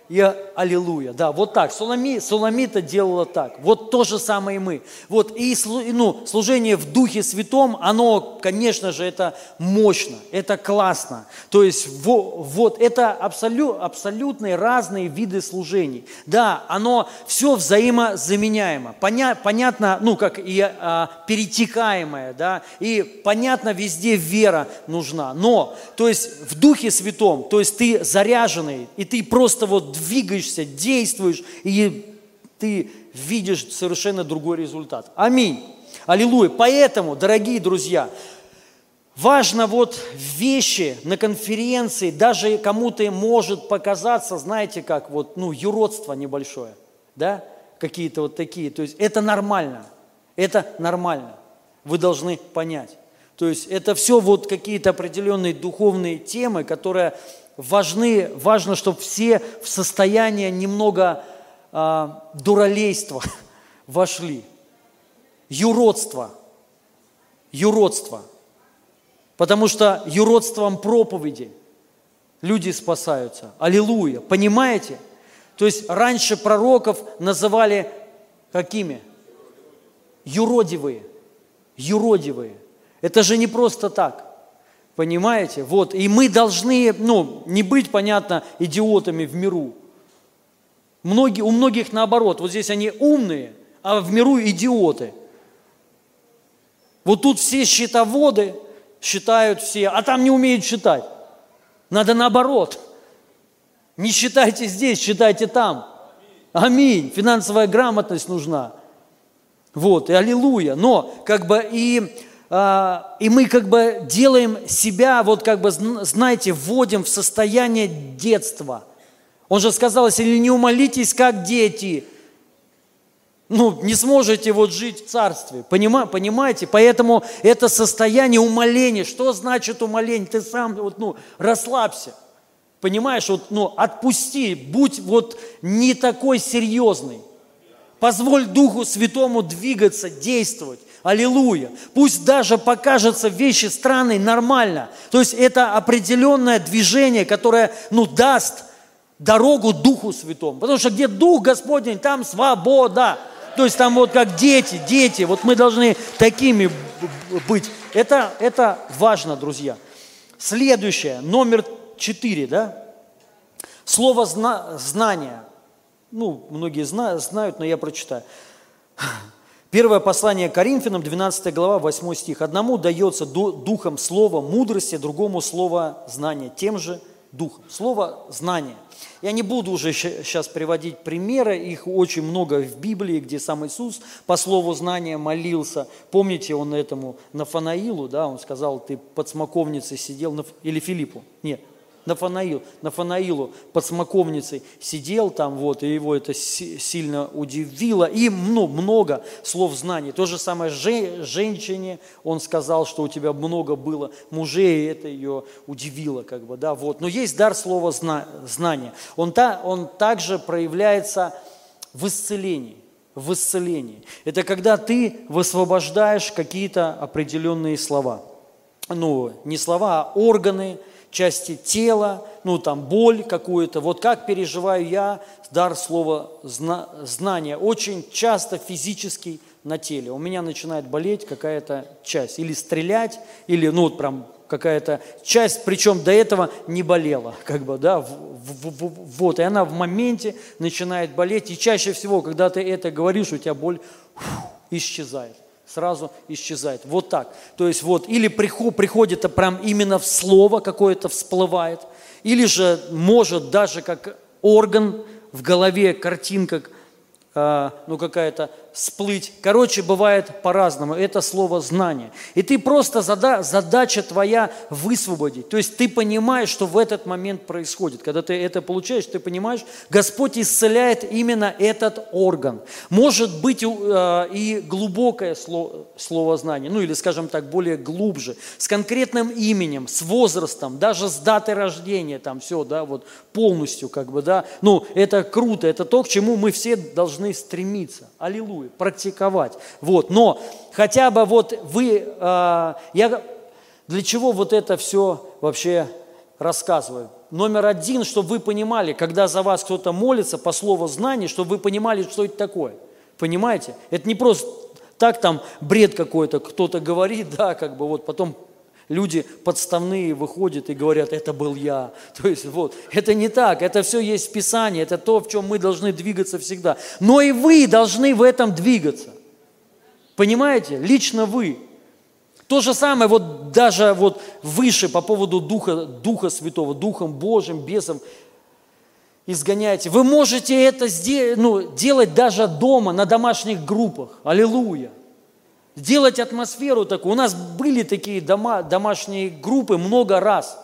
и аллилуйя. Да, вот так. Сулами, Суламита делала так. Вот то же самое и мы. Вот и ну, служение в Духе Святом, оно, конечно же, это мощно, это классно. То есть вот это абсолют, абсолютные разные виды служений. Да, оно все взаимозаменяемо. Поня, понятно, ну как и а, перетекаемое, да, и понятно, везде вера нужна. Но, то есть в Духе Святом, то есть ты заряженный, и ты просто вот двигаешься, действуешь, и ты видишь совершенно другой результат. Аминь. Аллилуйя. Поэтому, дорогие друзья, важно вот вещи на конференции, даже кому-то может показаться, знаете, как вот, ну, юродство небольшое, да, какие-то вот такие. То есть это нормально, это нормально. Вы должны понять. То есть это все вот какие-то определенные духовные темы, которые важны, важно, чтобы все в состояние немного э, дуралейства вошли. Юродство. Юродство. Потому что юродством проповеди люди спасаются. Аллилуйя. Понимаете? То есть раньше пророков называли какими? Юродивые. Юродивые. Это же не просто так. Понимаете? Вот. И мы должны, ну, не быть, понятно, идиотами в миру. Многие, у многих наоборот. Вот здесь они умные, а в миру идиоты. Вот тут все счетоводы считают все, а там не умеют считать. Надо наоборот. Не считайте здесь, считайте там. Аминь. Финансовая грамотность нужна. Вот, и аллилуйя. Но, как бы, и и мы как бы делаем себя, вот как бы, знаете, вводим в состояние детства. Он же сказал, если не умолитесь, как дети, ну, не сможете вот жить в царстве. Понимаете? Поэтому это состояние умоления. Что значит умоление? Ты сам вот, ну, расслабься. Понимаешь? Вот, ну, отпусти, будь вот не такой серьезный. Позволь Духу Святому двигаться, действовать. Аллилуйя. Пусть даже покажется вещи странной, нормально. То есть это определенное движение, которое ну, даст дорогу Духу Святому. Потому что где Дух Господень, там свобода. То есть там вот как дети, дети. Вот мы должны такими быть. Это, это важно, друзья. Следующее, номер четыре, да? Слово зна- знание. Ну, многие зна- знают, но я прочитаю. Первое послание Коринфянам, 12 глава, 8 стих. «Одному дается духом слово мудрости, другому слово знания, тем же духом». Слово знание. Я не буду уже сейчас приводить примеры, их очень много в Библии, где сам Иисус по слову знания молился. Помните, он этому Нафанаилу, да, он сказал, ты под смоковницей сидел, или Филиппу, нет, Нафанаил, Нафанаилу под смоковницей сидел там, вот, и его это си- сильно удивило. И ну, много слов знаний. То же самое же- женщине, он сказал, что у тебя много было мужей, и это ее удивило, как бы, да, вот. Но есть дар слова зна- знания. Он, та, он также проявляется в исцелении в исцелении. Это когда ты высвобождаешь какие-то определенные слова. Ну, не слова, а органы, части тела, ну, там, боль какую-то. Вот как переживаю я дар слова зна- знания. Очень часто физический на теле. У меня начинает болеть какая-то часть. Или стрелять, или, ну, вот прям какая-то часть, причем до этого не болела, как бы, да, в- в- в- вот, и она в моменте начинает болеть, и чаще всего, когда ты это говоришь, у тебя боль фу, исчезает, сразу исчезает, вот так, то есть вот, или приход, приходит это прям именно в слово какое-то всплывает, или же может даже как орган в голове, картинка, а, ну какая-то сплыть. Короче, бывает по-разному. Это слово знание. И ты просто зада- задача твоя высвободить. То есть ты понимаешь, что в этот момент происходит. Когда ты это получаешь, ты понимаешь, Господь исцеляет именно этот орган. Может быть э, и глубокое слово, слово знание, ну или, скажем так, более глубже, с конкретным именем, с возрастом, даже с датой рождения, там все, да, вот полностью как бы, да. Ну, это круто, это то, к чему мы все должны стремиться. Аллилуйя, практиковать. Вот, но хотя бы вот вы, э, я для чего вот это все вообще рассказываю? Номер один, чтобы вы понимали, когда за вас кто-то молится по слову знаний, чтобы вы понимали, что это такое. Понимаете? Это не просто так там бред какой-то, кто-то говорит, да, как бы вот потом люди подставные выходят и говорят, это был я. То есть вот, это не так, это все есть в Писании, это то, в чем мы должны двигаться всегда. Но и вы должны в этом двигаться. Понимаете? Лично вы. То же самое вот даже вот выше по поводу Духа, Духа Святого, Духом Божьим, бесом изгоняете. Вы можете это сделать, ну, делать даже дома, на домашних группах. Аллилуйя. Сделать атмосферу такую. У нас были такие дома, домашние группы много раз.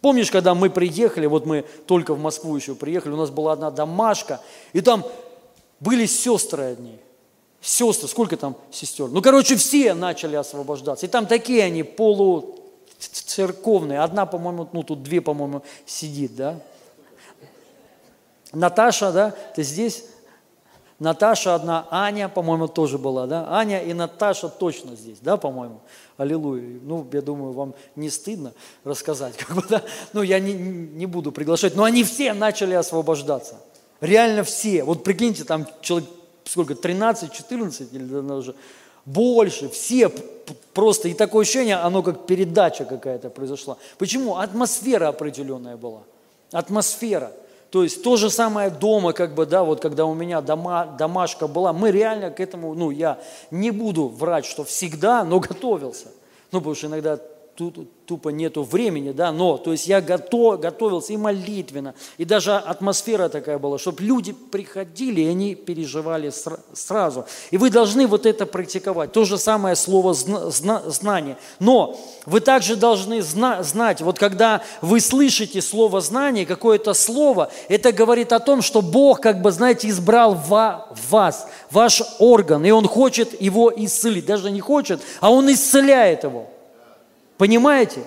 Помнишь, когда мы приехали, вот мы только в Москву еще приехали, у нас была одна домашка, и там были сестры одни. Сестры, сколько там сестер? Ну, короче, все начали освобождаться. И там такие они полуцерковные. Одна, по-моему, ну, тут две, по-моему, сидит, да? Наташа, да, ты здесь? Наташа одна, Аня, по-моему, тоже была, да? Аня и Наташа точно здесь, да, по-моему? Аллилуйя. Ну, я думаю, вам не стыдно рассказать, как бы, да? Ну, я не, не буду приглашать, но они все начали освобождаться. Реально все. Вот прикиньте, там человек, сколько, 13, 14 или даже больше, все просто, и такое ощущение, оно как передача какая-то произошла. Почему? Атмосфера определенная была. Атмосфера. То есть то же самое дома, как бы, да, вот когда у меня дома, домашка была, мы реально к этому, ну, я не буду врать, что всегда, но готовился. Ну, потому что иногда тупо нету времени, да, но, то есть я готов, готовился и молитвенно, и даже атмосфера такая была, чтобы люди приходили, и они переживали сра- сразу. И вы должны вот это практиковать. То же самое слово зна- зна- знание. Но вы также должны зна- знать, вот когда вы слышите слово знание, какое-то слово, это говорит о том, что Бог, как бы, знаете, избрал ва- вас, ваш орган, и Он хочет его исцелить. Даже не хочет, а Он исцеляет его. Понимаете?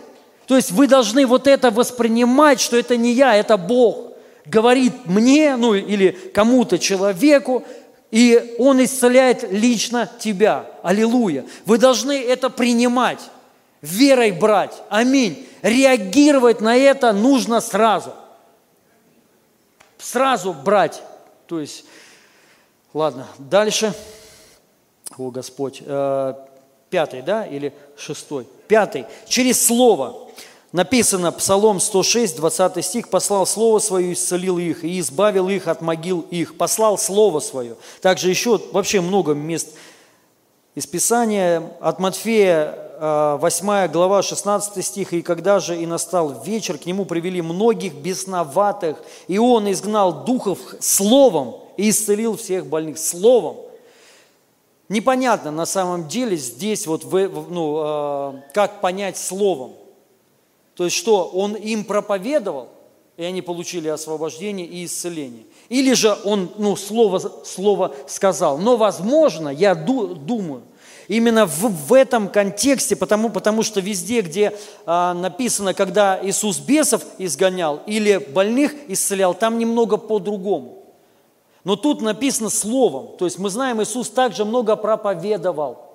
То есть вы должны вот это воспринимать, что это не я, это Бог говорит мне, ну или кому-то, человеку, и Он исцеляет лично тебя. Аллилуйя. Вы должны это принимать, верой брать. Аминь. Реагировать на это нужно сразу. Сразу брать. То есть, ладно, дальше. О, Господь. Э, Пятый, да, или шестой? Пятый. Через слово. Написано, Псалом 106, 20 стих, «Послал Слово Свое, исцелил их, и избавил их от могил их». Послал Слово Свое. Также еще вообще много мест из Писания. От Матфея 8 глава, 16 стих, «И когда же и настал вечер, к нему привели многих бесноватых, и он изгнал духов словом и исцелил всех больных». Словом. Непонятно на самом деле здесь вот, ну, э, как понять словом. То есть что? Он им проповедовал, и они получили освобождение и исцеление. Или же он ну, слово, слово сказал. Но, возможно, я ду, думаю, именно в, в этом контексте, потому, потому что везде, где а, написано, когда Иисус бесов изгонял или больных исцелял, там немного по-другому. Но тут написано словом. То есть мы знаем, Иисус также много проповедовал.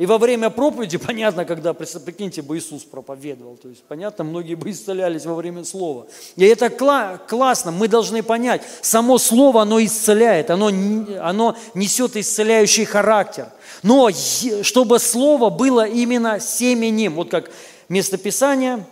И во время проповеди, понятно, когда, прикиньте, бы Иисус проповедовал, то есть, понятно, многие бы исцелялись во время слова. И это кла- классно, мы должны понять, само слово, оно исцеляет, оно, оно несет исцеляющий характер. Но чтобы слово было именно семенем, вот как местописание,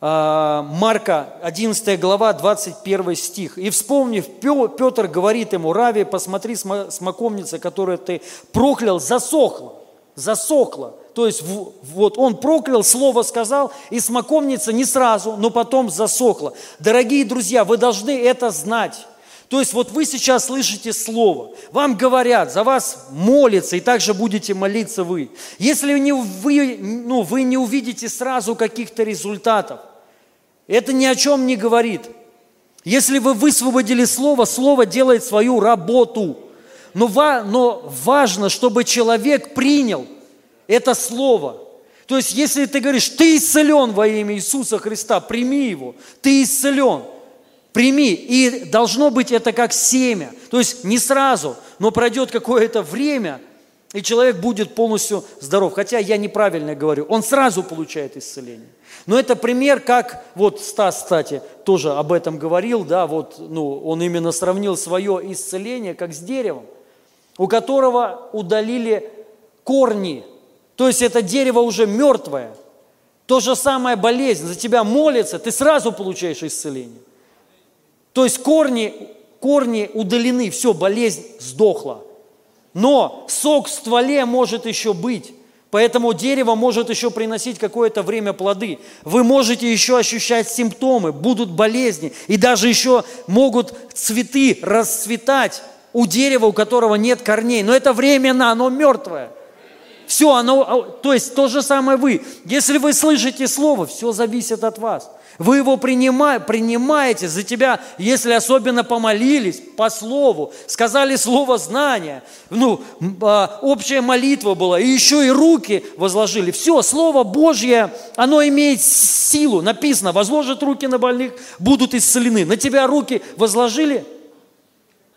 Марка, 11 глава, 21 стих. «И вспомнив, Петр говорит ему, Рави, посмотри, смоковница, которую ты проклял, засохла засохло. То есть вот он проклял, слово сказал, и смоковница не сразу, но потом засохла. Дорогие друзья, вы должны это знать. То есть вот вы сейчас слышите слово, вам говорят, за вас молятся, и также будете молиться вы. Если не, вы, ну, вы не увидите сразу каких-то результатов, это ни о чем не говорит. Если вы высвободили слово, слово делает свою работу – но, но важно, чтобы человек принял это слово. То есть, если ты говоришь, ты исцелен во имя Иисуса Христа, прими его, ты исцелен, прими. И должно быть это как семя. То есть, не сразу, но пройдет какое-то время, и человек будет полностью здоров. Хотя я неправильно говорю, он сразу получает исцеление. Но это пример, как, вот Стас, кстати, тоже об этом говорил, да, вот, ну, он именно сравнил свое исцеление как с деревом у которого удалили корни. То есть это дерево уже мертвое. То же самое болезнь, за тебя молится, ты сразу получаешь исцеление. То есть корни, корни удалены, все, болезнь сдохла. Но сок в стволе может еще быть. Поэтому дерево может еще приносить какое-то время плоды. Вы можете еще ощущать симптомы, будут болезни, и даже еще могут цветы расцветать у дерева, у которого нет корней. Но это временно, оно мертвое. Все, оно, а, то есть то же самое вы. Если вы слышите слово, все зависит от вас. Вы его принимаете, за тебя, если особенно помолились по слову, сказали слово знания, ну, а, общая молитва была, и еще и руки возложили. Все, Слово Божье, оно имеет силу. Написано, возложат руки на больных, будут исцелены. На тебя руки возложили –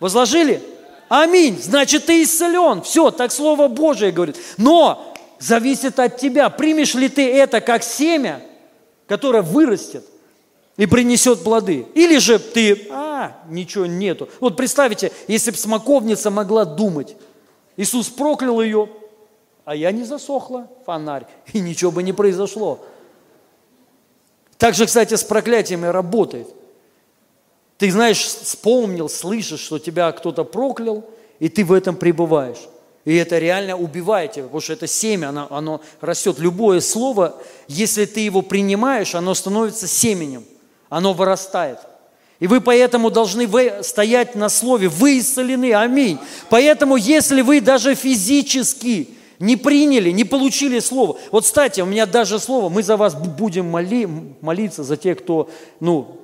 Возложили? Аминь. Значит, ты исцелен. Все, так Слово Божие говорит. Но зависит от тебя, примешь ли ты это как семя, которое вырастет и принесет плоды. Или же ты, а, ничего нету. Вот представьте, если бы смоковница могла думать, Иисус проклял ее, а я не засохла, фонарь, и ничего бы не произошло. Так же, кстати, с проклятиями работает – ты знаешь, вспомнил, слышишь, что тебя кто-то проклял, и ты в этом пребываешь. И это реально убивает тебя, потому что это семя, оно, оно растет. Любое слово, если ты его принимаешь, оно становится семенем, оно вырастает. И вы поэтому должны стоять на слове. Вы исцелены. Аминь. Поэтому, если вы даже физически не приняли, не получили слово. Вот, кстати, у меня даже слово, мы за вас будем моли, молиться, за тех, кто ну,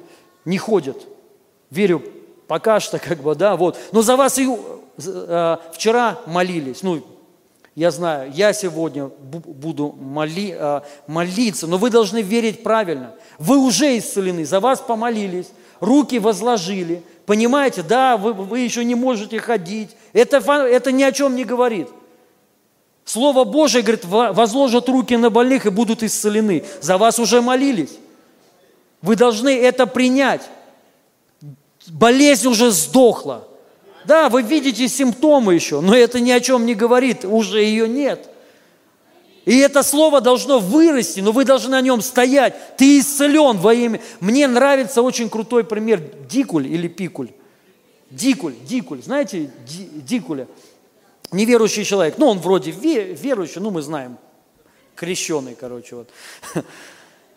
не ходит верю пока что, как бы, да, вот. Но за вас и э, вчера молились, ну, я знаю, я сегодня буду моли, э, молиться, но вы должны верить правильно. Вы уже исцелены, за вас помолились, руки возложили, понимаете, да, вы, вы еще не можете ходить. Это, это ни о чем не говорит. Слово Божие, говорит, возложат руки на больных и будут исцелены. За вас уже молились. Вы должны это принять. Болезнь уже сдохла. Да, вы видите симптомы еще, но это ни о чем не говорит, уже ее нет. И это слово должно вырасти, но вы должны на нем стоять. Ты исцелен во имя. Мне нравится очень крутой пример Дикуль или Пикуль. Дикуль, Дикуль, знаете Дикуля? Неверующий человек, ну он вроде верующий, ну мы знаем, крещеный, короче, вот.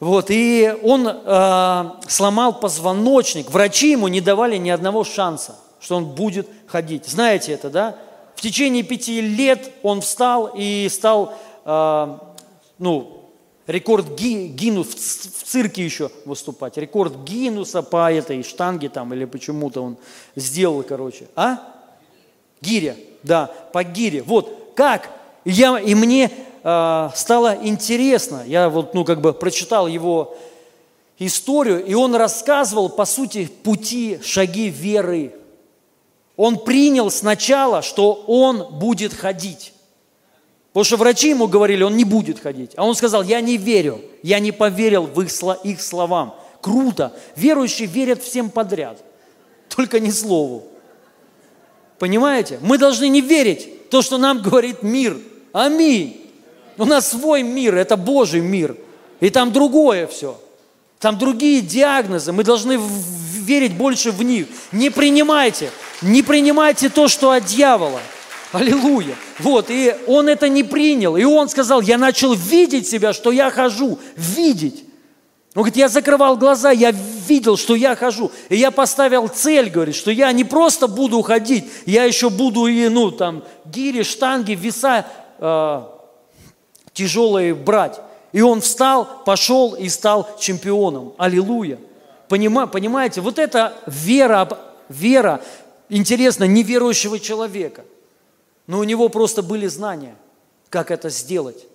Вот, и он э, сломал позвоночник. Врачи ему не давали ни одного шанса, что он будет ходить. Знаете это, да? В течение пяти лет он встал и стал, э, ну, Рекорд Ги- Гиннус, в в цирке еще выступать. Рекорд Гиннуса по этой штанге там, или почему-то он сделал, короче. А? Гиря, да, по гире. Вот, как? Я, и мне э, стало интересно, я вот, ну, как бы прочитал его историю, и он рассказывал, по сути, пути, шаги веры. Он принял сначала, что он будет ходить. Потому что врачи ему говорили, он не будет ходить. А он сказал, я не верю, я не поверил в их, их словам. Круто. Верующие верят всем подряд, только не слову. Понимаете? Мы должны не верить то, что нам говорит мир. Аминь. У нас свой мир, это Божий мир. И там другое все. Там другие диагнозы. Мы должны верить больше в них. Не принимайте. Не принимайте то, что от дьявола. Аллилуйя. Вот, и он это не принял. И он сказал, я начал видеть себя, что я хожу. Видеть. Он говорит, я закрывал глаза, я видел, что я хожу. И я поставил цель, говорит, что я не просто буду ходить, я еще буду и, ну, там, гири, штанги, веса э, тяжелые брать. И он встал, пошел и стал чемпионом. Аллилуйя. Понима, понимаете, вот это вера, вера, интересно, неверующего человека. Но у него просто были знания, как это сделать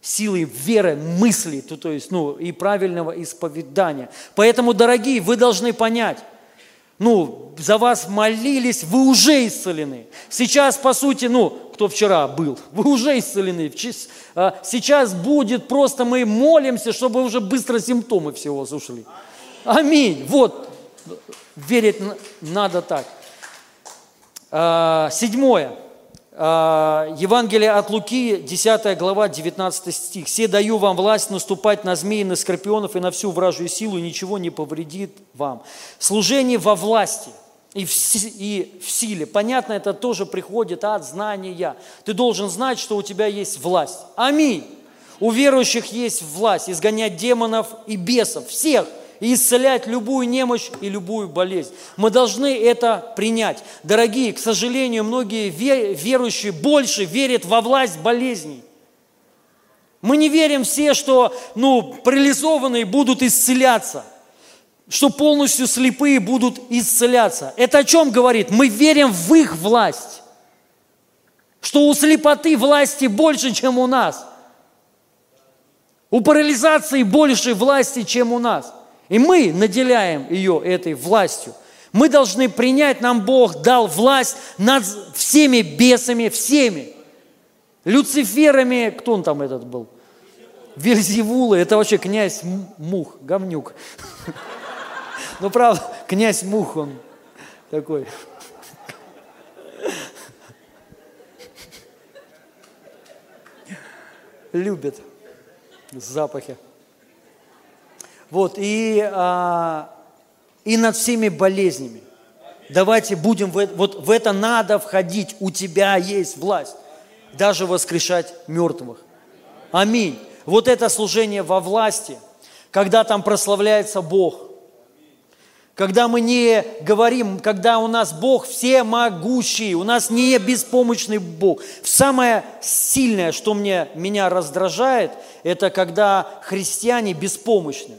силой веры, мысли, то, есть, ну, и правильного исповедания. Поэтому, дорогие, вы должны понять, ну, за вас молились, вы уже исцелены. Сейчас, по сути, ну, кто вчера был, вы уже исцелены. А, Сейчас будет просто мы молимся, чтобы уже быстро симптомы все у вас ушли. Аминь. Вот, верить надо так. А, Седьмое. А, Евангелие от Луки, 10 глава, 19 стих. «Все даю вам власть наступать на змеи, на скорпионов и на всю вражью силу, и ничего не повредит вам». Служение во власти и в, и в силе. Понятно, это тоже приходит от знания. Ты должен знать, что у тебя есть власть. Аминь. У верующих есть власть изгонять демонов и бесов, всех, и исцелять любую немощь и любую болезнь. Мы должны это принять. Дорогие, к сожалению, многие ве- верующие больше верят во власть болезней. Мы не верим все, что ну, парализованные будут исцеляться, что полностью слепые будут исцеляться. Это о чем говорит? Мы верим в их власть, что у слепоты власти больше, чем у нас. У парализации больше власти, чем у нас. И мы наделяем ее этой властью. Мы должны принять, нам Бог дал власть над всеми бесами, всеми. Люциферами, кто он там этот был? Вельзевулы, это вообще князь Мух, говнюк. Ну, правда, князь Мух, он такой. Любит запахи. Вот, и, а, и над всеми болезнями. Давайте будем, в, вот в это надо входить. У тебя есть власть. Даже воскрешать мертвых. Аминь. Вот это служение во власти, когда там прославляется Бог. Когда мы не говорим, когда у нас Бог всемогущий, у нас не беспомощный Бог. Самое сильное, что мне, меня раздражает, это когда христиане беспомощны.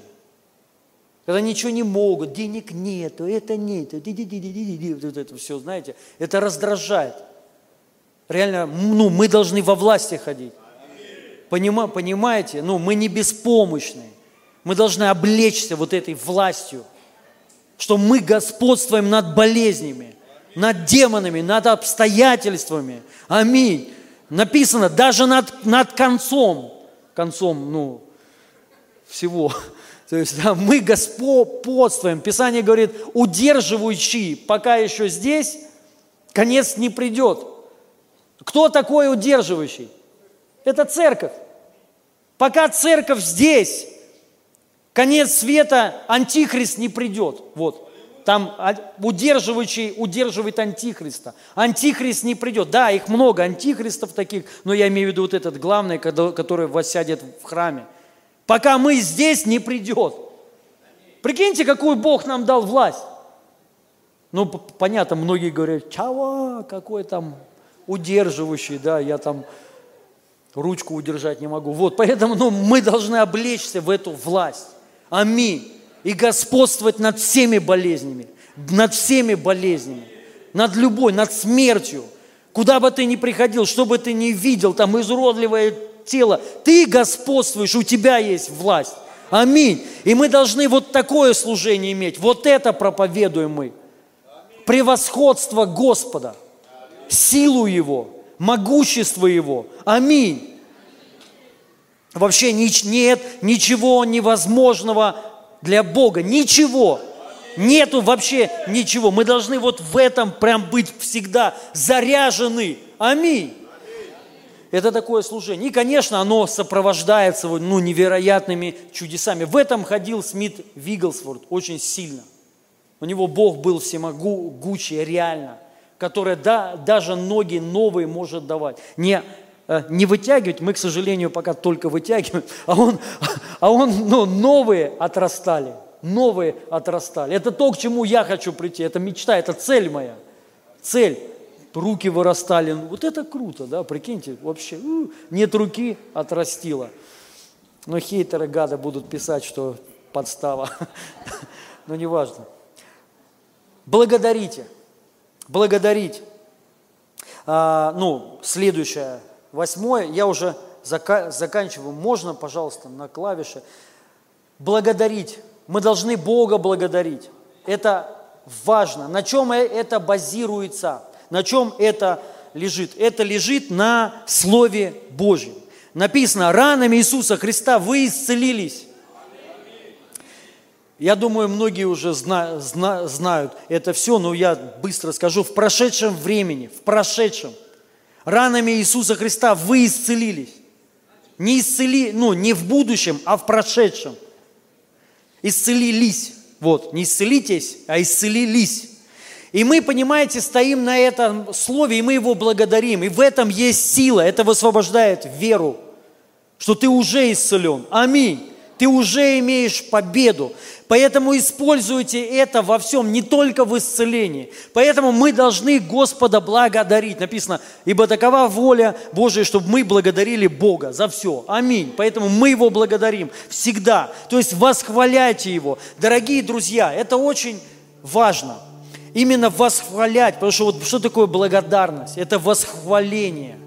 Когда ничего не могут, денег нету, это нет, ди-ди-ди-ди-ди-ди, вот это все, знаете, это раздражает. Реально, ну, мы должны во власти ходить. Понима, понимаете? Ну, мы не беспомощны. Мы должны облечься вот этой властью, что мы господствуем над болезнями, над демонами, над обстоятельствами. Аминь. Написано, даже над, над концом, концом, ну, всего. То есть да, мы господствуем. Писание говорит, удерживающий, пока еще здесь, конец не придет. Кто такой удерживающий? Это церковь. Пока церковь здесь, конец света, антихрист не придет. Вот. Там а- удерживающий удерживает антихриста. Антихрист не придет. Да, их много антихристов таких, но я имею в виду вот этот главный, который воссядет в храме. Пока мы здесь, не придет. Прикиньте, какую Бог нам дал власть. Ну, понятно, многие говорят, чего, какой там удерживающий, да, я там Ручку удержать не могу. Вот, поэтому ну, мы должны облечься в эту власть. Аминь. И господствовать над всеми болезнями, над всеми болезнями, над любой, над смертью. Куда бы ты ни приходил, что бы ты ни видел, там изуродливое тело, ты господствуешь, у тебя есть власть. Аминь. И мы должны вот такое служение иметь. Вот это проповедуем мы. Превосходство Господа, силу Его, могущество Его. Аминь. Вообще нет ничего невозможного для Бога. Ничего. Нету вообще ничего. Мы должны вот в этом прям быть всегда заряжены. Аминь. Это такое служение. И, конечно, оно сопровождается ну, невероятными чудесами. В этом ходил Смит Вигглсворт очень сильно. У него Бог был всемогучий, реально, который да, даже ноги новые может давать. Не, э, не вытягивать, мы, к сожалению, пока только вытягиваем, а он, а он ну, новые отрастали, новые отрастали. Это то, к чему я хочу прийти, это мечта, это цель моя. Цель руки вырастали. Вот это круто, да, прикиньте, вообще, нет руки, отрастила. Но хейтеры, гады будут писать, что подстава. Но неважно. Благодарите, благодарить. А, ну, следующее, восьмое, я уже зака- заканчиваю. Можно, пожалуйста, на клавише. Благодарить. Мы должны Бога благодарить. Это важно. На чем это базируется? На чем это лежит? Это лежит на Слове Божьем. Написано, ранами Иисуса Христа вы исцелились. Я думаю, многие уже зна, зна, знают это все, но я быстро скажу. В прошедшем времени, в прошедшем, ранами Иисуса Христа вы исцелились. Не исцели, ну, не в будущем, а в прошедшем. Исцелились. Вот, не исцелитесь, а исцелились. И мы, понимаете, стоим на этом слове, и мы его благодарим. И в этом есть сила, это высвобождает веру, что ты уже исцелен. Аминь. Ты уже имеешь победу. Поэтому используйте это во всем, не только в исцелении. Поэтому мы должны Господа благодарить. Написано, ибо такова воля Божия, чтобы мы благодарили Бога за все. Аминь. Поэтому мы Его благодарим всегда. То есть восхваляйте Его. Дорогие друзья, это очень важно – именно восхвалять, потому что вот что такое благодарность? Это восхваление.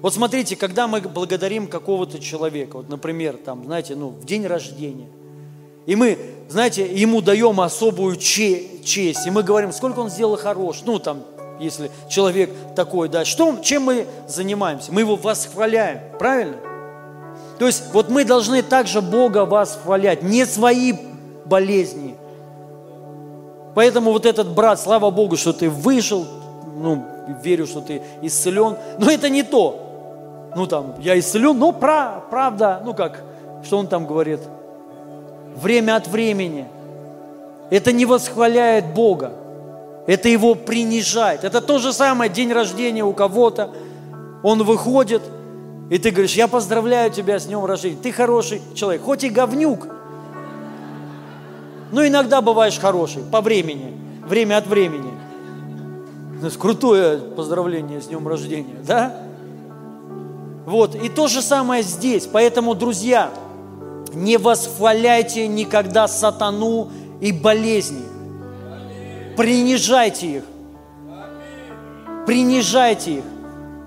Вот смотрите, когда мы благодарим какого-то человека, вот, например, там, знаете, ну, в день рождения, и мы, знаете, ему даем особую честь, и мы говорим, сколько он сделал хорош, ну, там, если человек такой, да, что, чем мы занимаемся? Мы его восхваляем, правильно? То есть вот мы должны также Бога восхвалять, не свои болезни, Поэтому вот этот брат, слава Богу, что ты вышел, ну, верю, что ты исцелен, но это не то. Ну, там, я исцелен, но про, правда, ну как, что он там говорит? Время от времени. Это не восхваляет Бога. Это его принижает. Это то же самое, день рождения у кого-то. Он выходит, и ты говоришь, я поздравляю тебя с днем рождения. Ты хороший человек, хоть и говнюк, но иногда бываешь хороший, по времени, время от времени. Это крутое поздравление с днем рождения, да? Вот, и то же самое здесь. Поэтому, друзья, не восхваляйте никогда сатану и болезни. Принижайте их. Принижайте их.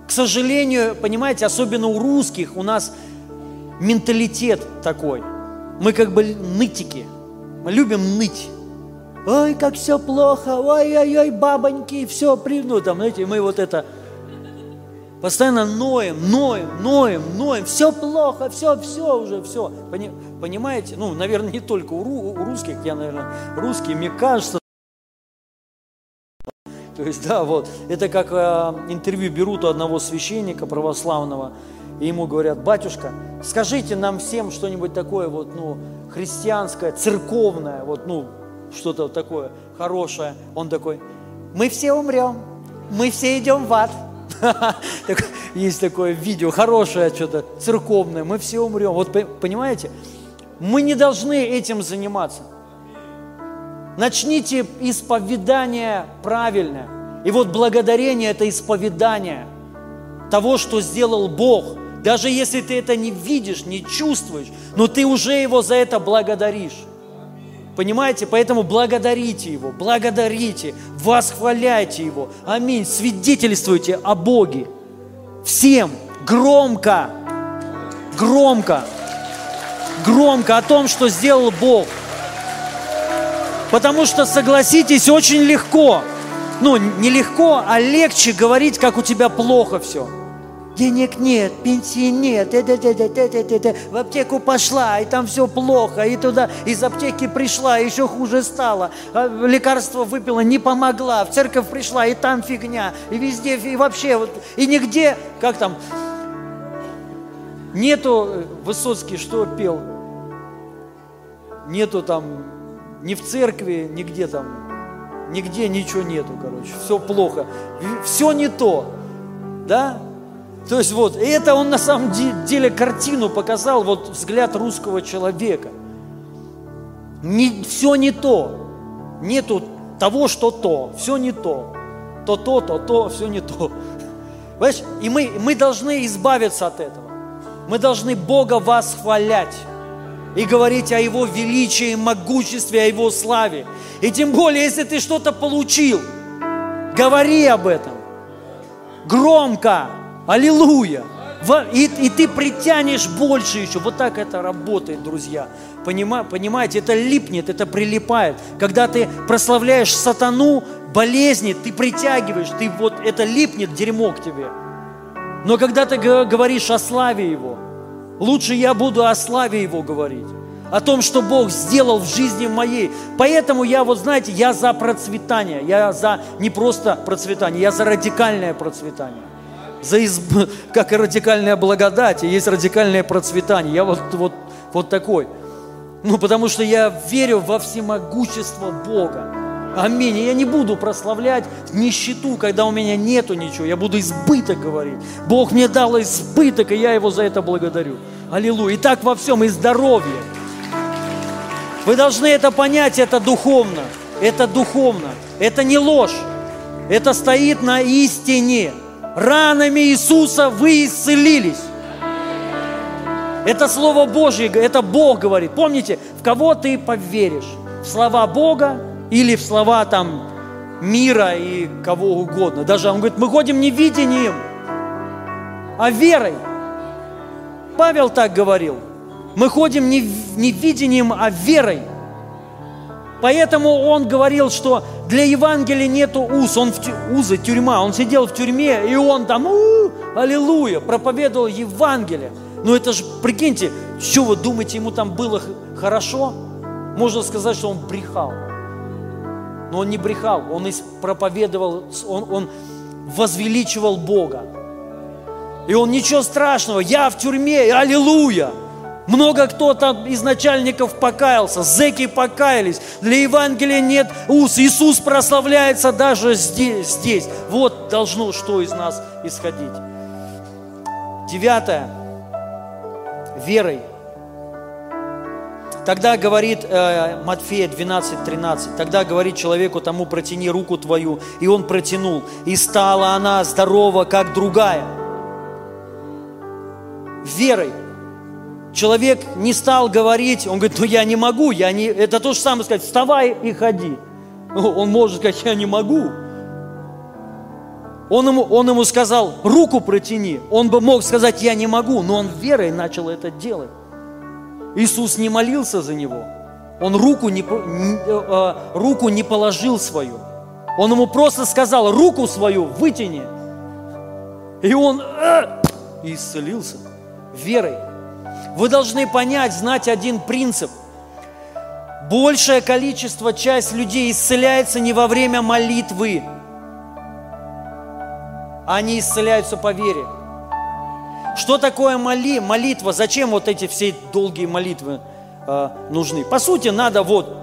К сожалению, понимаете, особенно у русских у нас менталитет такой. Мы как бы нытики – мы любим ныть. Ой, как все плохо, ой-ой-ой, бабоньки, все, при... ну там, знаете, мы вот это постоянно ноем, ноем, ноем, ноем, все плохо, все, все уже, все. Понимаете? Ну, наверное, не только у, у русских, я, наверное, русский, мне кажется, то есть, да, вот, это как э, интервью берут у одного священника православного, и ему говорят, батюшка, скажите нам всем что-нибудь такое, вот, ну, христианское, церковное, вот, ну, что-то такое хорошее. Он такой, мы все умрем, мы все идем в ад. Есть такое видео, хорошее что-то, церковное, мы все умрем. Вот понимаете, мы не должны этим заниматься. Начните исповедание правильное. И вот благодарение – это исповедание того, что сделал Бог – Даже если ты это не видишь, не чувствуешь, но ты уже Его за это благодаришь. Понимаете? Поэтому благодарите Его, благодарите, восхваляйте Его. Аминь. Свидетельствуйте о Боге. Всем громко, громко, громко о том, что сделал Бог. Потому что, согласитесь, очень легко, ну, не легко, а легче говорить, как у тебя плохо все. Денег нет, пенсии нет, э, э, э, э, э, э, э, в аптеку пошла, и там все плохо, и туда из аптеки пришла, еще хуже стало, А лекарство выпила, не помогла, в церковь пришла, и там фигня, и везде, и вообще, вот, и нигде, как там, нету, э, Высоцкий что пел, нету там, ни в церкви, нигде там, нигде ничего нету, короче, все плохо, все не то, да? То есть вот, и это он на самом де- деле картину показал, вот взгляд русского человека. Не, все не то, нету того, что то, все не то, то то, то то, все не то. Понимаешь? И мы, мы должны избавиться от этого. Мы должны Бога восхвалять и говорить о Его величии, могуществе, о Его славе. И тем более, если ты что-то получил, говори об этом. Громко. Аллилуйя. И, и ты притянешь больше еще. Вот так это работает, друзья. Понима- понимаете, это липнет, это прилипает. Когда ты прославляешь сатану, болезни, ты притягиваешь, ты вот это липнет дерьмо к тебе. Но когда ты говоришь о славе Его, лучше я буду о славе Его говорить, о том, что Бог сделал в жизни моей. Поэтому я, вот знаете, я за процветание, я за не просто процветание, я за радикальное процветание. За изб- как и радикальная благодать, и есть радикальное процветание. Я вот, вот, вот такой. Ну, потому что я верю во всемогущество Бога. Аминь. Я не буду прославлять нищету, когда у меня нету ничего. Я буду избыток говорить. Бог мне дал избыток, и я Его за это благодарю. Аллилуйя. И так во всем, и здоровье. Вы должны это понять, это духовно. Это духовно. Это не ложь. Это стоит на истине. Ранами Иисуса вы исцелились. Это Слово Божье, это Бог говорит. Помните, в кого ты поверишь? В слова Бога или в слова там мира и кого угодно. Даже он говорит, мы ходим не видением, а верой. Павел так говорил. Мы ходим не, не видением, а верой. Поэтому он говорил, что для Евангелия нету уз, он в тю- узы, тюрьма, он сидел в тюрьме, и он там, «У, аллилуйя, проповедовал Евангелие. Ну это же, прикиньте, что вы думаете, ему там было хорошо? Можно сказать, что он брехал. Но он не брехал, он проповедовал, он, он возвеличивал Бога. И он ничего страшного, я в тюрьме, аллилуйя. Много кто там из начальников покаялся, зеки покаялись. Для Евангелия нет уз. Иисус прославляется даже здесь. здесь. Вот должно что из нас исходить. Девятое. Верой. Тогда говорит э, Матфея 12, 13, тогда говорит человеку тому, протяни руку твою, и он протянул, и стала она здорова, как другая. Верой. Человек не стал говорить, он говорит, ну я не могу, я не... это то же самое сказать, вставай и ходи. Ну, Он может сказать, я не могу. Он ему, он ему сказал, руку протяни. Он бы мог сказать, я не могу, но он верой начал это делать. Иисус не молился за него. Он руку не, э, э, руку не положил свою. Он ему просто сказал, руку свою вытяни. И он э, исцелился верой. Вы должны понять, знать один принцип. Большее количество, часть людей исцеляется не во время молитвы. Они исцеляются по вере. Что такое моли, молитва? Зачем вот эти все долгие молитвы э, нужны? По сути, надо вот,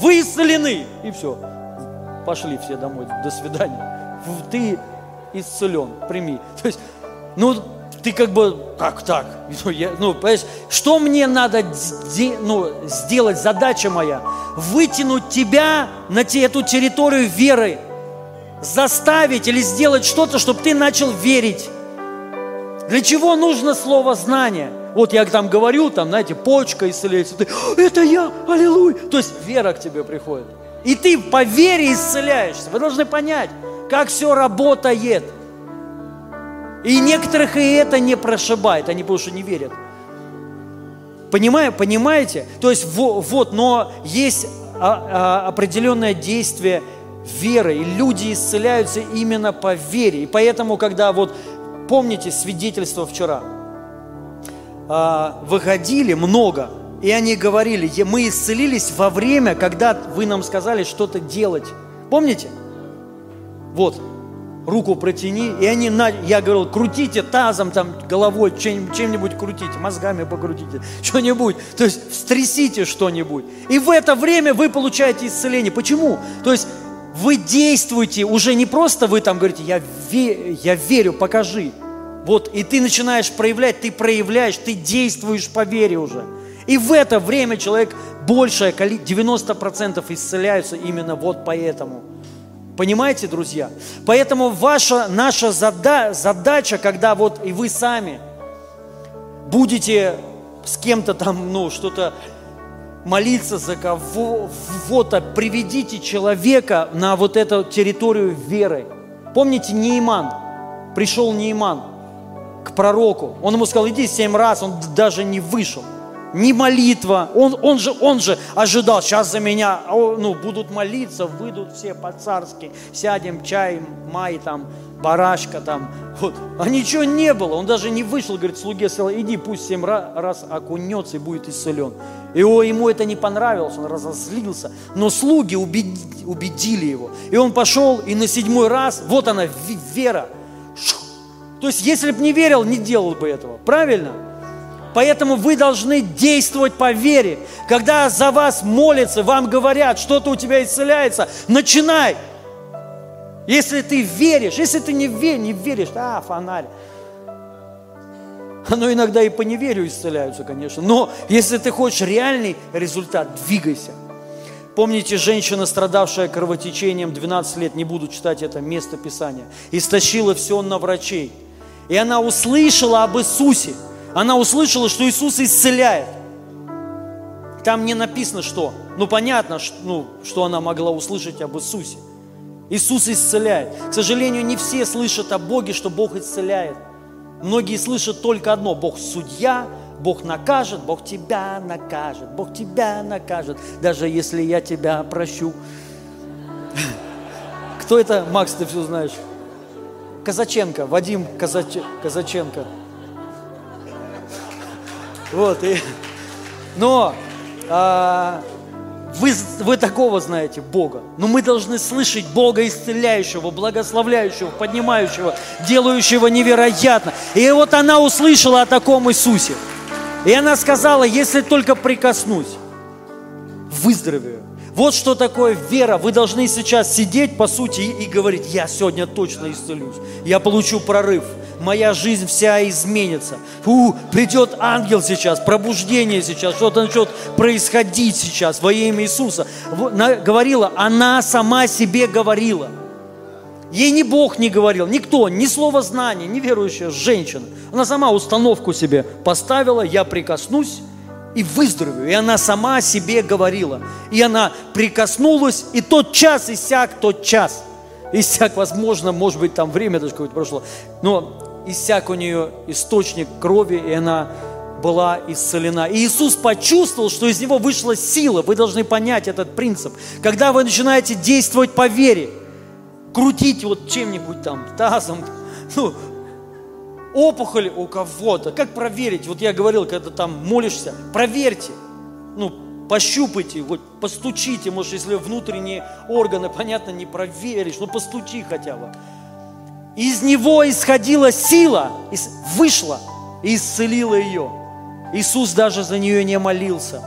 вы исцелены, и все. Пошли все домой, до свидания. Ты исцелен, прими. То есть, ну, ты как бы, как так? Ну, я, ну, понимаешь, что мне надо де- ну, сделать, задача моя? Вытянуть тебя на те, эту территорию веры, заставить или сделать что-то, чтобы ты начал верить. Для чего нужно слово знание? Вот я там говорю, там, знаете, почка исцеляется. Ты, это я, аллилуйя. То есть вера к тебе приходит. И ты по вере исцеляешься. Вы должны понять, как все работает. И некоторых и это не прошибает, они потому что не верят. Понимаю, понимаете? То есть вот, но есть а, а, определенное действие веры, и люди исцеляются именно по вере. И поэтому, когда вот, помните свидетельство вчера, а, выходили много, и они говорили, мы исцелились во время, когда вы нам сказали что-то делать. Помните? Вот, руку протяни, и они, на, я говорил, крутите тазом, там, головой, чем, чем-нибудь крутите, мозгами покрутите, что-нибудь, то есть встрясите что-нибудь. И в это время вы получаете исцеление. Почему? То есть вы действуете, уже не просто вы там говорите, я, ве, я верю, покажи. Вот, и ты начинаешь проявлять, ты проявляешь, ты действуешь по вере уже. И в это время человек большее количество, 90% исцеляются именно вот поэтому. Понимаете, друзья? Поэтому ваша, наша зада, задача, когда вот и вы сами будете с кем-то там, ну, что-то молиться за кого-то, приведите человека на вот эту территорию веры. Помните Нейман? Пришел Нейман к пророку. Он ему сказал, иди семь раз, он даже не вышел ни молитва. Он, он, же, он же ожидал, сейчас за меня ну, будут молиться, выйдут все по-царски, сядем, чай, май там, барашка там. Вот. А ничего не было, он даже не вышел, говорит, слуге сказал, иди, пусть семь раз окунется и будет исцелен. И о, ему это не понравилось, он разозлился. Но слуги убедили, убедили его. И он пошел, и на седьмой раз, вот она, вера. То есть, если бы не верил, не делал бы этого. Правильно? Поэтому вы должны действовать по вере. Когда за вас молятся, вам говорят, что-то у тебя исцеляется, начинай. Если ты веришь, если ты не, веришь, не веришь, а, фонарь. Оно иногда и по неверию исцеляются, конечно. Но если ты хочешь реальный результат, двигайся. Помните, женщина, страдавшая кровотечением 12 лет, не буду читать это место Писания, истощила все на врачей. И она услышала об Иисусе – она услышала, что Иисус исцеляет. Там не написано, что. Ну, понятно, что, ну, что она могла услышать об Иисусе. Иисус исцеляет. К сожалению, не все слышат о Боге, что Бог исцеляет. Многие слышат только одно. Бог судья, Бог накажет, Бог тебя накажет, Бог тебя накажет, даже если я тебя прощу. Кто это, Макс, ты все знаешь? Казаченко, Вадим Казач... Казаченко. Вот, и, но а, вы, вы такого знаете Бога. Но мы должны слышать Бога исцеляющего, благословляющего, поднимающего, делающего невероятно. И вот она услышала о таком Иисусе. И она сказала, если только прикоснусь, выздоровею. Вот что такое вера. Вы должны сейчас сидеть, по сути, и, и говорить, я сегодня точно исцелюсь. Я получу прорыв моя жизнь вся изменится. Фу, придет ангел сейчас, пробуждение сейчас, что-то начнет происходить сейчас во имя Иисуса. Говорила, она сама себе говорила. Ей ни Бог не говорил, никто, ни слово знания, ни верующая женщина. Она сама установку себе поставила, я прикоснусь и выздоровею. И она сама себе говорила. И она прикоснулась, и тот час иссяк, тот час. Иссяк, возможно, может быть, там время даже какое-то прошло. Но иссяк у нее источник крови, и она была исцелена. И Иисус почувствовал, что из него вышла сила. Вы должны понять этот принцип. Когда вы начинаете действовать по вере, крутить вот чем-нибудь там, тазом, ну, опухоль у кого-то, как проверить? Вот я говорил, когда там молишься, проверьте, ну, пощупайте, вот постучите, может, если внутренние органы, понятно, не проверишь, но постучи хотя бы. Из него исходила сила, вышла и исцелила ее. Иисус даже за нее не молился.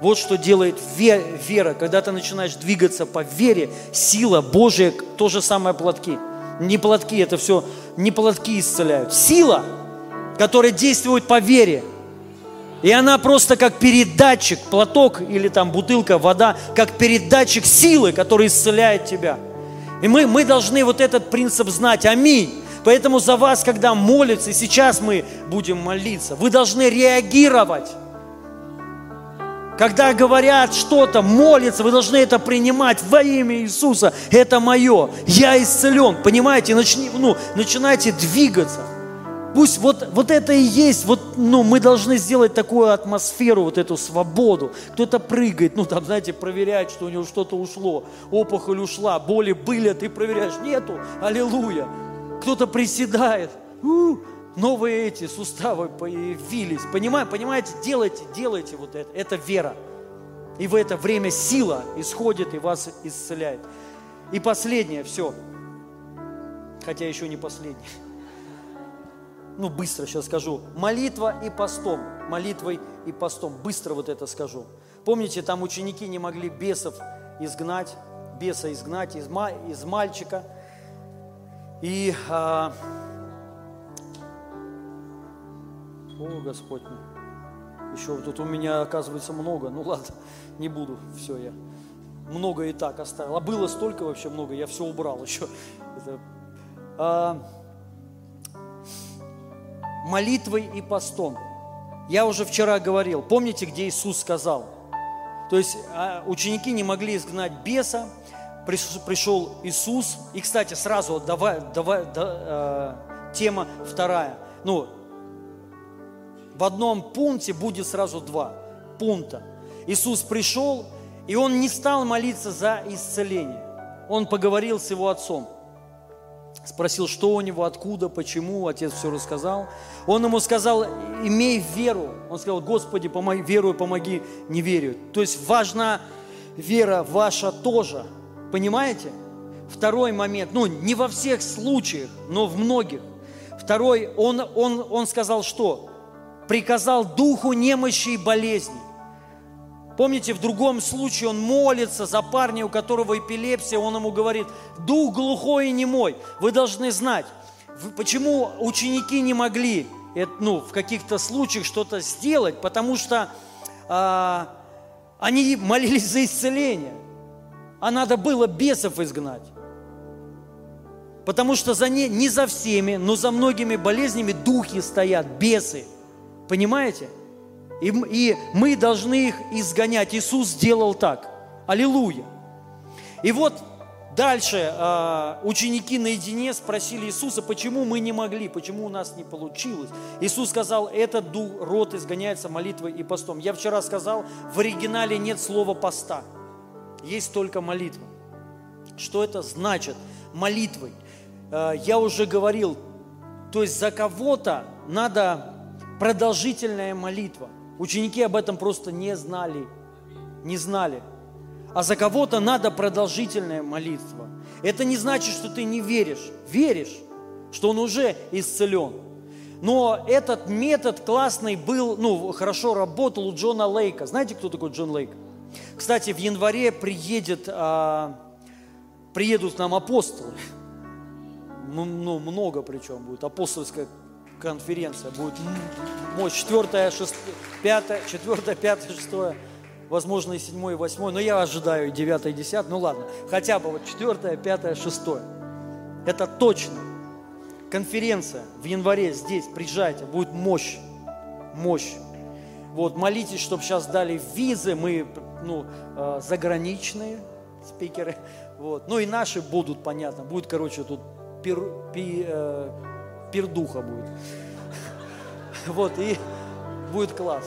Вот что делает вера. Когда ты начинаешь двигаться по вере, сила Божия, то же самое платки. Не платки, это все, не платки исцеляют. Сила, которая действует по вере. И она просто как передатчик, платок или там бутылка, вода, как передатчик силы, который исцеляет тебя. И мы, мы должны вот этот принцип знать. Аминь. Поэтому за вас, когда молятся, и сейчас мы будем молиться, вы должны реагировать. Когда говорят что-то, молятся, вы должны это принимать во имя Иисуса. Это мое. Я исцелен. Понимаете? Начни, ну, начинайте двигаться. Пусть вот, вот это и есть, вот, ну, мы должны сделать такую атмосферу, вот эту свободу. Кто-то прыгает, ну, там, знаете, проверяет, что у него что-то ушло, опухоль ушла, боли были, а ты проверяешь, нету, аллилуйя. Кто-то приседает, у, новые эти суставы появились. Понимаете, понимаете, делайте, делайте вот это. Это вера. И в это время сила исходит и вас исцеляет. И последнее, все. Хотя еще не последнее. Ну, быстро сейчас скажу. Молитва и постом. Молитвой и постом. Быстро вот это скажу. Помните, там ученики не могли бесов изгнать, беса изгнать из, из мальчика. И а, О, Господь, еще тут у меня, оказывается, много. Ну ладно, не буду, все, я много и так оставил. А было столько вообще много, я все убрал еще. Это, а, молитвой и постом. Я уже вчера говорил, помните, где Иисус сказал? То есть а, ученики не могли изгнать беса, пришел Иисус. И, кстати, сразу давай, давай, да, э, тема вторая. Ну, в одном пункте будет сразу два пункта. Иисус пришел, и Он не стал молиться за исцеление. Он поговорил с Его Отцом. Спросил, что у него, откуда, почему. Отец все рассказал. Он ему сказал, имей веру. Он сказал, Господи, помоги, верую, помоги, не верю. То есть важна вера ваша тоже. Понимаете? Второй момент, ну не во всех случаях, но в многих. Второй, он, он, он сказал что? приказал духу немощи и болезни. Помните, в другом случае он молится за парня, у которого эпилепсия, он ему говорит, дух глухой и немой. Вы должны знать, почему ученики не могли ну, в каких-то случаях что-то сделать, потому что а, они молились за исцеление, а надо было бесов изгнать. Потому что за не, не за всеми, но за многими болезнями духи стоят, бесы – Понимаете? И, и мы должны их изгонять. Иисус сделал так. Аллилуйя. И вот дальше э, ученики наедине спросили Иисуса, почему мы не могли, почему у нас не получилось. Иисус сказал, этот дух, род изгоняется молитвой и постом. Я вчера сказал, в оригинале нет слова поста, есть только молитва. Что это значит? Молитвой. Э, я уже говорил, то есть за кого-то надо продолжительная молитва. Ученики об этом просто не знали, не знали. А за кого-то надо продолжительная молитва. Это не значит, что ты не веришь. Веришь, что он уже исцелен. Но этот метод классный был, ну, хорошо работал у Джона Лейка. Знаете, кто такой Джон Лейк? Кстати, в январе приедет, а, приедут к нам апостолы. Ну, много причем будет. Апостольская конференция будет мощь. Четвертая, шест... пятая, четвертая, пятая, шестое, возможно, и седьмое, и восьмое. Но я ожидаю девятое, десятое. Ну ладно, хотя бы вот четвертое, пятое, шестое. Это точно. Конференция в январе здесь, приезжайте, будет мощь. Мощь. Вот, молитесь, чтобы сейчас дали визы, мы, ну, э, заграничные спикеры, вот. Ну и наши будут, понятно, будет, короче, тут пир, пи, э, пердуха будет. Вот, и будет класс.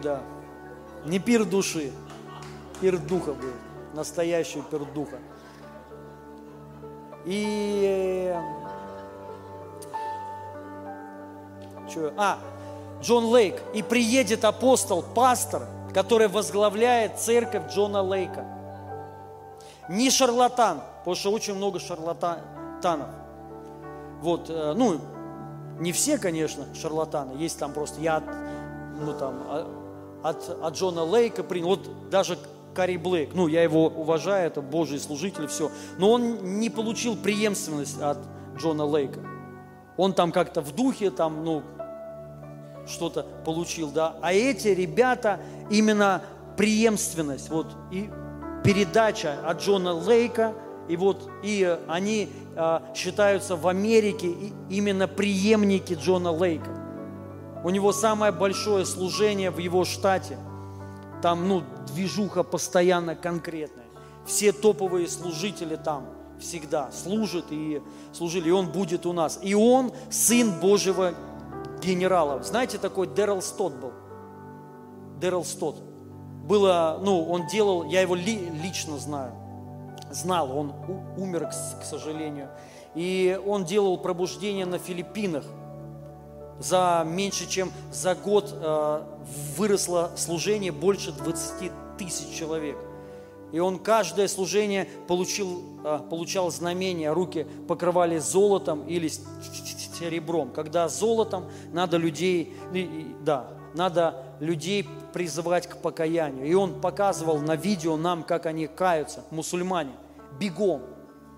Да. Не пир души, пир духа будет. Настоящий пир духа. И... Что? А, Джон Лейк. И приедет апостол, пастор, который возглавляет церковь Джона Лейка. Не шарлатан, потому что очень много шарлатанов. Вот, э, ну, не все, конечно, шарлатаны. Есть там просто я ну, там, а, от, от Джона Лейка принял. Вот даже Карри Блейк, ну, я его уважаю, это Божий служитель, все. Но он не получил преемственность от Джона Лейка. Он там как-то в духе, там, ну, что-то получил, да. А эти ребята именно преемственность, вот, и передача от Джона Лейка И вот и они считаются в Америке именно преемники Джона Лейка. У него самое большое служение в его штате. Там, ну, движуха постоянно конкретная. Все топовые служители там всегда служат и служили, и он будет у нас. И он сын Божьего генерала. Знаете, такой Дэрил Стот был? Дэрил Стот. Было, ну, он делал, я его ли- лично знаю, знал, он умер, к, сожалению. И он делал пробуждение на Филиппинах. За меньше, чем за год э, выросло служение больше 20 тысяч человек. И он каждое служение получил, э, получал знамения, руки покрывали золотом или серебром. Когда золотом надо людей, да, надо людей призывать к покаянию. И он показывал на видео нам, как они каются, мусульмане, бегом,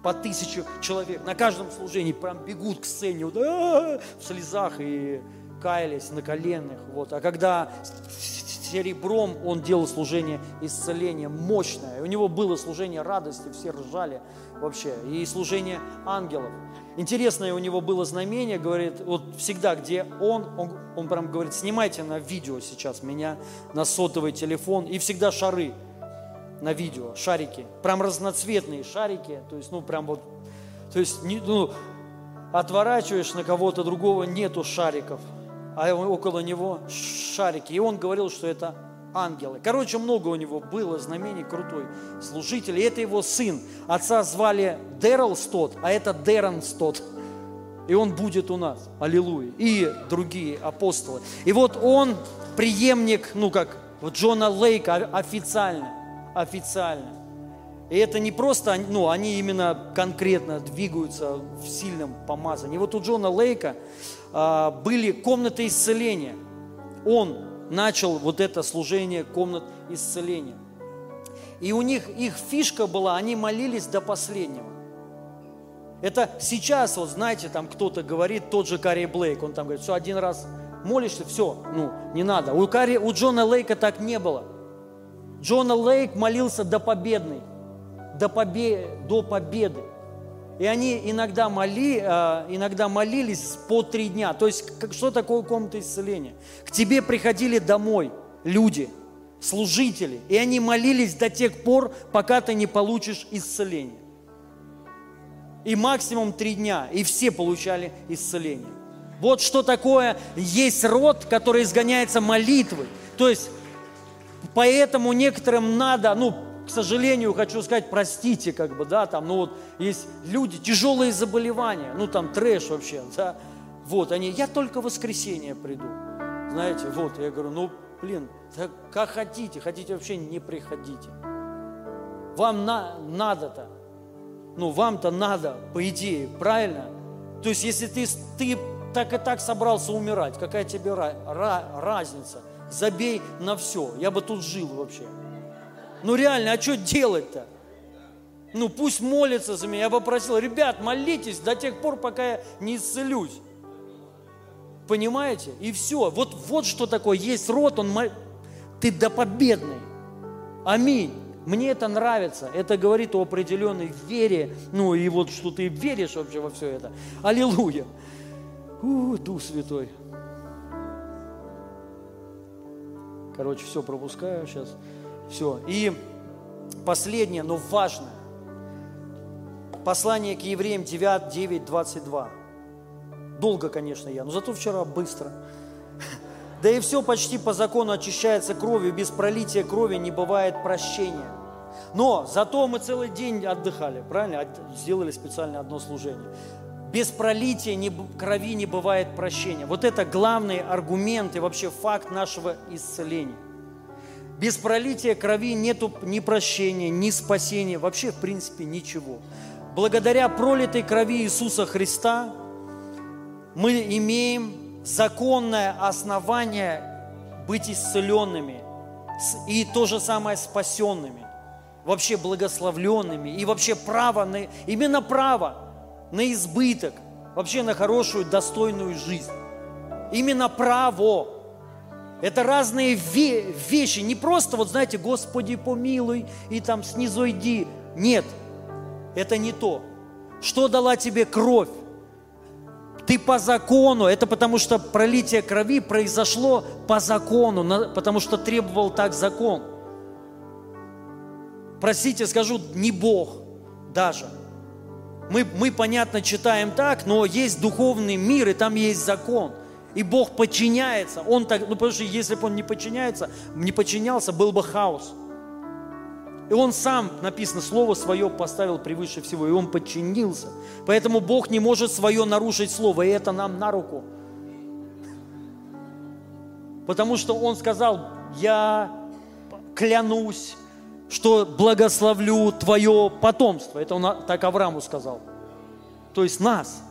по тысячу человек. На каждом служении прям бегут к сцене вот, «А-а-а», в слезах и каялись на коленных. Вот. А когда серебром он делал служение исцеления мощное. У него было служение радости, все ржали вообще. И служение ангелов. Интересное у него было знамение, говорит, вот всегда, где он, он, он прям говорит, снимайте на видео сейчас меня, на сотовый телефон, и всегда шары на видео, шарики, прям разноцветные шарики, то есть, ну, прям вот, то есть, ну, отворачиваешь на кого-то другого, нету шариков, а около него шарики. И он говорил, что это ангелы. Короче, много у него было знамений, крутой служитель. И это его сын. Отца звали Дэрил Стот, а это Дэрон Стот. И он будет у нас. Аллилуйя. И другие апостолы. И вот он преемник, ну как, Джона Лейка официально. Официально. И это не просто, ну, они именно конкретно двигаются в сильном помазании. И вот у Джона Лейка а, были комнаты исцеления. Он начал вот это служение комнат исцеления. И у них их фишка была, они молились до последнего. Это сейчас, вот знаете, там кто-то говорит, тот же Карри Блейк, он там говорит, все, один раз молишься, все, ну, не надо. У, Карри, у Джона Лейка так не было. Джона Лейк молился до победной, до, побе, до победы. И они иногда, моли, э, иногда молились по три дня. То есть, как, что такое комната исцеления? К тебе приходили домой люди, служители, и они молились до тех пор, пока ты не получишь исцеление. И максимум три дня, и все получали исцеление. Вот что такое есть род, который изгоняется молитвой. То есть, поэтому некоторым надо, ну, к сожалению, хочу сказать, простите, как бы, да, там, ну вот, есть люди, тяжелые заболевания, ну, там, трэш вообще, да, вот, они, я только в воскресенье приду, знаете, вот, я говорю, ну, блин, да как хотите, хотите вообще не приходите. Вам на, надо-то, ну, вам-то надо, по идее, правильно? То есть, если ты, ты так и так собрался умирать, какая тебе ра- ра- разница? Забей на все, я бы тут жил вообще. Ну реально, а что делать-то? Ну пусть молятся за меня. Я попросил, ребят, молитесь до тех пор, пока я не исцелюсь. Понимаете? И все. Вот, вот что такое. Есть род, он мол- ты до победный. Аминь. Мне это нравится. Это говорит о определенной вере. Ну и вот что ты веришь вообще во все это. Аллилуйя. У, Дух Святой. Короче, все пропускаю сейчас. Все. И последнее, но важное. Послание к евреям 9, 9, 22. Долго, конечно, я, но зато вчера быстро. Да и все почти по закону очищается кровью, без пролития крови не бывает прощения. Но зато мы целый день отдыхали, правильно? Сделали специально одно служение. Без пролития не крови не бывает прощения. Вот это главный аргумент и вообще факт нашего исцеления. Без пролития крови нету ни прощения, ни спасения, вообще в принципе ничего. Благодаря пролитой крови Иисуса Христа мы имеем законное основание быть исцеленными и то же самое спасенными, вообще благословленными и вообще право, на, именно право на избыток, вообще на хорошую, достойную жизнь. Именно право. Это разные ве- вещи. Не просто, вот знаете, Господи помилуй и там снизойди. Нет. Это не то. Что дала тебе кровь? Ты по закону, это потому что пролитие крови произошло по закону, потому что требовал так закон. Простите, скажу, не Бог даже. Мы, мы, понятно, читаем так, но есть духовный мир, и там есть закон. И Бог подчиняется. Он так, ну потому что если бы он не подчиняется, не подчинялся, был бы хаос. И он сам, написано, слово свое поставил превыше всего, и он подчинился. Поэтому Бог не может свое нарушить слово, и это нам на руку. Потому что он сказал, я клянусь, что благословлю твое потомство. Это он так Аврааму сказал. То есть нас.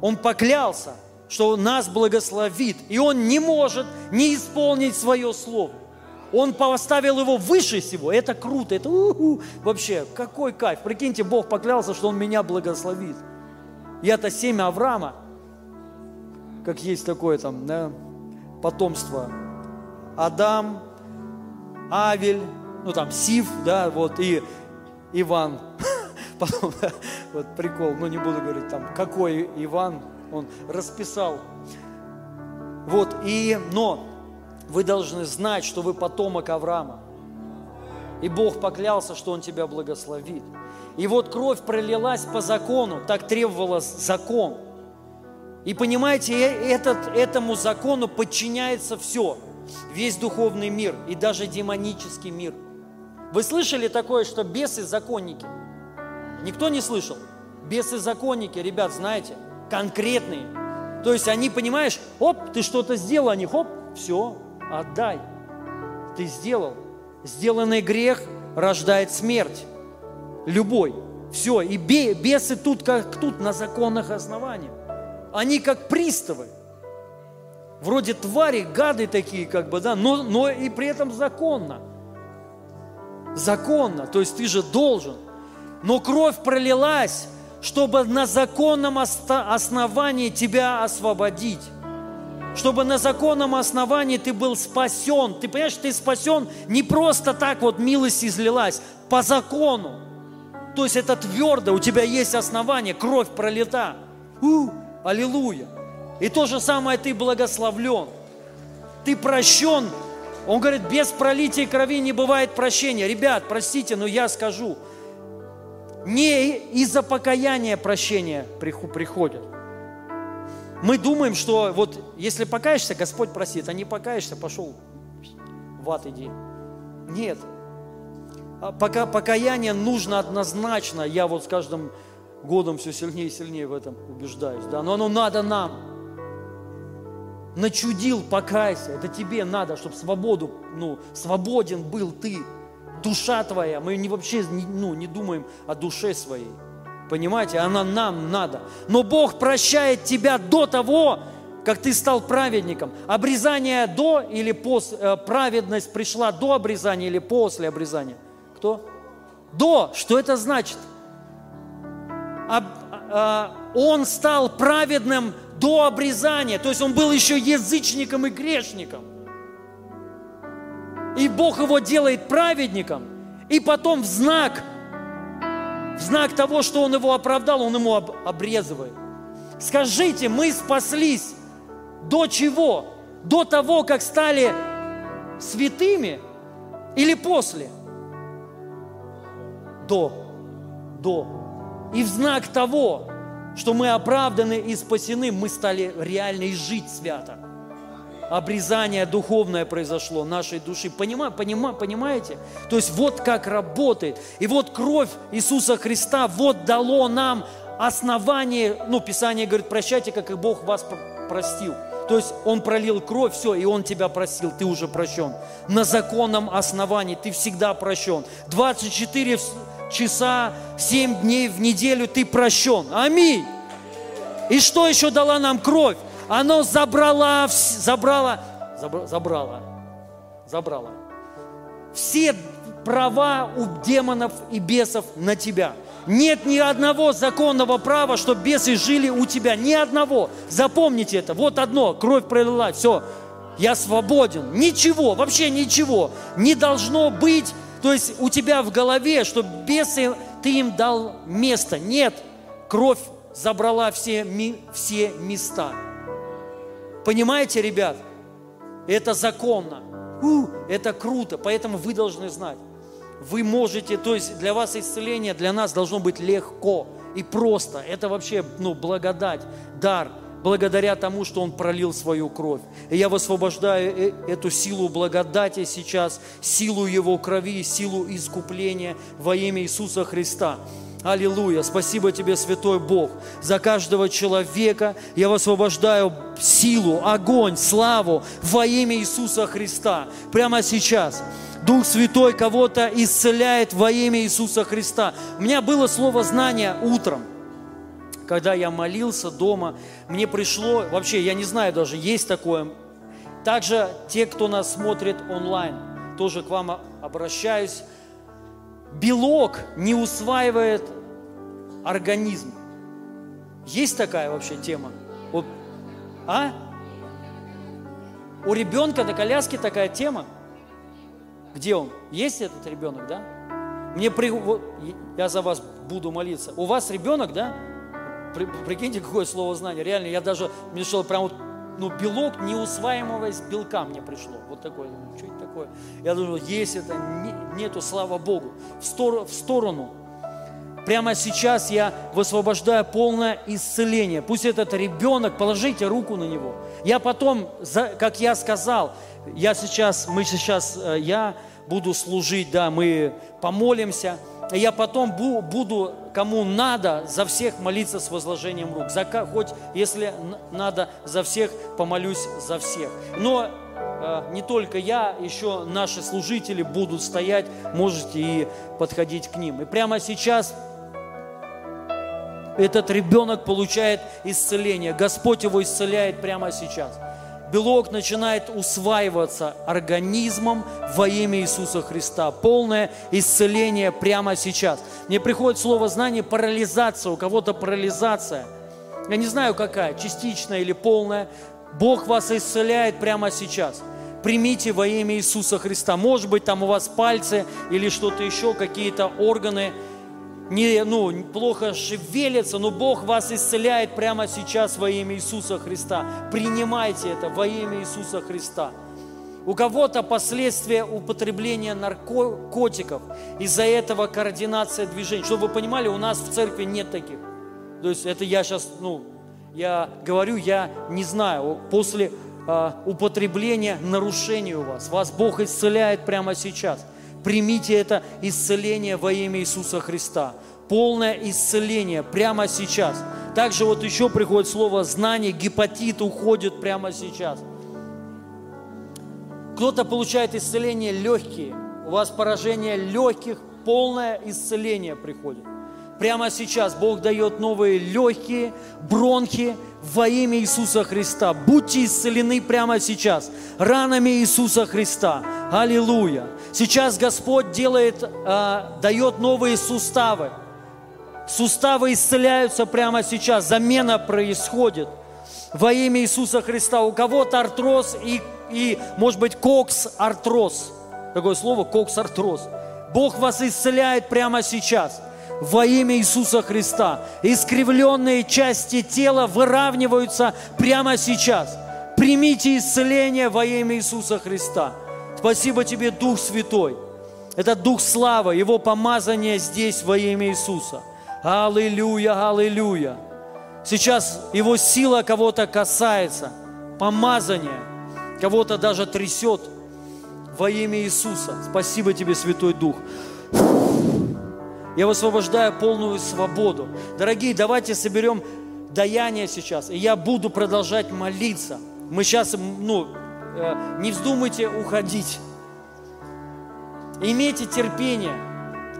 Он поклялся, что нас благословит. И он не может не исполнить свое слово. Он поставил его выше всего. Это круто. Это у-ху. вообще какой кайф. Прикиньте, Бог поклялся, что Он меня благословит. Я-то семя Авраама, как есть такое там, да, потомство. Адам, Авель, ну там Сив, да, вот, и Иван. Потом, да, вот прикол, ну не буду говорить там, какой Иван, он расписал. Вот, и, но вы должны знать, что вы потомок Авраама. И Бог поклялся, что Он тебя благословит. И вот кровь пролилась по закону, так требовало закон. И понимаете, э- этот, этому закону подчиняется все. Весь духовный мир и даже демонический мир. Вы слышали такое, что бесы законники? Никто не слышал? Бесы законники, ребят, знаете, конкретные. То есть они, понимаешь, оп, ты что-то сделал, они хоп, все, отдай. Ты сделал. Сделанный грех рождает смерть. Любой. Все. И бе- бесы тут как тут на законных основаниях. Они как приставы. Вроде твари, гады такие, как бы, да, но, но и при этом законно. Законно. То есть ты же должен. Но кровь пролилась, чтобы на законном основании тебя освободить чтобы на законном основании ты был спасен. Ты понимаешь, ты спасен не просто так вот милость излилась, по закону. То есть это твердо, у тебя есть основание, кровь пролита. У, аллилуйя. И то же самое ты благословлен. Ты прощен. Он говорит, без пролития крови не бывает прощения. Ребят, простите, но я скажу, не из-за покаяния прощения приходит. Мы думаем, что вот если покаешься, Господь простит, а не покаешься, пошел в ад иди. Нет. А Пока покаяние нужно однозначно, я вот с каждым годом все сильнее и сильнее в этом убеждаюсь, да, но оно надо нам. Начудил, покайся, это тебе надо, чтобы свободу, ну, свободен был ты, душа твоя. Мы не вообще ну, не думаем о душе своей. Понимаете, она нам надо. Но Бог прощает тебя до того, как ты стал праведником. Обрезание до или после, э, праведность пришла до обрезания или после обрезания? Кто? До. Что это значит? Об- а, он стал праведным до обрезания. То есть он был еще язычником и грешником. И Бог его делает праведником. И потом в знак в знак того, что Он его оправдал, Он ему об- обрезывает. Скажите, мы спаслись до чего? До того, как стали святыми или после? До. До. И в знак того, что мы оправданы и спасены, мы стали реально и жить свято. Обрезание духовное произошло нашей души. Понима, понима, понимаете? То есть вот как работает. И вот кровь Иисуса Христа вот дало нам основание, ну, Писание говорит, прощайте, как и Бог вас пр- простил. То есть Он пролил кровь, все, и Он тебя простил, ты уже прощен. На законном основании ты всегда прощен. 24 в- часа, 7 дней в неделю ты прощен. Аминь. И что еще дала нам кровь? Оно забрала, забрала, забра- забрала, забрала все права у демонов и бесов на тебя. Нет ни одного законного права, чтобы бесы жили у тебя. Ни одного. Запомните это. Вот одно. Кровь пролила. Все. Я свободен. Ничего, вообще ничего не должно быть. То есть у тебя в голове, что бесы ты им дал место. Нет, кровь забрала все, ми- все места. Понимаете, ребят? Это законно. У, это круто, поэтому вы должны знать. Вы можете, то есть для вас исцеление, для нас должно быть легко и просто. Это вообще ну, благодать, дар, благодаря тому, что Он пролил свою кровь. И я высвобождаю э- эту силу благодати сейчас, силу Его крови, силу искупления во имя Иисуса Христа. Аллилуйя. Спасибо тебе, Святой Бог, за каждого человека. Я высвобождаю силу, огонь, славу во имя Иисуса Христа. Прямо сейчас. Дух Святой кого-то исцеляет во имя Иисуса Христа. У меня было слово знания утром, когда я молился дома. Мне пришло, вообще, я не знаю даже, есть такое. Также те, кто нас смотрит онлайн, тоже к вам обращаюсь белок не усваивает организм. Есть такая вообще тема? Вот, а? У ребенка на коляске такая тема? Где он? Есть этот ребенок, да? Мне при... я за вас буду молиться. У вас ребенок, да? При- Прикиньте, какое слово знание. Реально, я даже, мне пришло прям вот, ну, белок неусваиваемого белка мне пришло. Вот такое, что это такое? Я думаю, есть это, не- нету, слава Богу. В, стор- в сторону. Прямо сейчас я высвобождаю полное исцеление. Пусть этот ребенок, положите руку на него. Я потом, как я сказал, я сейчас, мы сейчас, э, я буду служить, да, мы помолимся. Я потом бу- буду, кому надо, за всех молиться с возложением рук. За, хоть если надо, за всех помолюсь за всех. Но э, не только я, еще наши служители будут стоять, можете и подходить к ним. И прямо сейчас этот ребенок получает исцеление. Господь его исцеляет прямо сейчас. Белок начинает усваиваться организмом во имя Иисуса Христа. Полное исцеление прямо сейчас. Мне приходит слово знание парализация. У кого-то парализация. Я не знаю какая, частичная или полная. Бог вас исцеляет прямо сейчас. Примите во имя Иисуса Христа. Может быть, там у вас пальцы или что-то еще, какие-то органы не, ну, плохо шевелятся, но Бог вас исцеляет прямо сейчас во имя Иисуса Христа. Принимайте это во имя Иисуса Христа. У кого-то последствия употребления наркотиков, из-за этого координация движений. Чтобы вы понимали, у нас в церкви нет таких. То есть это я сейчас, ну, я говорю, я не знаю, после а, употребления нарушений у вас, вас Бог исцеляет прямо сейчас. Примите это исцеление во имя Иисуса Христа. Полное исцеление прямо сейчас. Также вот еще приходит слово знание, гепатит уходит прямо сейчас. Кто-то получает исцеление легкие, у вас поражение легких, полное исцеление приходит. Прямо сейчас Бог дает новые легкие, бронхи во имя Иисуса Христа. Будьте исцелены прямо сейчас ранами Иисуса Христа. Аллилуйя. Сейчас Господь делает, а, дает новые суставы. Суставы исцеляются прямо сейчас. Замена происходит во имя Иисуса Христа. У кого-то артроз и, и может быть, кокс-артроз. Такое слово кокс-артроз. Бог вас исцеляет прямо сейчас во имя Иисуса Христа. Искривленные части тела выравниваются прямо сейчас. Примите исцеление во имя Иисуса Христа. Спасибо тебе, Дух Святой. Это Дух Славы, Его помазание здесь во имя Иисуса. Аллилуйя, аллилуйя. Сейчас Его сила кого-то касается, помазание, кого-то даже трясет во имя Иисуса. Спасибо тебе, Святой Дух. Я высвобождаю полную свободу. Дорогие, давайте соберем даяние сейчас, и я буду продолжать молиться. Мы сейчас, ну, э, не вздумайте уходить. Имейте терпение.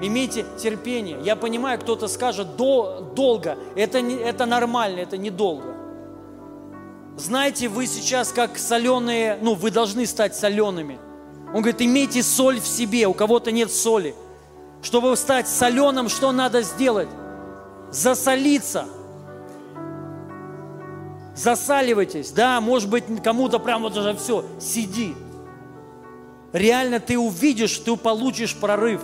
Имейте терпение. Я понимаю, кто-то скажет до, долго. Это, не, это нормально, это недолго. Знаете, вы сейчас как соленые, ну, вы должны стать солеными. Он говорит, имейте соль в себе, у кого-то нет соли. Чтобы стать соленым, что надо сделать? Засолиться. Засаливайтесь. Да, может быть, кому-то прям вот уже все, сиди. Реально ты увидишь, ты получишь прорыв.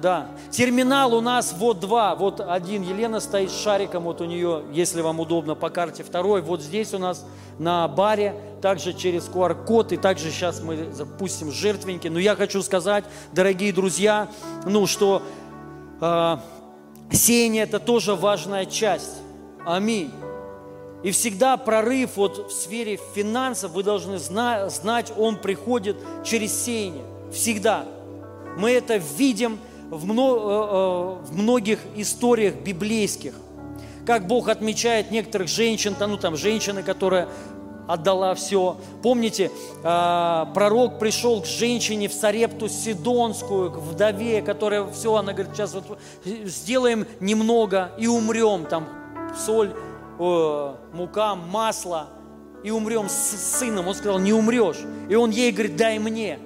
Да. Терминал у нас вот два. Вот один Елена стоит с шариком, вот у нее, если вам удобно, по карте. Второй вот здесь у нас на баре, также через QR-код. И также сейчас мы запустим жертвенники. Но я хочу сказать, дорогие друзья, ну что э, сеяние – это тоже важная часть. Аминь. И всегда прорыв вот в сфере финансов, вы должны зна- знать, он приходит через сеяние. Всегда. Мы это видим э, э, в многих историях библейских. Как Бог отмечает некоторых женщин, ну там женщины, которая отдала все. Помните, э, пророк пришел к женщине в Сарепту Сидонскую, к вдове, которая все, она говорит, сейчас вот сделаем немного и умрем, там соль, мука, масло, и умрем с сыном. Он сказал, не умрешь. И он ей говорит, дай мне.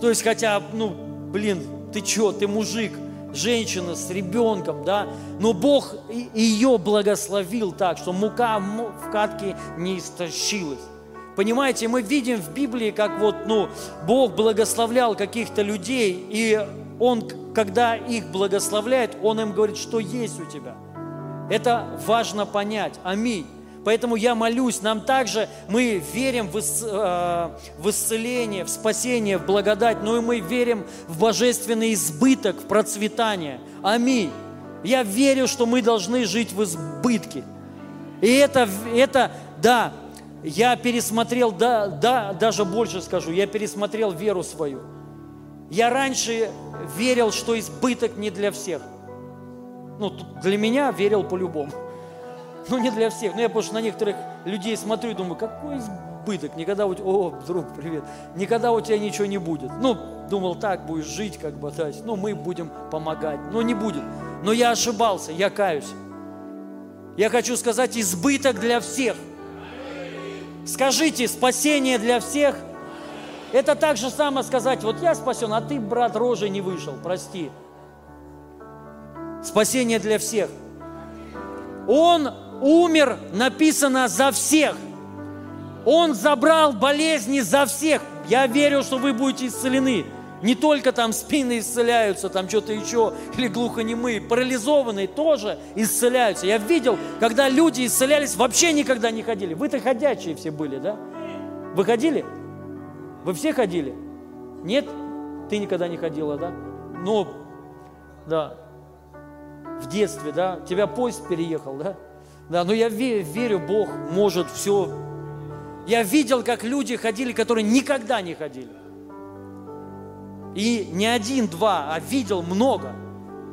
То есть, хотя, ну, блин, ты что, ты мужик, женщина с ребенком, да, но Бог ее благословил так, что мука в катке не истощилась. Понимаете, мы видим в Библии, как вот, ну, Бог благословлял каких-то людей, и Он, когда их благословляет, Он им говорит, что есть у тебя. Это важно понять. Аминь. Поэтому я молюсь, нам также, мы верим в, ис, э, в исцеление, в спасение, в благодать, но и мы верим в божественный избыток, в процветание. Аминь. Я верю, что мы должны жить в избытке. И это, это да, я пересмотрел, да, да, даже больше скажу, я пересмотрел веру свою. Я раньше верил, что избыток не для всех. Ну, для меня верил по-любому. Ну, не для всех. Ну, я что на некоторых людей смотрю и думаю, какой избыток. Никогда у тебя, о, друг, привет. Никогда у тебя ничего не будет. Ну, думал, так будешь жить, как бы, то есть, ну, мы будем помогать. Но не будет. Но я ошибался, я каюсь. Я хочу сказать, избыток для всех. Скажите, спасение для всех. Это так же самое сказать, вот я спасен, а ты, брат, рожей не вышел, прости. Спасение для всех. Он умер, написано, за всех. Он забрал болезни за всех. Я верю, что вы будете исцелены. Не только там спины исцеляются, там что-то еще, или глухонемые, парализованные тоже исцеляются. Я видел, когда люди исцелялись, вообще никогда не ходили. Вы-то ходячие все были, да? Вы ходили? Вы все ходили? Нет? Ты никогда не ходила, да? Ну, да. В детстве, да? Тебя поезд переехал, да? Да, но я верю, Бог может все. Я видел, как люди ходили, которые никогда не ходили. И не один, два, а видел много.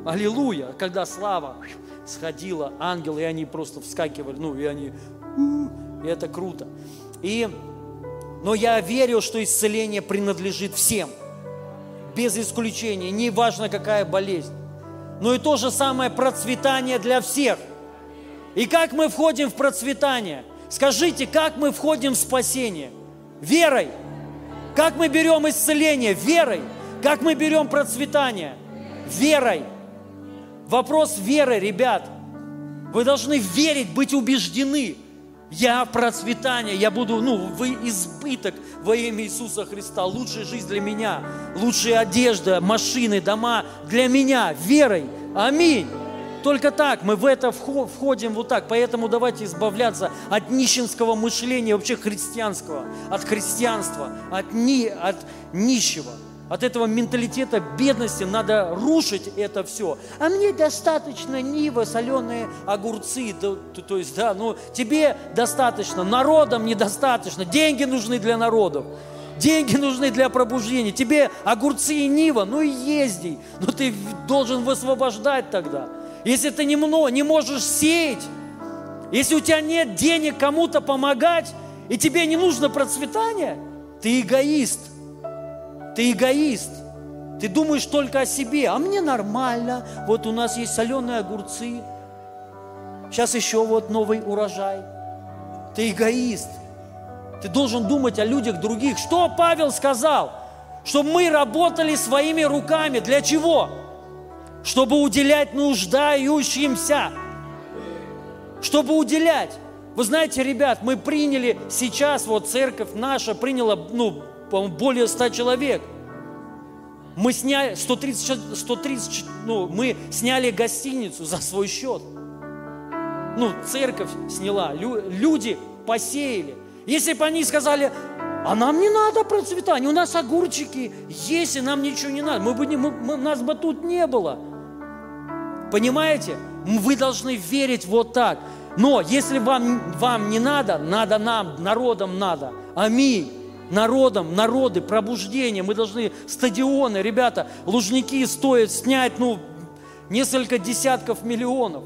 Аллилуйя, когда слава сходила, ангелы, и они просто вскакивали, ну, и они, и это круто. И, но я верю, что исцеление принадлежит всем, без исключения, не важно какая болезнь. Но и то же самое процветание для всех. И как мы входим в процветание? Скажите, как мы входим в спасение? Верой. Как мы берем исцеление? Верой. Как мы берем процветание? Верой. Вопрос веры, ребят. Вы должны верить, быть убеждены. Я процветание, я буду, ну, вы избыток во имя Иисуса Христа. Лучшая жизнь для меня, лучшая одежда, машины, дома для меня, верой. Аминь. Только так мы в это входим вот так. Поэтому давайте избавляться от нищенского мышления, вообще христианского, от христианства, от, ни, от нищего. От этого менталитета бедности надо рушить это все. А мне достаточно нива, соленые огурцы. То, то, то есть, да, ну тебе достаточно, народам недостаточно, деньги нужны для народов. Деньги нужны для пробуждения. Тебе огурцы и нива, ну и езди. Но ты должен высвобождать тогда. Если ты не, не можешь сеять, если у тебя нет денег кому-то помогать, и тебе не нужно процветание, ты эгоист. Ты эгоист. Ты думаешь только о себе, а мне нормально. Вот у нас есть соленые огурцы. Сейчас еще вот новый урожай. Ты эгоист. Ты должен думать о людях других. Что Павел сказал? Что мы работали своими руками. Для чего? Чтобы уделять нуждающимся. Чтобы уделять. Вы знаете, ребят, мы приняли сейчас, вот церковь наша приняла, ну, более ста человек. Мы сняли 130, 130, ну, мы сняли гостиницу за свой счет. Ну, церковь сняла, лю- люди посеяли. Если бы они сказали, а нам не надо процветания, у нас огурчики есть, и нам ничего не надо, мы бы не, мы- мы- нас бы тут не было. Понимаете? Вы должны верить вот так. Но если вам, вам не надо, надо нам, народам надо. Аминь. Народам, народы, пробуждение. Мы должны стадионы, ребята, лужники стоят снять, ну, несколько десятков миллионов.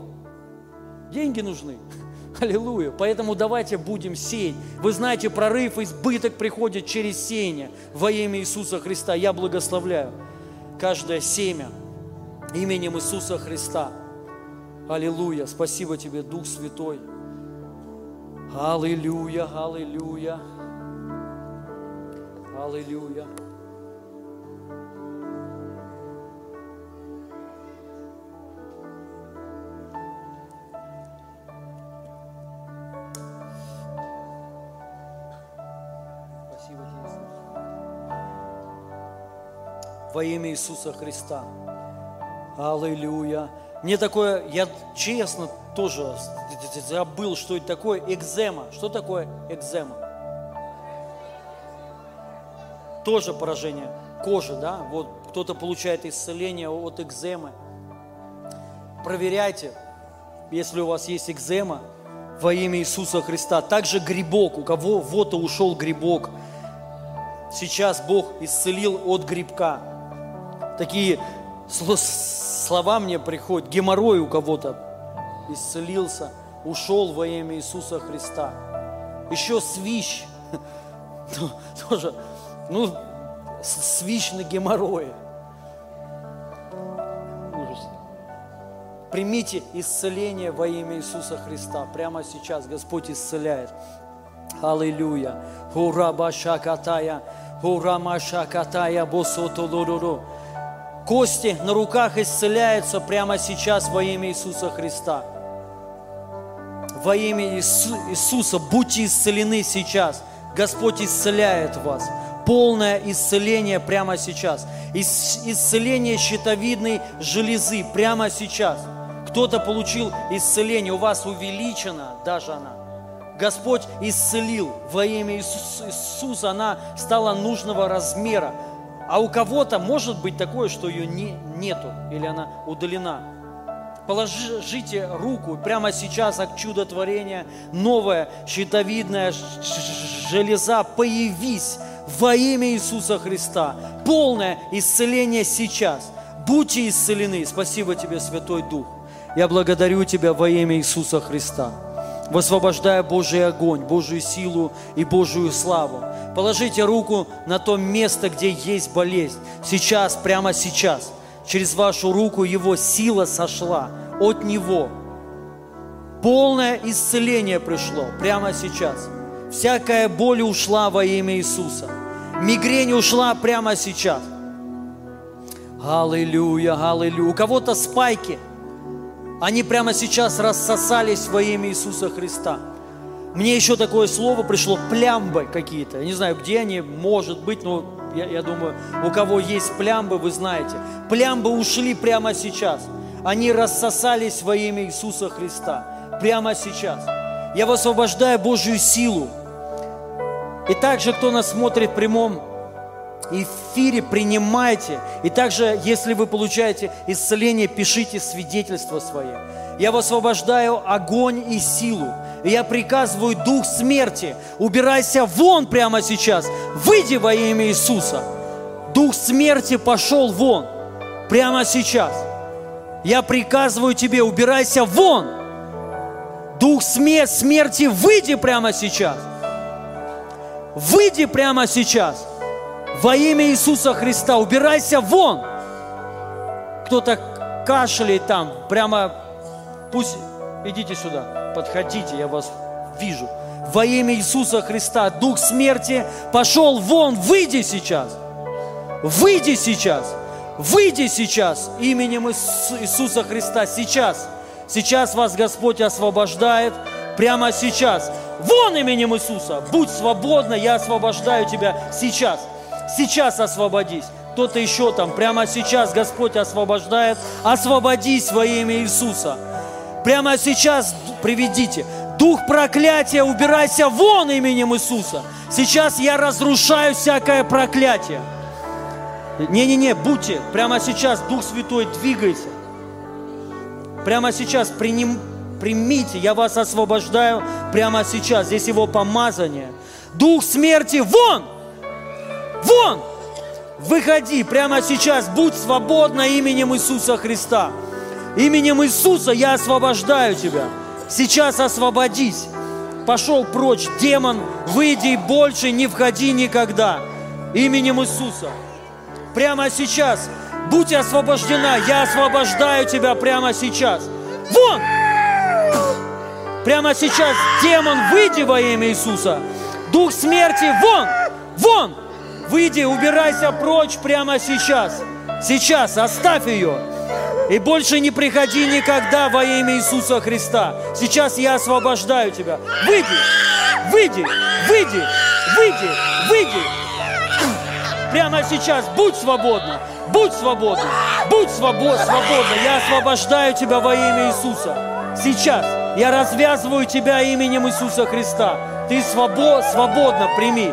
Деньги нужны. Аллилуйя. Поэтому давайте будем сеять. Вы знаете, прорыв, избыток приходит через сеяние. Во имя Иисуса Христа я благословляю каждое семя именем Иисуса Христа. Аллилуйя. Спасибо тебе, Дух Святой. Аллилуйя, аллилуйя. Аллилуйя. Спасибо тебе. Во имя Иисуса Христа. Аллилуйя. Мне такое, я честно тоже забыл, что это такое экзема. Что такое экзема? Тоже поражение кожи, да? Вот кто-то получает исцеление от экземы. Проверяйте, если у вас есть экзема, во имя Иисуса Христа. Также грибок, у кого вот ушел грибок. Сейчас Бог исцелил от грибка. Такие слова мне приходят. Геморрой у кого-то исцелился, ушел во имя Иисуса Христа. Еще свищ. Ну, Тоже, ну, свищ на геморрое. Ужас. Примите исцеление во имя Иисуса Христа. Прямо сейчас Господь исцеляет. Аллилуйя. Ура башакатая. Ура машакатая босотолорору. Кости на руках исцеляются прямо сейчас во имя Иисуса Христа. Во имя Иису- Иисуса будьте исцелены сейчас. Господь исцеляет вас. Полное исцеление прямо сейчас. Ис- Исцеление щитовидной железы прямо сейчас. Кто-то получил исцеление, у вас увеличена даже она. Господь исцелил во имя Иисус- Иисуса, она стала нужного размера. А у кого-то может быть такое, что ее не, нету или она удалена. Положите руку прямо сейчас от чудотворения, новая щитовидная железа, появись во имя Иисуса Христа. Полное исцеление сейчас. Будьте исцелены. Спасибо тебе, Святой Дух. Я благодарю Тебя во имя Иисуса Христа высвобождая Божий огонь, Божью силу и Божию славу. Положите руку на то место, где есть болезнь. Сейчас, прямо сейчас, через вашу руку его сила сошла от него. Полное исцеление пришло прямо сейчас. Всякая боль ушла во имя Иисуса. Мигрень ушла прямо сейчас. Аллилуйя, аллилуйя. У кого-то спайки – они прямо сейчас рассосались во имя Иисуса Христа. Мне еще такое слово пришло, плямбы какие-то. Я не знаю, где они, может быть, но я, я думаю, у кого есть плямбы, вы знаете. Плямбы ушли прямо сейчас. Они рассосались во имя Иисуса Христа. Прямо сейчас. Я высвобождаю Божью силу. И также, кто нас смотрит в прямом эфире принимайте. И также, если вы получаете исцеление, пишите свидетельства свои. Я высвобождаю огонь и силу. И я приказываю дух смерти, убирайся вон прямо сейчас. Выйди во имя Иисуса. Дух смерти пошел вон прямо сейчас. Я приказываю тебе, убирайся вон. Дух смер- смерти, выйди прямо сейчас. Выйди прямо сейчас. Во имя Иисуса Христа, убирайся вон. Кто-то кашляет там, прямо, пусть, идите сюда, подходите, я вас вижу. Во имя Иисуса Христа, дух смерти пошел вон, выйди сейчас. Выйди сейчас. Выйди сейчас именем Иис- Иисуса Христа. Сейчас. Сейчас вас Господь освобождает. Прямо сейчас. Вон именем Иисуса. Будь свободна, я освобождаю тебя сейчас. Сейчас освободись. кто-то еще там. Прямо сейчас Господь освобождает. Освободись во имя Иисуса. Прямо сейчас приведите. Дух проклятия, убирайся вон именем Иисуса. Сейчас я разрушаю всякое проклятие. Не-не-не, будьте, прямо сейчас Дух Святой двигайся. Прямо сейчас приним, примите, я вас освобождаю прямо сейчас. Здесь его помазание. Дух смерти, вон! Вон! Выходи прямо сейчас, будь свободна именем Иисуса Христа. Именем Иисуса я освобождаю тебя. Сейчас освободись. Пошел прочь, демон, выйди и больше не входи никогда. Именем Иисуса. Прямо сейчас. Будь освобождена. Я освобождаю тебя прямо сейчас. Вон! Прямо сейчас, демон, выйди во имя Иисуса. Дух смерти, вон! Вон! Выйди, убирайся прочь прямо сейчас. Сейчас, оставь ее. И больше не приходи никогда во имя Иисуса Христа. Сейчас я освобождаю тебя. Выйди, выйди, выйди, выйди, выйди. Прямо сейчас будь свободна, будь свободна, будь свобод, свободна. Я освобождаю тебя во имя Иисуса. Сейчас я развязываю тебя именем Иисуса Христа. Ты свобод, свободно прими.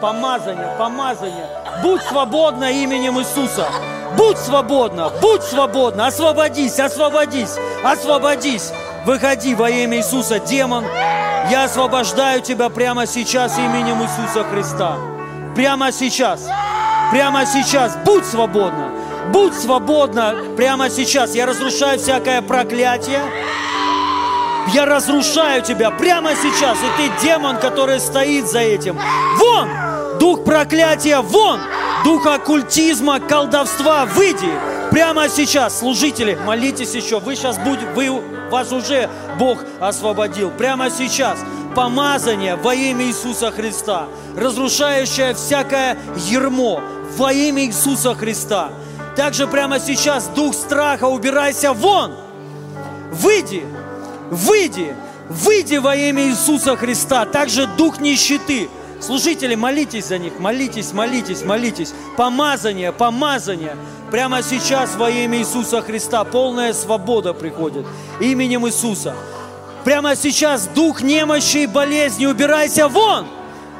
Помазание, помазание. Будь свободна именем Иисуса. Будь свободна, будь свободна. Освободись, освободись, освободись. Выходи во имя Иисуса, демон. Я освобождаю тебя прямо сейчас именем Иисуса Христа. Прямо сейчас. Прямо сейчас. Будь свободна. Будь свободна прямо сейчас. Я разрушаю всякое проклятие. Я разрушаю тебя прямо сейчас. И ты демон, который стоит за этим. Вон! Дух проклятия, вон! Дух оккультизма, колдовства, выйди! Прямо сейчас, служители, молитесь еще. Вы сейчас будете, вы, вас уже Бог освободил. Прямо сейчас помазание во имя Иисуса Христа, разрушающее всякое ермо во имя Иисуса Христа. Также прямо сейчас дух страха, убирайся вон! Выйди! Выйди! Выйди во имя Иисуса Христа! Также дух нищеты, Служители, молитесь за них, молитесь, молитесь, молитесь. Помазание, помазание. Прямо сейчас во имя Иисуса Христа полная свобода приходит. Именем Иисуса. Прямо сейчас дух немощи и болезни, убирайся вон!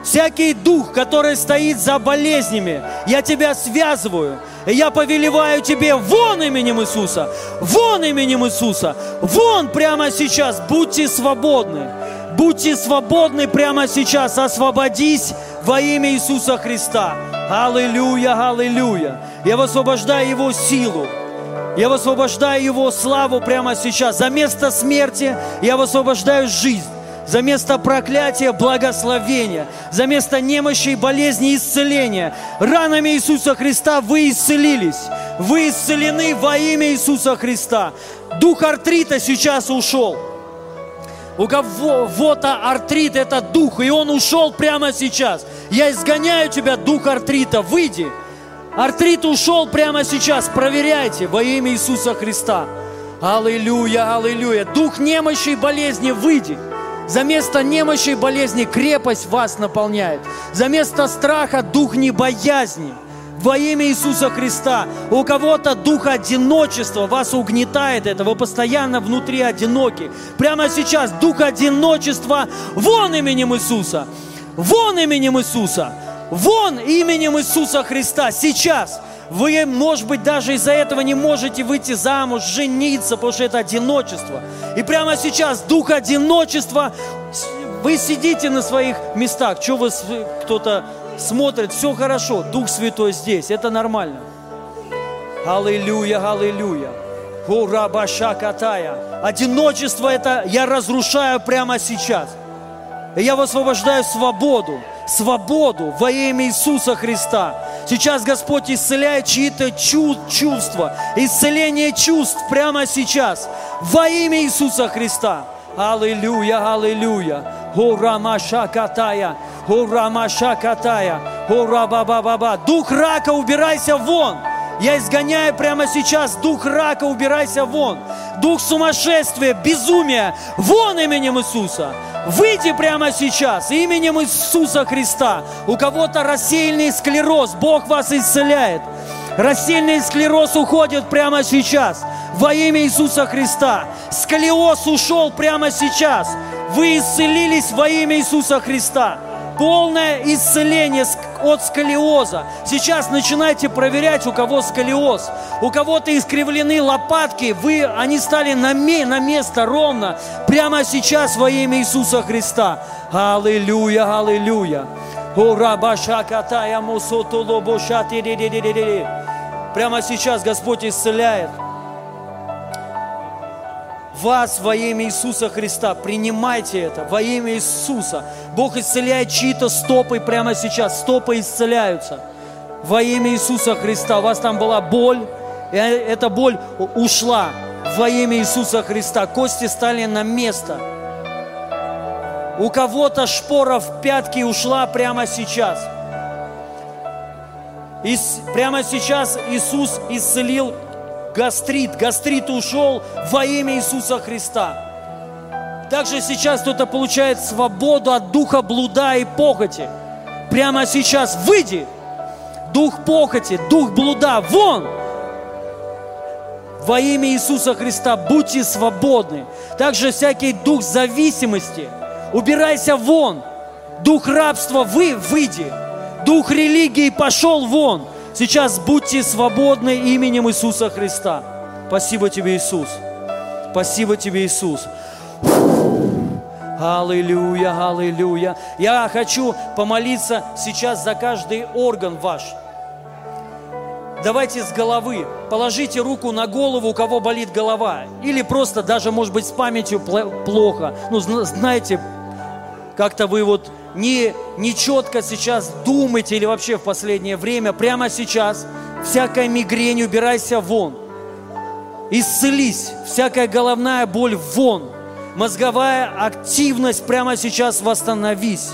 Всякий дух, который стоит за болезнями, я тебя связываю. И я повелеваю тебе вон именем Иисуса, вон именем Иисуса, вон прямо сейчас, будьте свободны. Будьте свободны прямо сейчас. Освободись во имя Иисуса Христа. Аллилуйя, аллилуйя. Я высвобождаю Его силу. Я высвобождаю Его славу прямо сейчас. За место смерти я высвобождаю жизнь. За место проклятия – благословения. За место немощи и болезни – исцеления. Ранами Иисуса Христа вы исцелились. Вы исцелены во имя Иисуса Христа. Дух артрита сейчас ушел. У кого-то артрит – это дух, и он ушел прямо сейчас. Я изгоняю тебя, дух артрита, выйди. Артрит ушел прямо сейчас, проверяйте во имя Иисуса Христа. Аллилуйя, аллилуйя. Дух немощи и болезни, выйди. За место немощи и болезни крепость вас наполняет. За место страха дух небоязни. Во имя Иисуса Христа. У кого-то дух одиночества вас угнетает это. Вы постоянно внутри одиноки. Прямо сейчас дух одиночества вон именем Иисуса. Вон именем Иисуса. Вон именем Иисуса Христа. Сейчас. Вы, может быть, даже из-за этого не можете выйти замуж, жениться, потому что это одиночество. И прямо сейчас дух одиночества, вы сидите на своих местах. Что вы, кто-то смотрит, все хорошо, Дух Святой здесь, это нормально. Аллилуйя, аллилуйя. Ура, баша катая. Одиночество это я разрушаю прямо сейчас. Я высвобождаю свободу, свободу во имя Иисуса Христа. Сейчас Господь исцеляет чьи-то чувства, исцеление чувств прямо сейчас во имя Иисуса Христа. Аллилуйя, аллилуйя. Ура, маша катая. Ура, маша катая. Ура, баба, баба. Дух рака, убирайся вон. Я изгоняю прямо сейчас дух рака, убирайся вон. Дух сумасшествия, безумия, вон именем Иисуса. Выйди прямо сейчас именем Иисуса Христа. У кого-то рассеянный склероз, Бог вас исцеляет. Рассеянный склероз уходит прямо сейчас во имя Иисуса Христа. Сколиоз ушел прямо сейчас. Вы исцелились во имя Иисуса Христа. Полное исцеление от сколиоза. Сейчас начинайте проверять, у кого сколиоз. У кого-то искривлены лопатки, вы, они стали на, ме- на место ровно. Прямо сейчас во имя Иисуса Христа. Аллилуйя, аллилуйя. Прямо сейчас Господь исцеляет вас во имя Иисуса Христа. Принимайте это во имя Иисуса. Бог исцеляет чьи-то стопы прямо сейчас. Стопы исцеляются во имя Иисуса Христа. У вас там была боль, и эта боль ушла во имя Иисуса Христа. Кости стали на место. У кого-то шпора в пятки ушла прямо сейчас. И прямо сейчас Иисус исцелил гастрит. Гастрит ушел во имя Иисуса Христа. Также сейчас кто-то получает свободу от духа блуда и похоти. Прямо сейчас выйди. Дух похоти, дух блуда, вон! Во имя Иисуса Христа будьте свободны. Также всякий дух зависимости, убирайся вон. Дух рабства, вы выйди. Дух религии пошел вон. Сейчас будьте свободны именем Иисуса Христа. Спасибо тебе, Иисус. Спасибо тебе, Иисус. Аллилуйя, аллилуйя. Я хочу помолиться сейчас за каждый орган ваш. Давайте с головы. Положите руку на голову, у кого болит голова. Или просто даже, может быть, с памятью пло- плохо. Ну, зна- знаете, как-то вы вот не, не четко сейчас думаете или вообще в последнее время, прямо сейчас, всякая мигрень, убирайся вон. Исцелись, всякая головная боль вон. Мозговая активность прямо сейчас восстановись.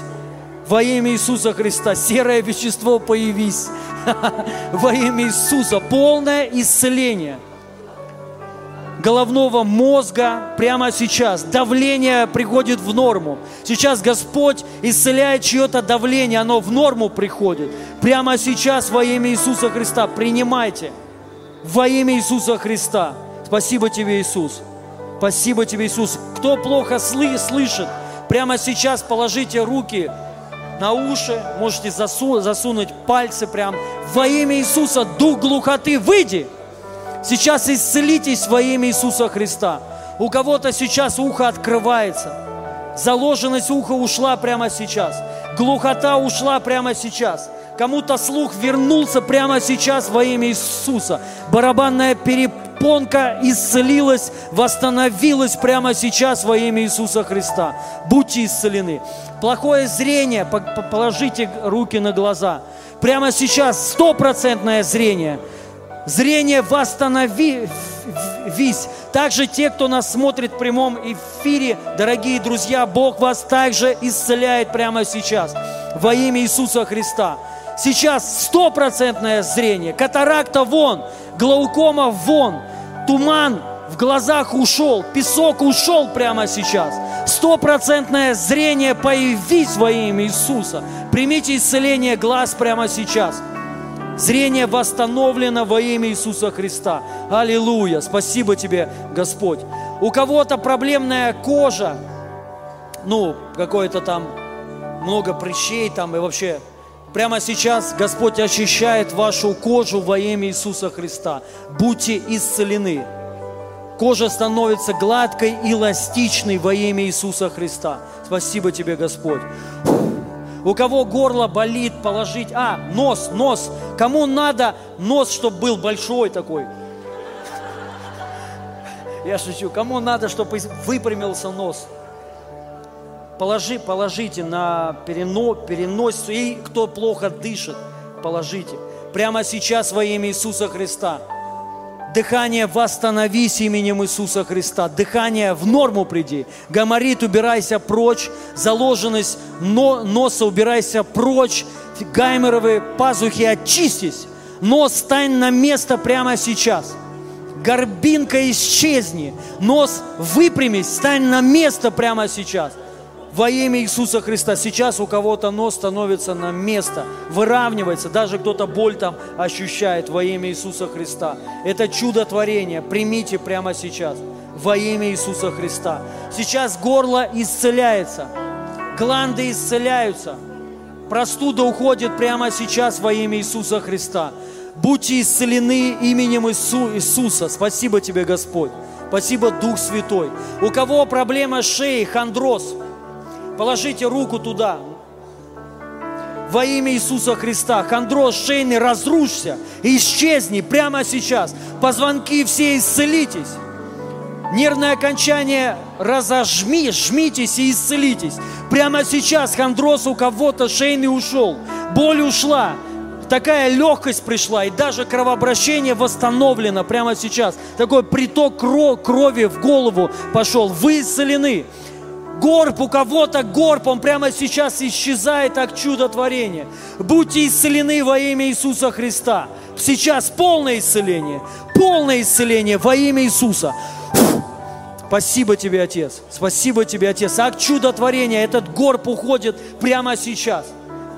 Во имя Иисуса Христа. Серое вещество появись. Во имя Иисуса. Полное исцеление головного мозга прямо сейчас. Давление приходит в норму. Сейчас Господь исцеляет чье-то давление, оно в норму приходит. Прямо сейчас во имя Иисуса Христа принимайте. Во имя Иисуса Христа. Спасибо тебе, Иисус. Спасибо тебе, Иисус. Кто плохо сли- слышит, прямо сейчас положите руки на уши, можете засу- засунуть пальцы прям. Во имя Иисуса, дух глухоты, выйди! Сейчас исцелитесь во имя Иисуса Христа. У кого-то сейчас ухо открывается. Заложенность уха ушла прямо сейчас. Глухота ушла прямо сейчас. Кому-то слух вернулся прямо сейчас во имя Иисуса. Барабанная перепонка исцелилась, восстановилась прямо сейчас во имя Иисуса Христа. Будьте исцелены. Плохое зрение, по- по- положите руки на глаза. Прямо сейчас стопроцентное зрение – Зрение восстановись. Также те, кто нас смотрит в прямом эфире, дорогие друзья, Бог вас также исцеляет прямо сейчас. Во имя Иисуса Христа. Сейчас стопроцентное зрение. Катаракта вон, глаукома вон, туман в глазах ушел, песок ушел прямо сейчас. Стопроцентное зрение появись во имя Иисуса. Примите исцеление глаз прямо сейчас. Зрение восстановлено во имя Иисуса Христа. Аллилуйя. Спасибо тебе, Господь. У кого-то проблемная кожа, ну, какое-то там много прыщей там и вообще. Прямо сейчас Господь очищает вашу кожу во имя Иисуса Христа. Будьте исцелены. Кожа становится гладкой, эластичной во имя Иисуса Христа. Спасибо тебе, Господь. У кого горло болит, положить... А, нос, нос. Кому надо нос, чтобы был большой такой? Я шучу. Кому надо, чтобы выпрямился нос? Положи, положите на перено, переносицу. И кто плохо дышит, положите. Прямо сейчас во имя Иисуса Христа. Дыхание восстановись именем Иисуса Христа. Дыхание в норму приди. Гоморит убирайся прочь. Заложенность но, носа убирайся прочь. Гаймеровые пазухи очистись. Нос стань на место прямо сейчас. Горбинка исчезни. Нос выпрямись, стань на место прямо сейчас. Во имя Иисуса Христа. Сейчас у кого-то нос становится на место, выравнивается. Даже кто-то боль там ощущает во имя Иисуса Христа. Это чудотворение. Примите прямо сейчас. Во имя Иисуса Христа. Сейчас горло исцеляется. Гланды исцеляются. Простуда уходит прямо сейчас во имя Иисуса Христа. Будьте исцелены именем Иису- Иисуса. Спасибо тебе, Господь. Спасибо, Дух Святой. У кого проблема шеей, хондроз, положите руку туда. Во имя Иисуса Христа. Хондроз шейный, разрушься, исчезни прямо сейчас. Позвонки все исцелитесь. Нервное окончание разожми, жмитесь и исцелитесь. Прямо сейчас хондроз у кого-то шейный ушел. Боль ушла. Такая легкость пришла, и даже кровообращение восстановлено прямо сейчас. Такой приток кро- крови в голову пошел. Вы исцелены. Горб у кого-то, горб, он прямо сейчас исчезает как чудотворение. Будьте исцелены во имя Иисуса Христа. Сейчас полное исцеление, полное исцеление во имя Иисуса. Спасибо тебе, Отец. Спасибо тебе, Отец. Акт чудотворения. Этот горб уходит прямо сейчас.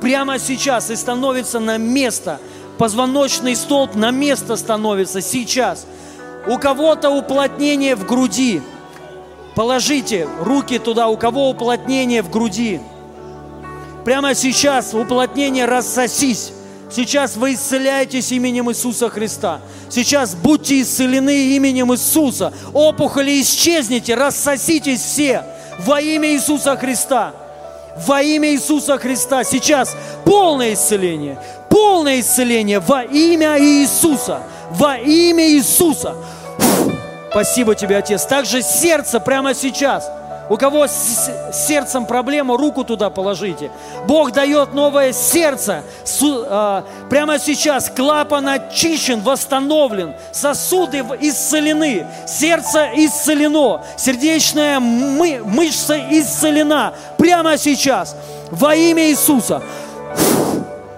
Прямо сейчас и становится на место. Позвоночный столб на место становится сейчас. У кого-то уплотнение в груди. Положите руки туда, у кого уплотнение в груди. Прямо сейчас уплотнение рассосись. Сейчас вы исцеляетесь именем Иисуса Христа. Сейчас будьте исцелены именем Иисуса. Опухоли исчезните, рассоситесь все во имя Иисуса Христа. Во имя Иисуса Христа. Сейчас полное исцеление. Полное исцеление во имя Иисуса. Во имя Иисуса. Спасибо тебе, Отец. Также сердце прямо сейчас. У кого с сердцем проблема, руку туда положите. Бог дает новое сердце. А, прямо сейчас клапан очищен, восстановлен. Сосуды исцелены. Сердце исцелено. Сердечная мы- мышца исцелена. Прямо сейчас. Во имя Иисуса.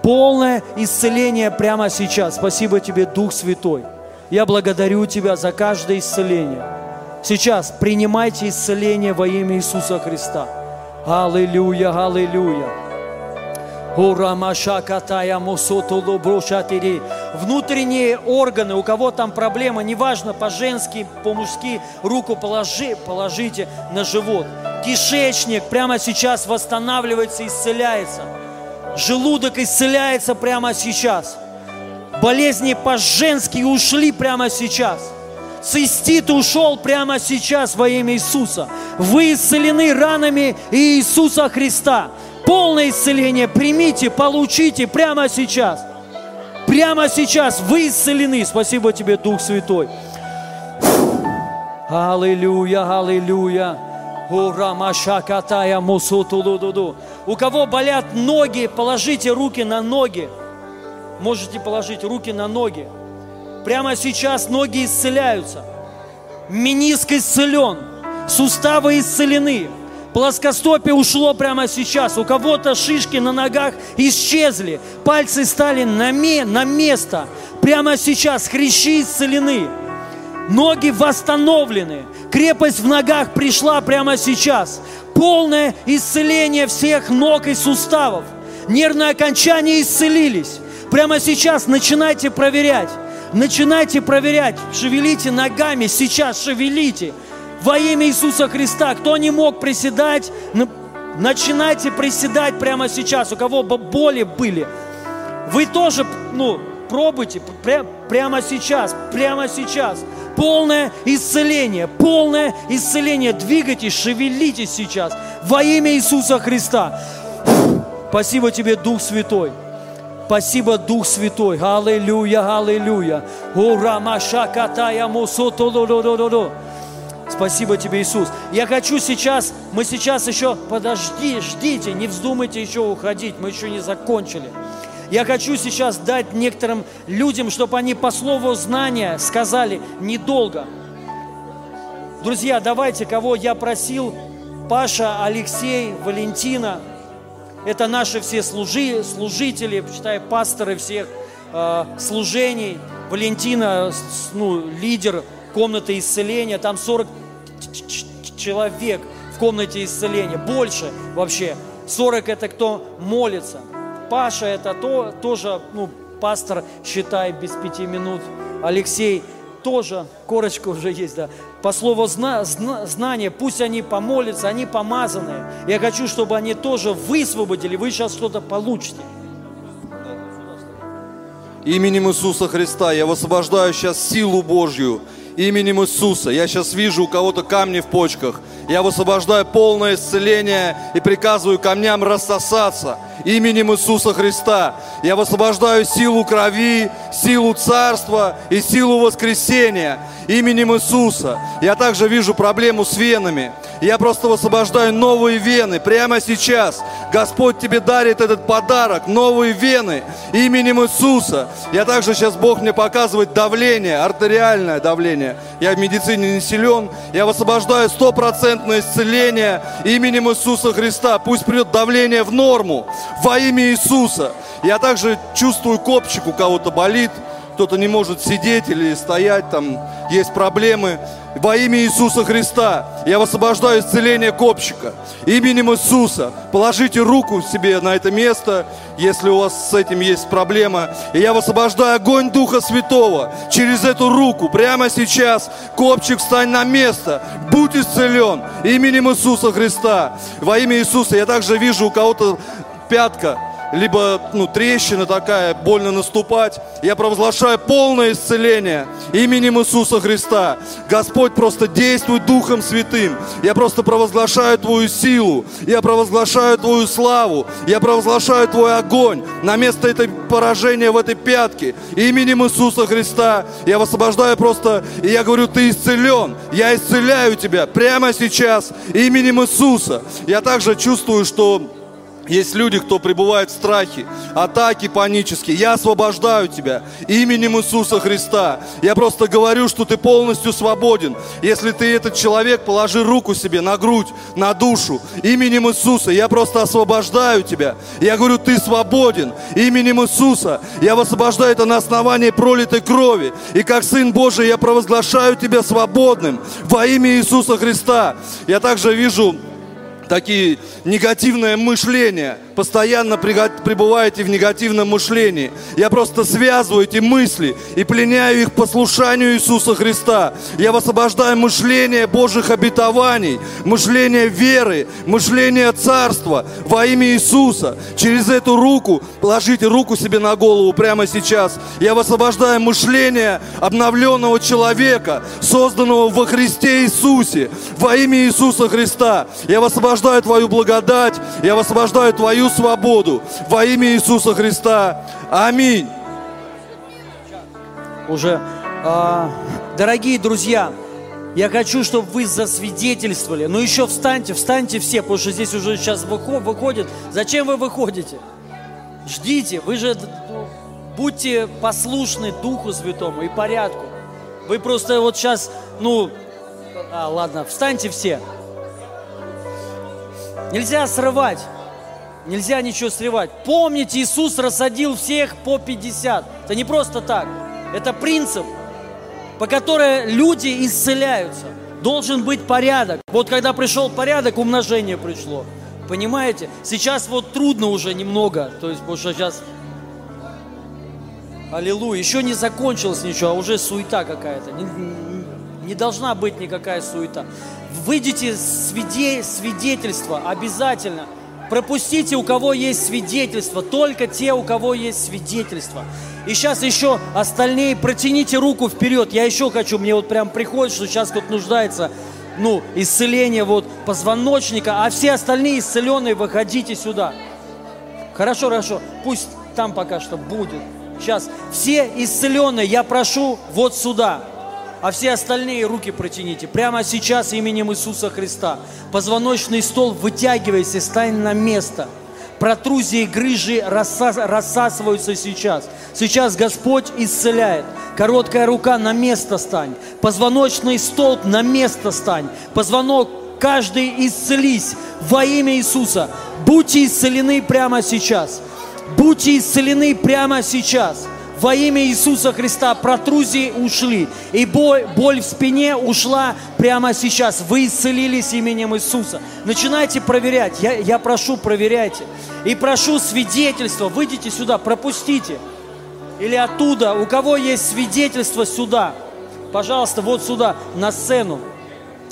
Полное исцеление прямо сейчас. Спасибо тебе, Дух Святой. Я благодарю Тебя за каждое исцеление. Сейчас принимайте исцеление во имя Иисуса Христа. Аллилуйя, аллилуйя. Внутренние органы, у кого там проблема, неважно, по-женски, по-мужски, руку положи, положите на живот. Кишечник прямо сейчас восстанавливается, исцеляется. Желудок исцеляется прямо сейчас. Болезни по-женски ушли прямо сейчас. Цистит ушел прямо сейчас во имя Иисуса. Вы исцелены ранами Иисуса Христа. Полное исцеление примите, получите прямо сейчас. Прямо сейчас вы исцелены. Спасибо тебе, Дух Святой. Аллилуйя, аллилуйя. Ура, машакатая, мусутулудуду. У кого болят ноги, положите руки на ноги. Можете положить руки на ноги. Прямо сейчас ноги исцеляются. Мениск исцелен. Суставы исцелены. Плоскостопие ушло прямо сейчас. У кого-то шишки на ногах исчезли. Пальцы стали на, ме- на место. Прямо сейчас хрящи исцелены. Ноги восстановлены. Крепость в ногах пришла прямо сейчас. Полное исцеление всех ног и суставов. Нервные окончания исцелились. Прямо сейчас начинайте проверять. Начинайте проверять. Шевелите ногами. Сейчас шевелите. Во имя Иисуса Христа. Кто не мог приседать, на- начинайте приседать прямо сейчас. У кого бо- боли были. Вы тоже, ну, пробуйте пря- прямо сейчас, прямо сейчас. Полное исцеление, полное исцеление. Двигайтесь, шевелитесь сейчас во имя Иисуса Христа. Спасибо тебе, Дух Святой. Спасибо, Дух Святой. Аллилуйя, аллилуйя. Ура, маша, катая, мусутулуруруру. Спасибо тебе, Иисус. Я хочу сейчас, мы сейчас еще, подожди, ждите, не вздумайте еще уходить, мы еще не закончили. Я хочу сейчас дать некоторым людям, чтобы они по слову знания сказали недолго. Друзья, давайте, кого я просил, Паша, Алексей, Валентина, это наши все служи, служители, считай, пасторы всех э, служений. Валентина, ну, лидер комнаты исцеления, там 40 ч- ч- человек в комнате исцеления. Больше вообще. 40 это кто молится. Паша это то, тоже, ну, пастор, считай, без пяти минут. Алексей тоже, корочка уже есть, да. По слову зна, зна, знания, пусть они помолятся, они помазанные. Я хочу, чтобы они тоже высвободили, вы сейчас что-то получите. Именем Иисуса Христа я высвобождаю сейчас силу Божью. Именем Иисуса. Я сейчас вижу у кого-то камни в почках. Я высвобождаю полное исцеление и приказываю камням рассосаться. Именем Иисуса Христа. Я высвобождаю силу крови, силу царства и силу воскресения. Именем Иисуса. Я также вижу проблему с венами. Я просто высвобождаю новые вены прямо сейчас. Господь тебе дарит этот подарок, новые вены именем Иисуса. Я также сейчас Бог мне показывает давление, артериальное давление. Я в медицине не силен. Я высвобождаю стопроцентное исцеление именем Иисуса Христа. Пусть придет давление в норму во имя Иисуса. Я также чувствую копчик у кого-то болит кто-то не может сидеть или стоять, там есть проблемы. Во имя Иисуса Христа я высвобождаю исцеление копчика. Именем Иисуса положите руку себе на это место, если у вас с этим есть проблема. И я высвобождаю огонь Духа Святого через эту руку. Прямо сейчас копчик встань на место. Будь исцелен именем Иисуса Христа. Во имя Иисуса я также вижу у кого-то пятка либо ну, трещина такая, больно наступать. Я провозглашаю полное исцеление именем Иисуса Христа. Господь просто действует Духом Святым. Я просто провозглашаю Твою силу. Я провозглашаю Твою славу. Я провозглашаю Твой огонь на место этой поражения в этой пятке. Именем Иисуса Христа я высвобождаю просто, и я говорю, Ты исцелен. Я исцеляю Тебя прямо сейчас именем Иисуса. Я также чувствую, что есть люди, кто пребывает в страхе, атаки панические. Я освобождаю тебя именем Иисуса Христа. Я просто говорю, что ты полностью свободен. Если ты этот человек, положи руку себе на грудь, на душу. Именем Иисуса я просто освобождаю тебя. Я говорю, ты свободен именем Иисуса. Я высвобождаю это на основании пролитой крови. И как Сын Божий я провозглашаю тебя свободным во имя Иисуса Христа. Я также вижу такие негативное мышление. Постоянно пребываете в негативном мышлении. Я просто связываю эти мысли и пленяю их послушанию Иисуса Христа. Я высвобождаю мышление Божьих обетований, мышление веры, мышление царства во имя Иисуса. Через эту руку, положите руку себе на голову прямо сейчас. Я высвобождаю мышление обновленного человека, созданного во Христе Иисусе, во имя Иисуса Христа. Я высвобождаю твою благодать, я высвобождаю твою свободу во имя Иисуса Христа. Аминь. Уже, а, дорогие друзья, я хочу, чтобы вы засвидетельствовали. Ну еще встаньте, встаньте все, потому что здесь уже сейчас выходит. Зачем вы выходите? Ждите, вы же будьте послушны Духу Святому и порядку. Вы просто вот сейчас, ну, а, ладно, встаньте все. Нельзя срывать. Нельзя ничего срывать. Помните, Иисус рассадил всех по 50. Это не просто так. Это принцип, по которому люди исцеляются. Должен быть порядок. Вот когда пришел порядок, умножение пришло. Понимаете? Сейчас вот трудно уже немного. То есть, потому что сейчас... Аллилуйя. Еще не закончилось ничего, а уже суета какая-то. Не, не должна быть никакая суета. Выйдите свиде, свидетельство обязательно. Пропустите, у кого есть свидетельство, только те, у кого есть свидетельство. И сейчас еще остальные, протяните руку вперед. Я еще хочу, мне вот прям приходит, что сейчас тут нуждается, ну, исцеление вот позвоночника, а все остальные исцеленные, выходите сюда. Хорошо, хорошо, пусть там пока что будет. Сейчас все исцеленные, я прошу вот сюда а все остальные руки протяните. Прямо сейчас именем Иисуса Христа. Позвоночный стол вытягивайся, стань на место. Протрузии и грыжи рассасываются сейчас. Сейчас Господь исцеляет. Короткая рука на место стань. Позвоночный столб на место стань. Позвонок каждый исцелись во имя Иисуса. Будьте исцелены прямо сейчас. Будьте исцелены прямо сейчас Во имя Иисуса Христа протрузии ушли. И боль, боль в спине ушла прямо сейчас. Вы исцелились именем Иисуса. Начинайте проверять. Я, я прошу, проверяйте. И прошу свидетельства. Выйдите сюда, пропустите. Или оттуда, у кого есть свидетельство, сюда. Пожалуйста, вот сюда, на сцену.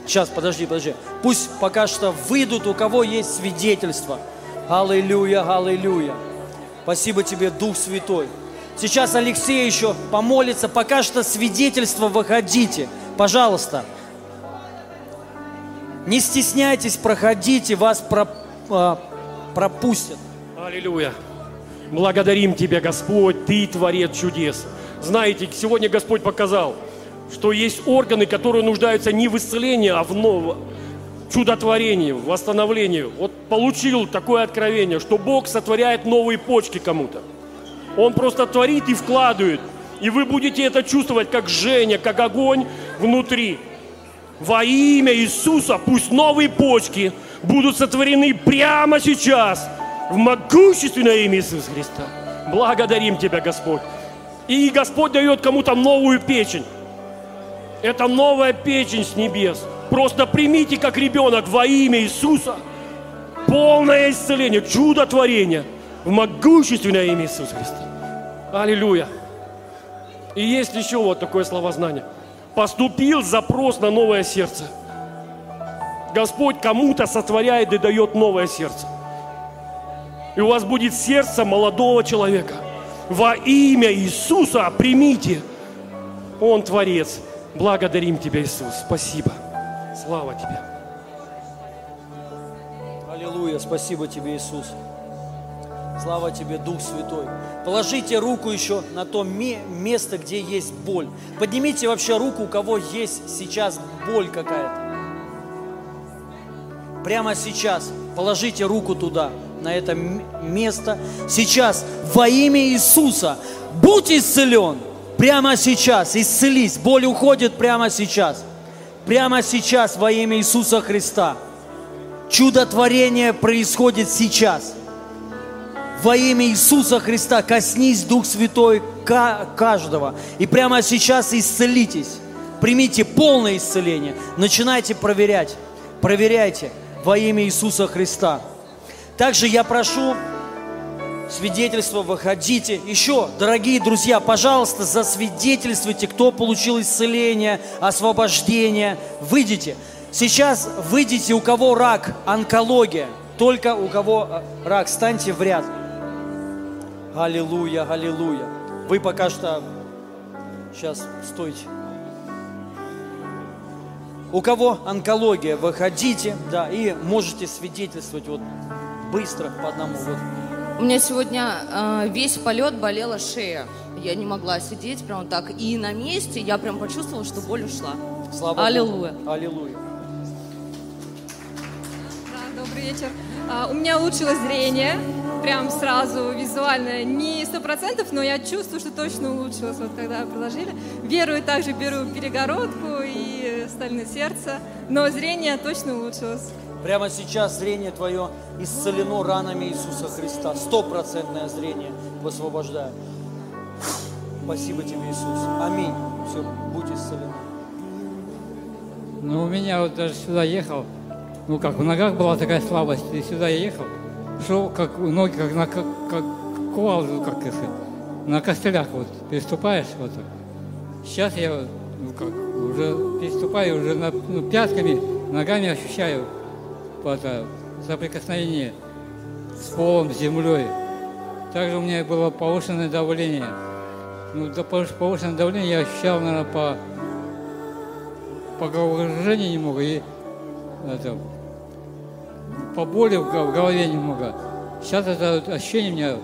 Сейчас, подожди, подожди. Пусть пока что выйдут, у кого есть свидетельство. Аллилуйя, аллилуйя. Спасибо тебе, Дух Святой. Сейчас Алексей еще помолится. Пока что свидетельство выходите. Пожалуйста. Не стесняйтесь, проходите, вас про- а, пропустят. Аллилуйя. Благодарим Тебя, Господь, Ты творец чудес. Знаете, сегодня Господь показал, что есть органы, которые нуждаются не в исцелении, а в новом чудотворении, восстановлении. Вот получил такое откровение, что Бог сотворяет новые почки кому-то. Он просто творит и вкладывает. И вы будете это чувствовать, как Женя, как огонь внутри. Во имя Иисуса пусть новые почки будут сотворены прямо сейчас в могущественное имя Иисуса Христа. Благодарим Тебя, Господь. И Господь дает кому-то новую печень. Это новая печень с небес. Просто примите как ребенок во имя Иисуса полное исцеление, чудотворение в могущественное имя Иисуса Христа. Аллилуйя. И есть еще вот такое словознание. Поступил запрос на новое сердце. Господь кому-то сотворяет и дает новое сердце. И у вас будет сердце молодого человека. Во имя Иисуса примите. Он Творец. Благодарим Тебя, Иисус. Спасибо. Слава Тебе. Аллилуйя, спасибо тебе, Иисус. Слава тебе, Дух Святой. Положите руку еще на то ме- место, где есть боль. Поднимите вообще руку, у кого есть сейчас боль какая-то. Прямо сейчас положите руку туда, на это место. Сейчас во имя Иисуса будь исцелен. Прямо сейчас исцелись. Боль уходит прямо сейчас. Прямо сейчас во имя Иисуса Христа. Чудотворение происходит сейчас. Во имя Иисуса Христа коснись, Дух Святой, ка- каждого. И прямо сейчас исцелитесь. Примите полное исцеление. Начинайте проверять. Проверяйте во имя Иисуса Христа. Также я прошу свидетельство, выходите. Еще, дорогие друзья, пожалуйста, засвидетельствуйте, кто получил исцеление, освобождение. Выйдите. Сейчас выйдите, у кого рак, онкология. Только у кого э, рак, станьте в ряд. Аллилуйя, аллилуйя. Вы пока что... Сейчас, стойте. У кого онкология, выходите, да, и можете свидетельствовать вот быстро по одному. Вот. У меня сегодня э, весь полет болела шея. Я не могла сидеть прям так. И на месте я прям почувствовала, что боль ушла. Слава Аллилуйя. Богу. Аллилуйя. Да, добрый вечер. А, у меня улучшилось зрение, прям сразу визуально. Не сто процентов, но я чувствую, что точно улучшилось, вот когда предложили. Верую, также беру перегородку и стальное сердце, но зрение точно улучшилось. Прямо сейчас зрение твое исцелено ранами Иисуса Христа. Стопроцентное зрение высвобождаю. Спасибо тебе, Иисус. Аминь. Все, будь исцелен. Ну, у меня вот даже сюда ехал, ну, как в ногах была такая слабость, и сюда я ехал, шел, как ноги, как на как, как кувалду, как это, на костылях вот переступаешь вот так. Сейчас я ну, как, уже переступаю, уже на, ну, пятками, ногами ощущаю это, соприкосновение с полом, с землей. Также у меня было повышенное давление. Ну, повыш- повышенное давление я ощущал, наверное, по по головокружению немного и это, по боли в го- в голове немного. Сейчас это ощущение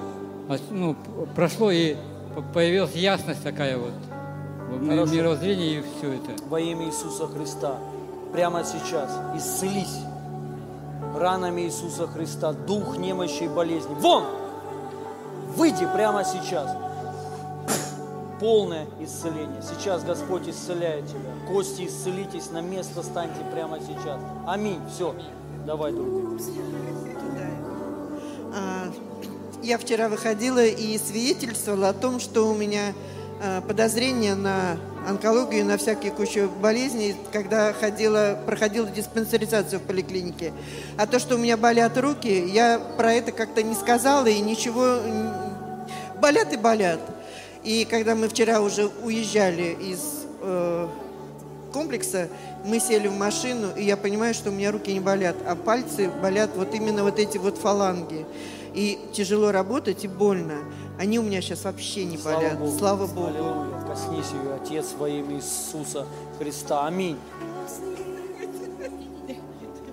у меня ну, прошло и появилась ясность такая вот Хорошо. мировоззрении и все это. Во имя Иисуса Христа. Прямо сейчас исцелись ранами Иисуса Христа. Дух немощи и болезни. Вон! Выйди прямо сейчас. Полное исцеление. Сейчас Господь исцеляет тебя. Кости исцелитесь, на место станьте прямо сейчас. Аминь. Все. Давай, друг. А, Я вчера выходила и свидетельствовала о том, что у меня э, подозрение на онкологию, на всякие кучу болезней, когда ходила, проходила диспансеризацию в поликлинике. А то, что у меня болят руки, я про это как-то не сказала и ничего... Болят и болят. И когда мы вчера уже уезжали из э, комплекса, мы сели в машину, и я понимаю, что у меня руки не болят, а пальцы болят вот именно вот эти вот фаланги. И тяжело работать, и больно. Они у меня сейчас вообще не Слава болят. Богу. Слава Богу. Аллилуйя. Коснись ее, Отец, во имя Иисуса Христа. Аминь.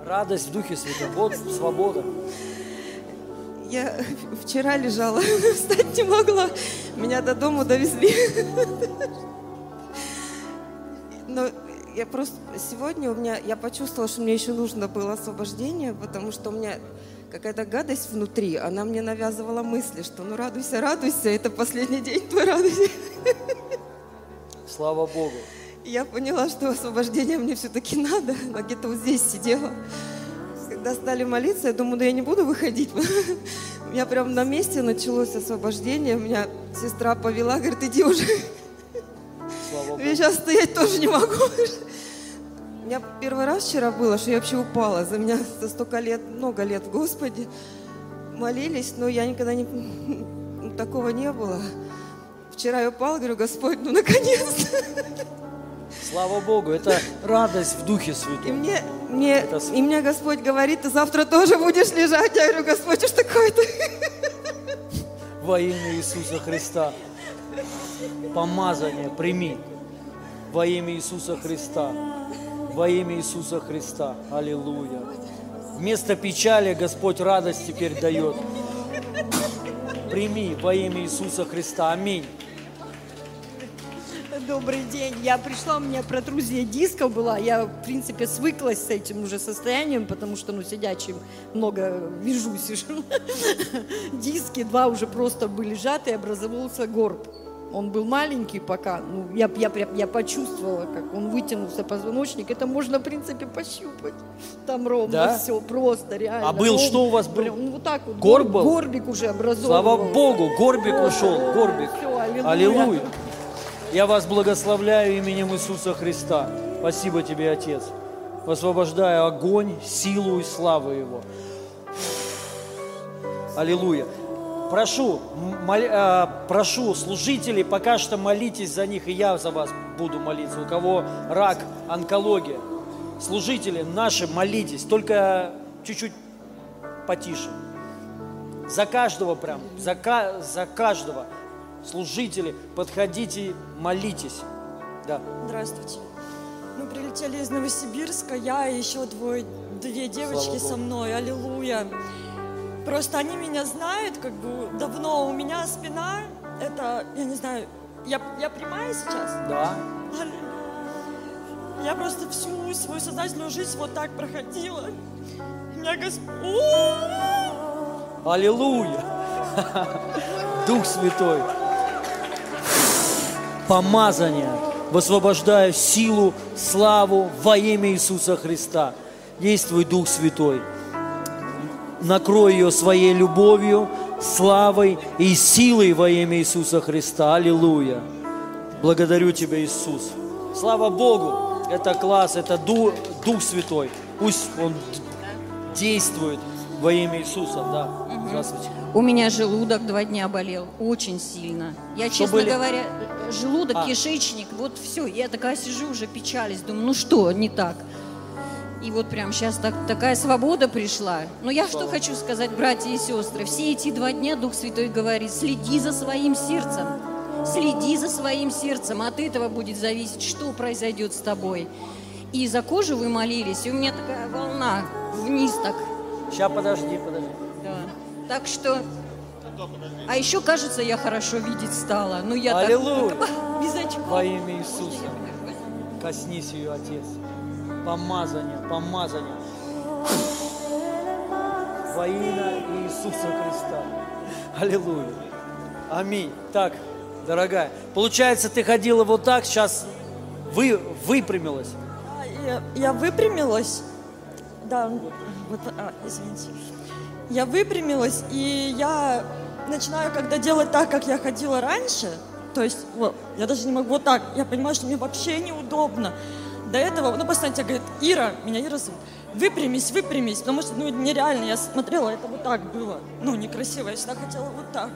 Радость в Духе Святом. Вот свобода. Я вчера лежала, встать не могла. Меня до дома довезли. Но я просто сегодня у меня, я почувствовала, что мне еще нужно было освобождение, потому что у меня какая-то гадость внутри, она мне навязывала мысли, что ну радуйся, радуйся, это последний день твой радуйся. Слава Богу. Я поняла, что освобождение мне все-таки надо. Она где-то вот здесь сидела. Когда стали молиться, я думаю, да я не буду выходить. У меня прям на месте началось освобождение. Меня сестра повела, говорит, иди уже. Слава Я сейчас стоять тоже не могу. У меня первый раз вчера было, что я вообще упала. За меня за столько лет, много лет в Господе молились, но я никогда не... ну, такого не было. Вчера я упала, говорю, Господь, ну наконец-то. Слава Богу. Это радость в Духе И Святом. мне, мне, Это и мне Господь говорит, ты завтра тоже будешь лежать. Я говорю, Господь, что такое-то? Во имя Иисуса Христа. Помазание прими. Во имя Иисуса Христа. Во имя Иисуса Христа. Аллилуйя. Вместо печали Господь радость теперь дает. Прими во имя Иисуса Христа. Аминь. Добрый день. Я пришла, у меня протрузия дисков была. Я, в принципе, свыклась с этим уже состоянием, потому что, ну, сидячим много вижу, сижу. Диски два уже просто были сжаты, образовался горб. Он был маленький пока. Ну, я, я, я почувствовала, как он вытянулся позвоночник. Это можно, в принципе, пощупать. Там ровно Да? все, просто реально. А был, Ровно. что у вас был? Ну, вот так вот. Горб гор- был? Горбик уже образовался. Слава Богу, горбик ушел, горбик. Всё, аллилуйя. Аллилуйя. Я вас благословляю именем Иисуса Христа. Спасибо тебе, Отец. Высвобождаю огонь, силу и славу Его. Аллилуйя. Прошу, м- моли- а, прошу служителей, пока что молитесь за них, и я за вас буду молиться. У кого рак, онкология. Служители наши, молитесь, только чуть-чуть потише. За каждого прям, за, ка- за каждого. Служители, подходите, молитесь. Да. Здравствуйте. Мы прилетели из Новосибирска, я и еще двое, две девочки Слава со мной, аллилуйя. Просто они меня знают, как бы давно. У меня спина, это, я не знаю, я, я прямая сейчас? Да. Я просто всю свою сознательную жизнь вот так проходила. Меня Господь... Аллилуйя. Дух Святой. Помазание. Высвобождаю силу, славу во имя Иисуса Христа. Действуй, Дух Святой. Накрой ее своей любовью, славой и силой во имя Иисуса Христа. Аллилуйя. Благодарю Тебя, Иисус. Слава Богу. Это класс, это Ду- Дух Святой. Пусть Он действует во имя Иисуса. Да. Здравствуйте. У меня желудок два дня болел, очень сильно. Я, Что честно были? говоря, желудок, А. кишечник, вот все. Я такая сижу, уже печались, думаю, ну что, не так. И вот прям сейчас так, такая свобода пришла. Но я что Слава хочу сказать, братья и сестры. Все эти два дня Дух Святой говорит, следи за своим сердцем. Следи за своим сердцем. От этого будет зависеть, что произойдет с тобой. И за кожу вы молились, и у меня такая волна вниз так. Сейчас подожди, подожди. Да. Так что... А еще, кажется, я хорошо видеть стала. Ну, я так- Аллилуйя. без очков. Во имя Иисуса. Коснись ее, Отец. Помазание, помазание. Во имя Иисуса Христа. Аллилуйя. Аминь. Так, дорогая, получается, ты ходила вот так, сейчас вы, выпрямилась. Я, я выпрямилась. Да, вот, а, извините. Я выпрямилась, и я начинаю когда делать так, как я ходила раньше, то есть вот, я даже не могу вот так, я понимаю, что мне вообще неудобно. До этого, ну, постоянно тебе говорит, Ира, меня Ира зовут, выпрямись, выпрямись, потому что, ну, нереально, я смотрела, это вот так было, ну, некрасиво, я всегда хотела вот так.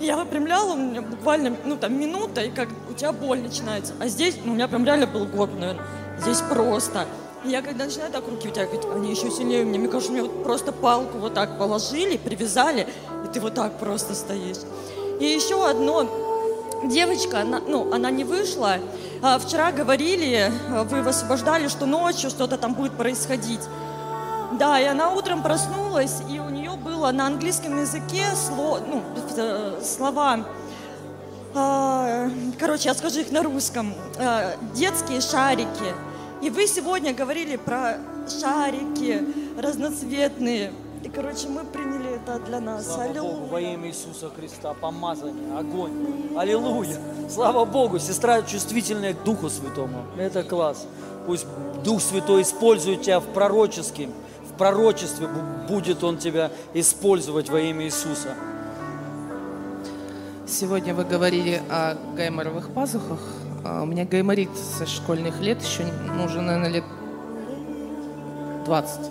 И я выпрямляла, у меня буквально, ну, там, минута, и как у тебя боль начинается. А здесь, ну, у меня прям реально был год, наверное, здесь просто. И я когда начинаю так руки вытягивать, они еще сильнее у меня. Мне кажется, мне вот просто палку вот так положили, привязали, и ты вот так просто стоишь. И еще одно, девочка, она, ну, она не вышла. А, вчера говорили, вы высвобождали, что ночью что-то там будет происходить. Да, и она утром проснулась, и у нее было на английском языке сло, ну, э, слова, а, короче, я скажу их на русском, А, детские шарики. И вы сегодня говорили про шарики разноцветные. И, короче, мы приняли это для нас. Слава Аллилуйя. Богу, во имя Иисуса Христа, помазание, огонь. Аллилуйя. Слава Богу, сестра чувствительная к Духу Святому. Это класс. Пусть Дух Святой использует тебя в пророческом, в пророчестве бу- будет Он тебя использовать во имя Иисуса. Сегодня вы говорили о гайморовых пазухах. А У меня гайморит со школьных лет, еще, ну, уже, наверное, лет 20.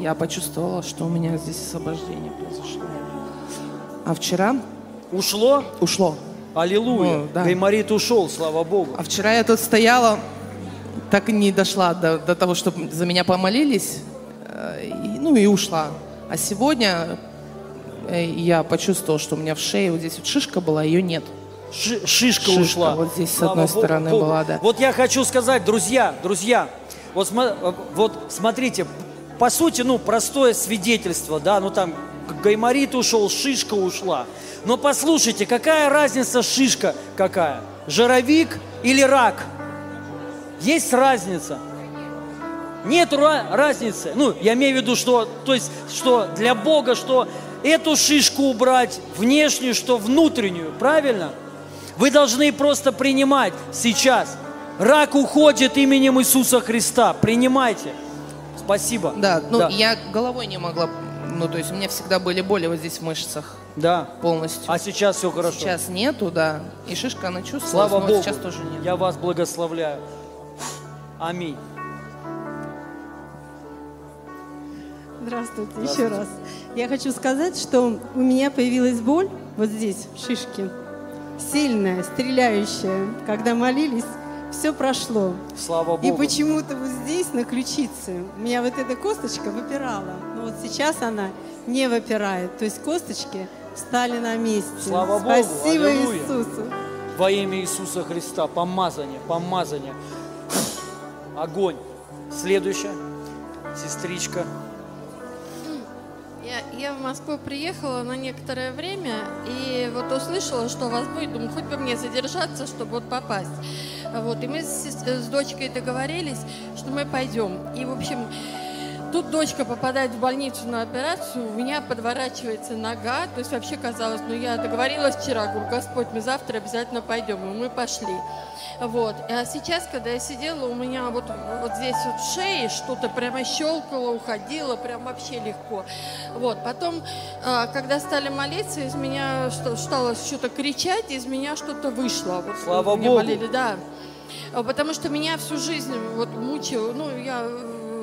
Я почувствовала, что у меня здесь освобождение произошло. А вчера... Ушло? Ушло. Аллилуйя. Ну, да. Гайморит ушел, слава Богу. А вчера я тут стояла, так и не дошла до, до того, чтобы за меня помолились, э, и- ну и ушла. А сегодня э, я почувствовала, что у меня в шее вот здесь вот шишка была, ее нет. Ши- шишка, ушла. Вот здесь с Слава одной Богу, стороны Богу. была, да. Вот я хочу сказать, друзья, друзья, вот, сма- вот смотрите, по сути, ну, простое свидетельство, да, ну там гайморит ушел, шишка ушла. Но послушайте, какая разница шишка какая? Жировик или рак? Есть разница. Нет разницы. Ну, я имею в виду, что, то есть, что для Бога, что эту шишку убрать, внешнюю, что внутреннюю, правильно? Вы должны просто принимать сейчас. Рак уходит именем Иисуса Христа. Принимайте. Спасибо. Да, ну я головой не могла, ну то есть у меня всегда были боли вот здесь в мышцах. Да. Полностью. А сейчас все хорошо. Сейчас нету, да. И шишка, она чувствовалась, Слава но Богу. сейчас тоже нет. Я вас благословляю. Аминь. Здравствуйте, Здравствуйте. еще раз. Я хочу сказать, что у меня появилась боль вот здесь, в шишке, сильная, стреляющая. Когда молились, все прошло. Слава И Богу. почему-то вот здесь, на ключице, у меня вот эта косточка выпирала. Но вот сейчас она не выпирает. То есть косточки стали на месте. Слава Богу. Спасибо Аллилуйя. Иисусу. Во имя Иисуса Христа. Помазание, помазание. Огонь. Следующая. Сестричка. Я, я в Москву приехала на некоторое время и вот услышала, что вас будет, думаю, хоть бы мне задержаться, чтобы вот попасть. Вот, и мы с, с дочкой договорились, что мы пойдем. И, в общем, тут дочка попадает в больницу на операцию, у меня подворачивается нога, то есть вообще казалось, ну я договорилась вчера, говорю, Господь, мы завтра обязательно пойдем, и мы пошли. Вот. А сейчас, когда я сидела, у меня вот, вот здесь вот в шее что-то прямо щелкало, уходило, прям вообще легко. Вот. Потом, а, когда стали молиться, из меня стало что-то кричать, из меня что-то вышло. Вот Слава Богу. болели, да. Потому что меня всю жизнь вот мучило, ну, я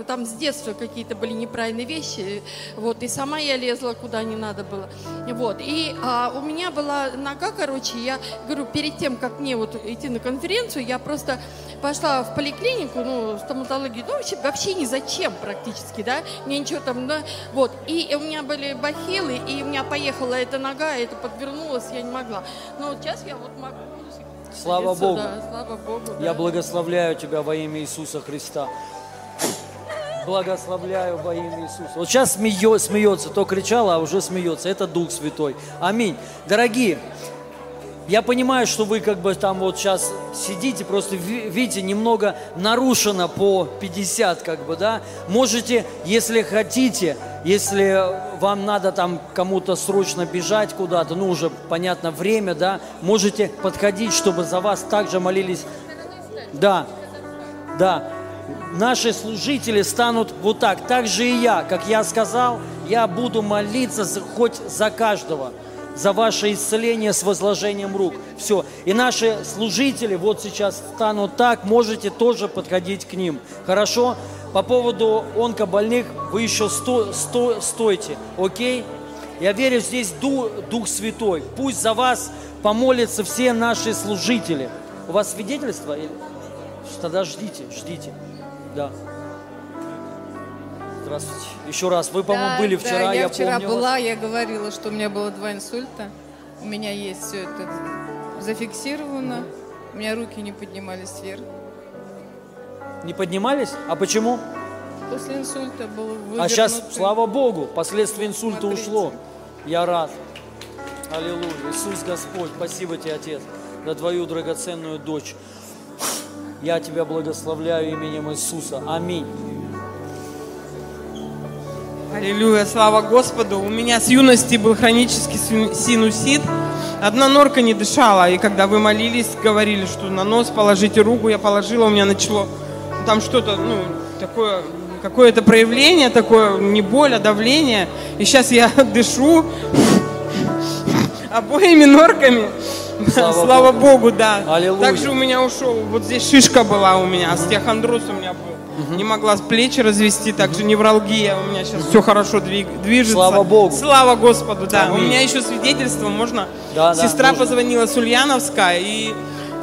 там с детства какие-то были неправильные вещи, вот, и сама я лезла куда не надо было, вот, и а, у меня была нога, короче, я говорю, перед тем, как мне вот идти на конференцию, я просто пошла в поликлинику, ну, стоматологию, ну, вообще, вообще ни зачем практически, да, мне ничего там, да, вот, и у меня были бахилы, и у меня поехала эта нога, это подвернулась, я не могла, но вот сейчас я вот могу Слава Богу. да, слава Богу, Я да. благословляю тебя во имя Иисуса Христа. Благословляю во имя Иисуса. Вот сейчас смеё- смеется, то кричала, а уже смеется. Это Дух Святой. Аминь. Дорогие, я понимаю, что вы как бы там вот сейчас сидите, просто ви- видите, немного нарушено по 50 как бы, да. Можете, если хотите, если вам надо там кому-то срочно бежать куда-то, ну уже, понятно, время, да, можете подходить, чтобы за вас также молились. Да, да. Наши служители станут вот так. Так же и я, как я сказал, я буду молиться хоть за каждого. за ваше исцеление с возложением рук. Все. И наши служители вот сейчас станут так, можете тоже подходить к ним. Хорошо? По поводу онкобольных вы еще сто, сто, стойте. Окей? Я верю, здесь Дух, Дух Святой. Пусть за вас помолятся все наши служители. У вас свидетельство? Тогда ждите, ждите. Да. Здравствуйте. Еще раз. Вы, по-моему, Да, были да, вчера, я, я, вчера помню. вас. была, я говорила, что у меня было два инсульта. У меня есть все это зафиксировано. У меня руки не поднимались вверх. Не поднимались? А почему? После инсульта был А сейчас, вывернутый. слава Богу, последствия инсульта ушло. Я рад. Аллилуйя. Иисус Господь, спасибо тебе, Отец, за твою драгоценную дочь. Я тебя благословляю именем Иисуса. Аминь. Аллилуйя, слава Господу. У меня с юности был хронический сину- синусит. Одна норка не дышала, и когда вы молились, говорили, что на нос положите руку, я положила, у меня начало там что-то, ну, такое, какое-то проявление такое, не боль, а давление. И сейчас я дышу обоими норками. Слава Слава, Богу. Богу. да. Аллилуйя. Также у меня ушел, вот здесь шишка была у меня, остеохондроз у меня был. Не могла с плечи развести, также невралгия. У меня сейчас все хорошо двиг- движется. Слава Богу. Слава Господу, да. У Аминь. меня еще свидетельство, можно? Да, да, Сестра можно. позвонила с Ульяновска и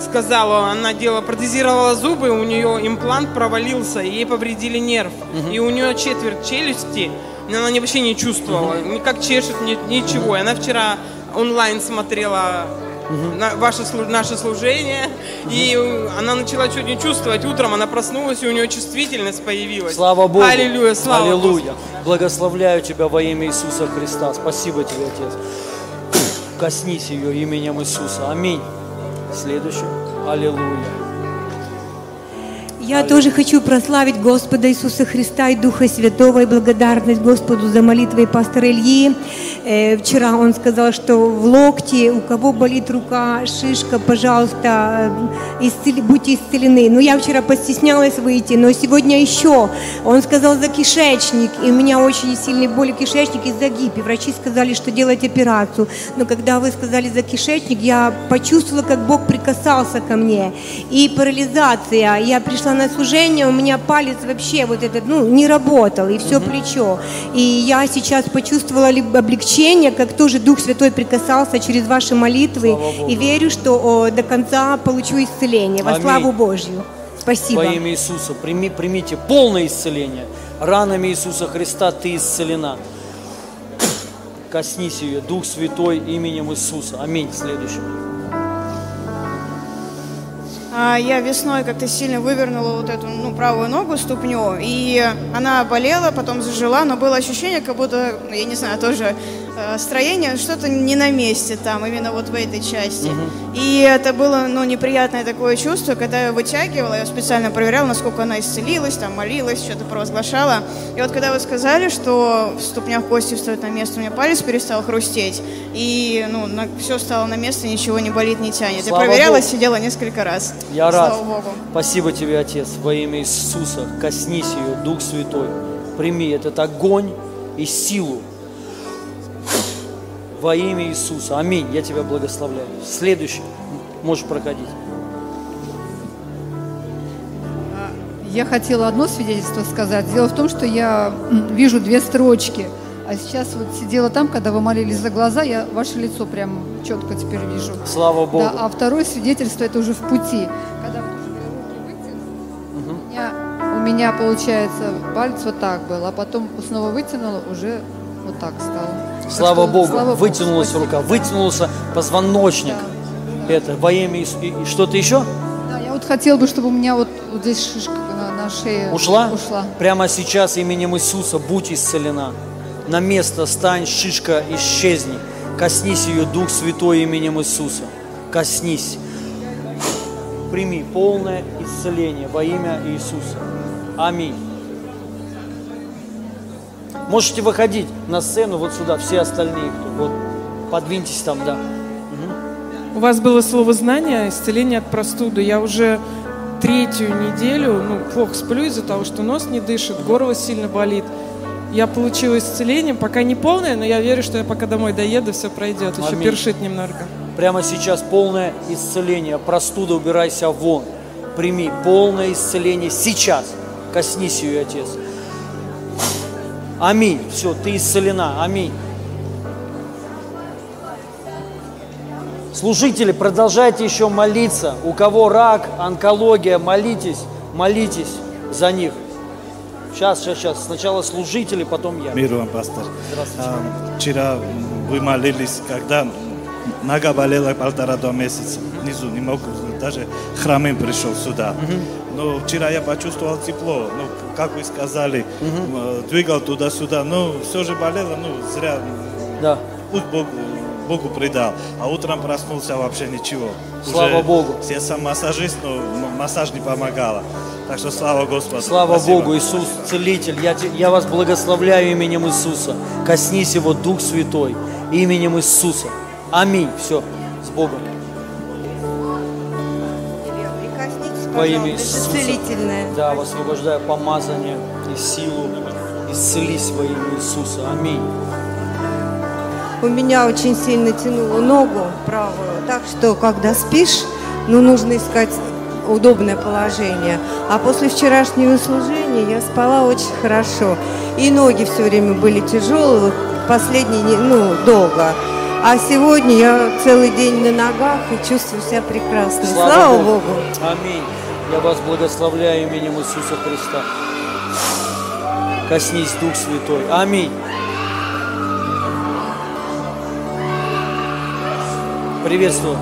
сказала, она делала, протезировала зубы, у нее имплант провалился, и ей повредили нерв. Мгм. И у нее четверть челюсти, она вообще не чувствовала, никак чешет, ни- ничего. И она вчера онлайн смотрела на ваше, наше служение, и она начала не чувствовать. Утром она проснулась, и у нее чувствительность появилась. Слава Богу. Аллилуйя, слава Аллилуйя. Благословляю тебя во имя Иисуса Христа. Спасибо тебе, Отец. Коснись ее именем Иисуса. Аминь. Следующий. Аллилуйя. Я тоже хочу прославить Господа Иисуса Христа и Духа Святого и благодарность Господу за молитвы пастора Ильи. Э, вчера он сказал, что в локте, у кого болит рука, шишка, пожалуйста, э, исцели- будьте исцелены. Но я вчера постеснялась выйти, но сегодня еще. Он сказал за кишечник, и у меня очень сильные боли в кишечнике из-за гипи. Врачи сказали, что делать операцию. Но когда вы сказали за кишечник, я почувствовала, как Бог прикасался ко мне. И парализация. Я пришла на служение, у меня палец вообще вот этот, ну, не работал, и все плечо. И я сейчас почувствовала облегчение, как тоже Дух Святой прикасался через ваши молитвы. И верю, что о, до конца получу исцеление. Во Аминь. славу Божью. Спасибо. Во имя Иисуса прими, примите полное исцеление. Ранами Иисуса Христа ты исцелена. Коснись ее, Дух Святой, именем Иисуса. Аминь. Следующий. А, Я весной как-то сильно вывернула вот эту ну, правую ногу, ступню, и она болела, потом зажила, но было ощущение, как будто, я не знаю, тоже строение, что-то не на месте там, именно вот в этой части. И это было, ну, неприятное такое чувство, когда я вытягивала, я специально проверяла, насколько она исцелилась, там, молилась, что-то провозглашала. И вот когда вы сказали, что в ступнях кости встают на место, у меня палец перестал хрустеть, и, ну, все стало на место, ничего не болит, не тянет. Слава я проверяла, Богу. сидела несколько раз. Я рад. Слава Богу. Спасибо тебе, Отец, во имя Иисуса. Коснись ее, Дух Святой. Прими этот огонь и силу во имя Иисуса. Аминь. Я тебя благословляю. Следующий. Можешь проходить. Я хотела одно свидетельство сказать. Дело в том, что я вижу две строчки. А сейчас вот сидела там, когда вы молились за глаза, я ваше лицо прям четко теперь вижу. Слава Богу. Да, а второе свидетельство это уже в пути. Когда вот руки вытянула, у меня, у меня, получается, палец вот так был, а потом снова вытянула, уже вот так стало. Слава Богу. слава Богу, Вытянулась спасибо. рука, вытянулся позвоночник. Это во имя Иисуса. И что-то еще? Да, я вот хотела бы, чтобы у меня вот, вот здесь шишка на, шее Ушла? ушла. Прямо сейчас именем Иисуса будь исцелена. На место стань, шишка, исчезни. Коснись ее, Дух Святой, именем Иисуса. Коснись. Прими полное исцеление во имя Иисуса. Аминь. Можете выходить на сцену вот сюда, все остальные, кто вот, подвиньтесь там, да. У вас было слово знание, исцеление от простуды. Я уже третью неделю ну, плохо сплю из-за того, что нос не дышит, горло сильно болит. Я получила исцеление, пока не полное, но я верю, что я пока домой доеду, все пройдет. Еще Аминь. першит немного. Прямо сейчас полное исцеление. Простуда, убирайся вон. Прими полное исцеление сейчас. Коснись ее, Отец. Аминь. Все, ты исцелена. Аминь. Служители, продолжайте еще молиться. У кого рак, онкология, молитесь, молитесь за них. Сейчас, сейчас, сейчас. Сначала служители, потом я. Мир вам, пастор. Здравствуйте. А, Вчера вы молились, когда нога болела полтора-два месяца. Внизу не мог, даже хромым пришел сюда. Но вчера я почувствовал тепло. Ну, как вы сказали, э, двигал туда-сюда. Но все же болело, ну, зря. Да. Пусть Бог, Богу предал. А утром проснулся вообще ничего. Слава Богу. Я сам массажист, но массаж не помогало. Так что слава Господу. Слава Спасибо. Богу, Иисус Целитель. Я, я вас благословляю именем Иисуса. Коснись его, Дух Святой, именем Иисуса. Аминь. Все, с Богом. Во имя Иисуса. Исцелительное. Да, высвобождаю помазание и силу. Исцелись во имя Иисуса. Аминь. У меня очень сильно тянуло ногу правую, так что когда спишь, ну нужно искать удобное положение. А после вчерашнего служения я спала очень хорошо. И ноги все время были тяжелые, последние, ну, долго. А сегодня я целый день на ногах и чувствую себя прекрасно. Слава, Богу. Аминь. Я вас благословляю именем Иисуса Христа. Коснись Дух Святой. Аминь. Приветствую.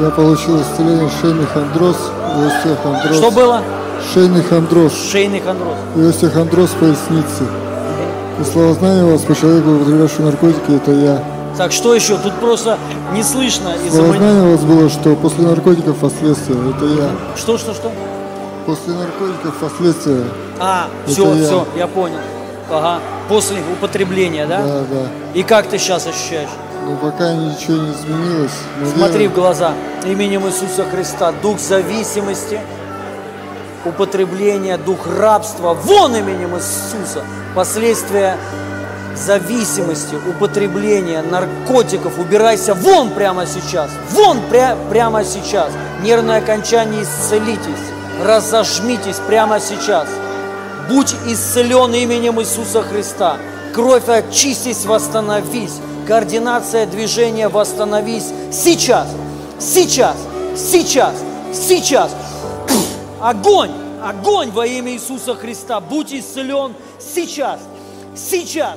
Я получил исцеление шейный хондроз остеохондроз. Что было? Шейный хондроз. Шейный хондроз. И остеохондроз поясницы. И словознание вас по человеку, употребляющему наркотики, это я. Так, что еще? Тут просто не слышно. из-за мон- Словознание у вас было, что после наркотиков последствия, это я. Что, что, что? После наркотиков последствия. А, Это все, я. все, я понял. Ага. После употребления, да? Да, да. И как ты сейчас ощущаешь? Но пока ничего не изменилось. но Смотри в глаза. Именем Иисуса Христа. Дух зависимости, употребления, дух рабства. Вон именем Иисуса. Последствия зависимости, употребления наркотиков. Убирайся вон прямо сейчас. Вон пря- прямо сейчас. Нервное окончание исцелитесь. Разожмитесь прямо сейчас. Будь исцелен именем Иисуса Христа. Кровь очистись, восстановись. Координация движения восстановись сейчас. Сейчас. Сейчас. Сейчас. Огонь! Огонь во имя Иисуса Христа! Будь исцелен сейчас! Сейчас!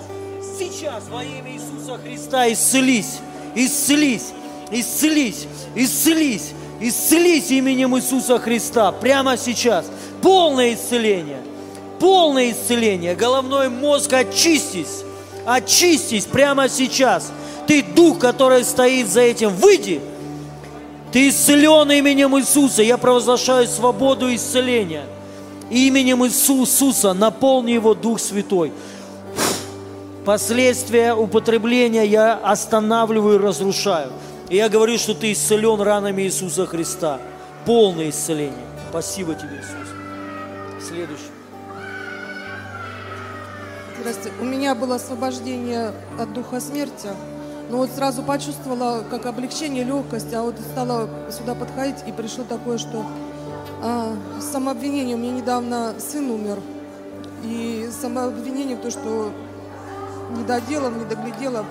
Сейчас во имя Иисуса Христа исцелись! Исцелись! Исцелись! Исцелись! Исцелись именем Иисуса Христа! Прямо сейчас! Полное исцеление! Полное исцеление! Головной мозг очистись! Очистись прямо сейчас! Ты дух, который стоит за этим, выйди! Ты исцелен именем Иисуса. Я провозглашаю свободу исцеления. Именем Иисуса наполни его Дух Святой. Последствия употребления я останавливаю и разрушаю. И я говорю, что ты исцелен ранами Иисуса Христа. Полное исцеление. Спасибо тебе, Иисус. Следующий. Здравствуйте. У меня было освобождение от духа смерти. Но вот сразу почувствовала как облегчение, легкость, а вот стала сюда подходить и пришло такое, что а, самообвинение. У меня недавно сын умер. И самообвинение в то, что не доделала, не доглядела.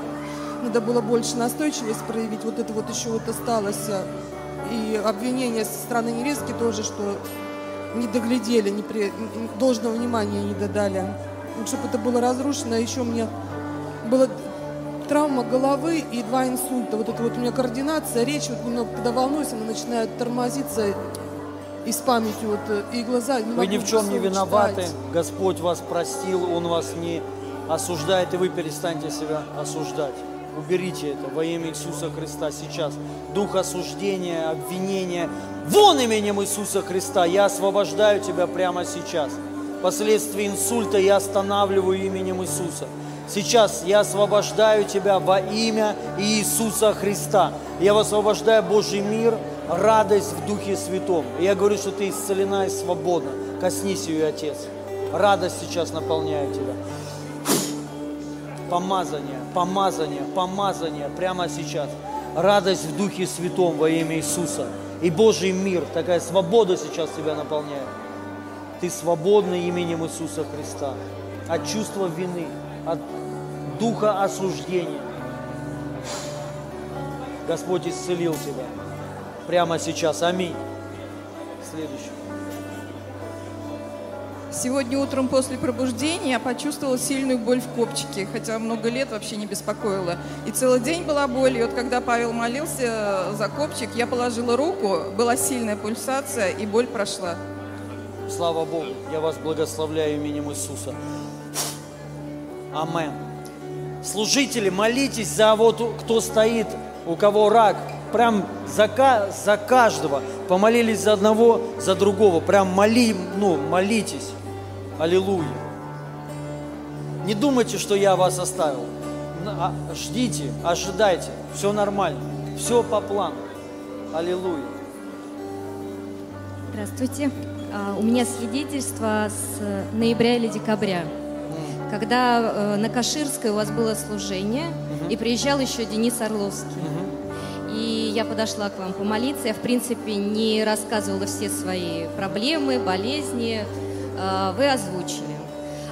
Надо было больше настойчивость проявить. Вот это вот еще вот осталось. И обвинение со стороны невестки тоже, что не доглядели, не при... должного внимания не додали. Вот чтобы это было разрушено, еще у меня была травма головы и два инсульта. Вот это вот у меня координация, речь, вот немного, когда волнуюсь, она начинает тормозиться и с памятью, вот, э, и глаза не Вы ни в чем не виноваты. читать. Господь вас простил, Он вас не осуждает, и вы перестаньте себя осуждать. Уберите это во имя Иисуса Христа сейчас. Дух осуждения, обвинения. Вон именем Иисуса Христа. Я освобождаю тебя прямо сейчас. Последствия инсульта я останавливаю именем Иисуса. Сейчас я освобождаю тебя во имя Иисуса Христа. Я высвобождаю Божий мир, радость в Духе Святом. Я говорю, что ты исцелена и свободна. Коснись ее, Отец. Радость сейчас наполняет тебя. Помазание, помазание, помазание прямо сейчас. Радость в Духе Святом во имя Иисуса. И Божий мир, такая свобода сейчас тебя наполняет. Ты свободный именем Иисуса Христа. От чувства вины, от духа осуждения. Господь исцелил тебя. Прямо сейчас. Аминь. Следующий. Сегодня утром после пробуждения я почувствовала сильную боль в копчике, хотя много лет вообще не беспокоила. И целый день была боль. И вот когда Павел молился за копчик, я положила руку, была сильная пульсация, и боль прошла. Слава Богу. Я вас благословляю именем Иисуса. Амен. Служители, молитесь за вот, кто стоит, у кого рак. Прям за, за каждого. Помолились за одного, за другого. Прям моли, ну, молитесь. Аллилуйя. Не думайте, что я вас оставил. А- Ждите, ожидайте. Все нормально. Все по плану. Аллилуйя. Здравствуйте. А, У меня свидетельство с э, ноября или декабря, когда э, на Каширской у вас было служение, и приезжал еще Денис Орловский. И я подошла к вам помолиться. Я, в принципе, не рассказывала все свои проблемы, болезни. Э, Вы озвучили.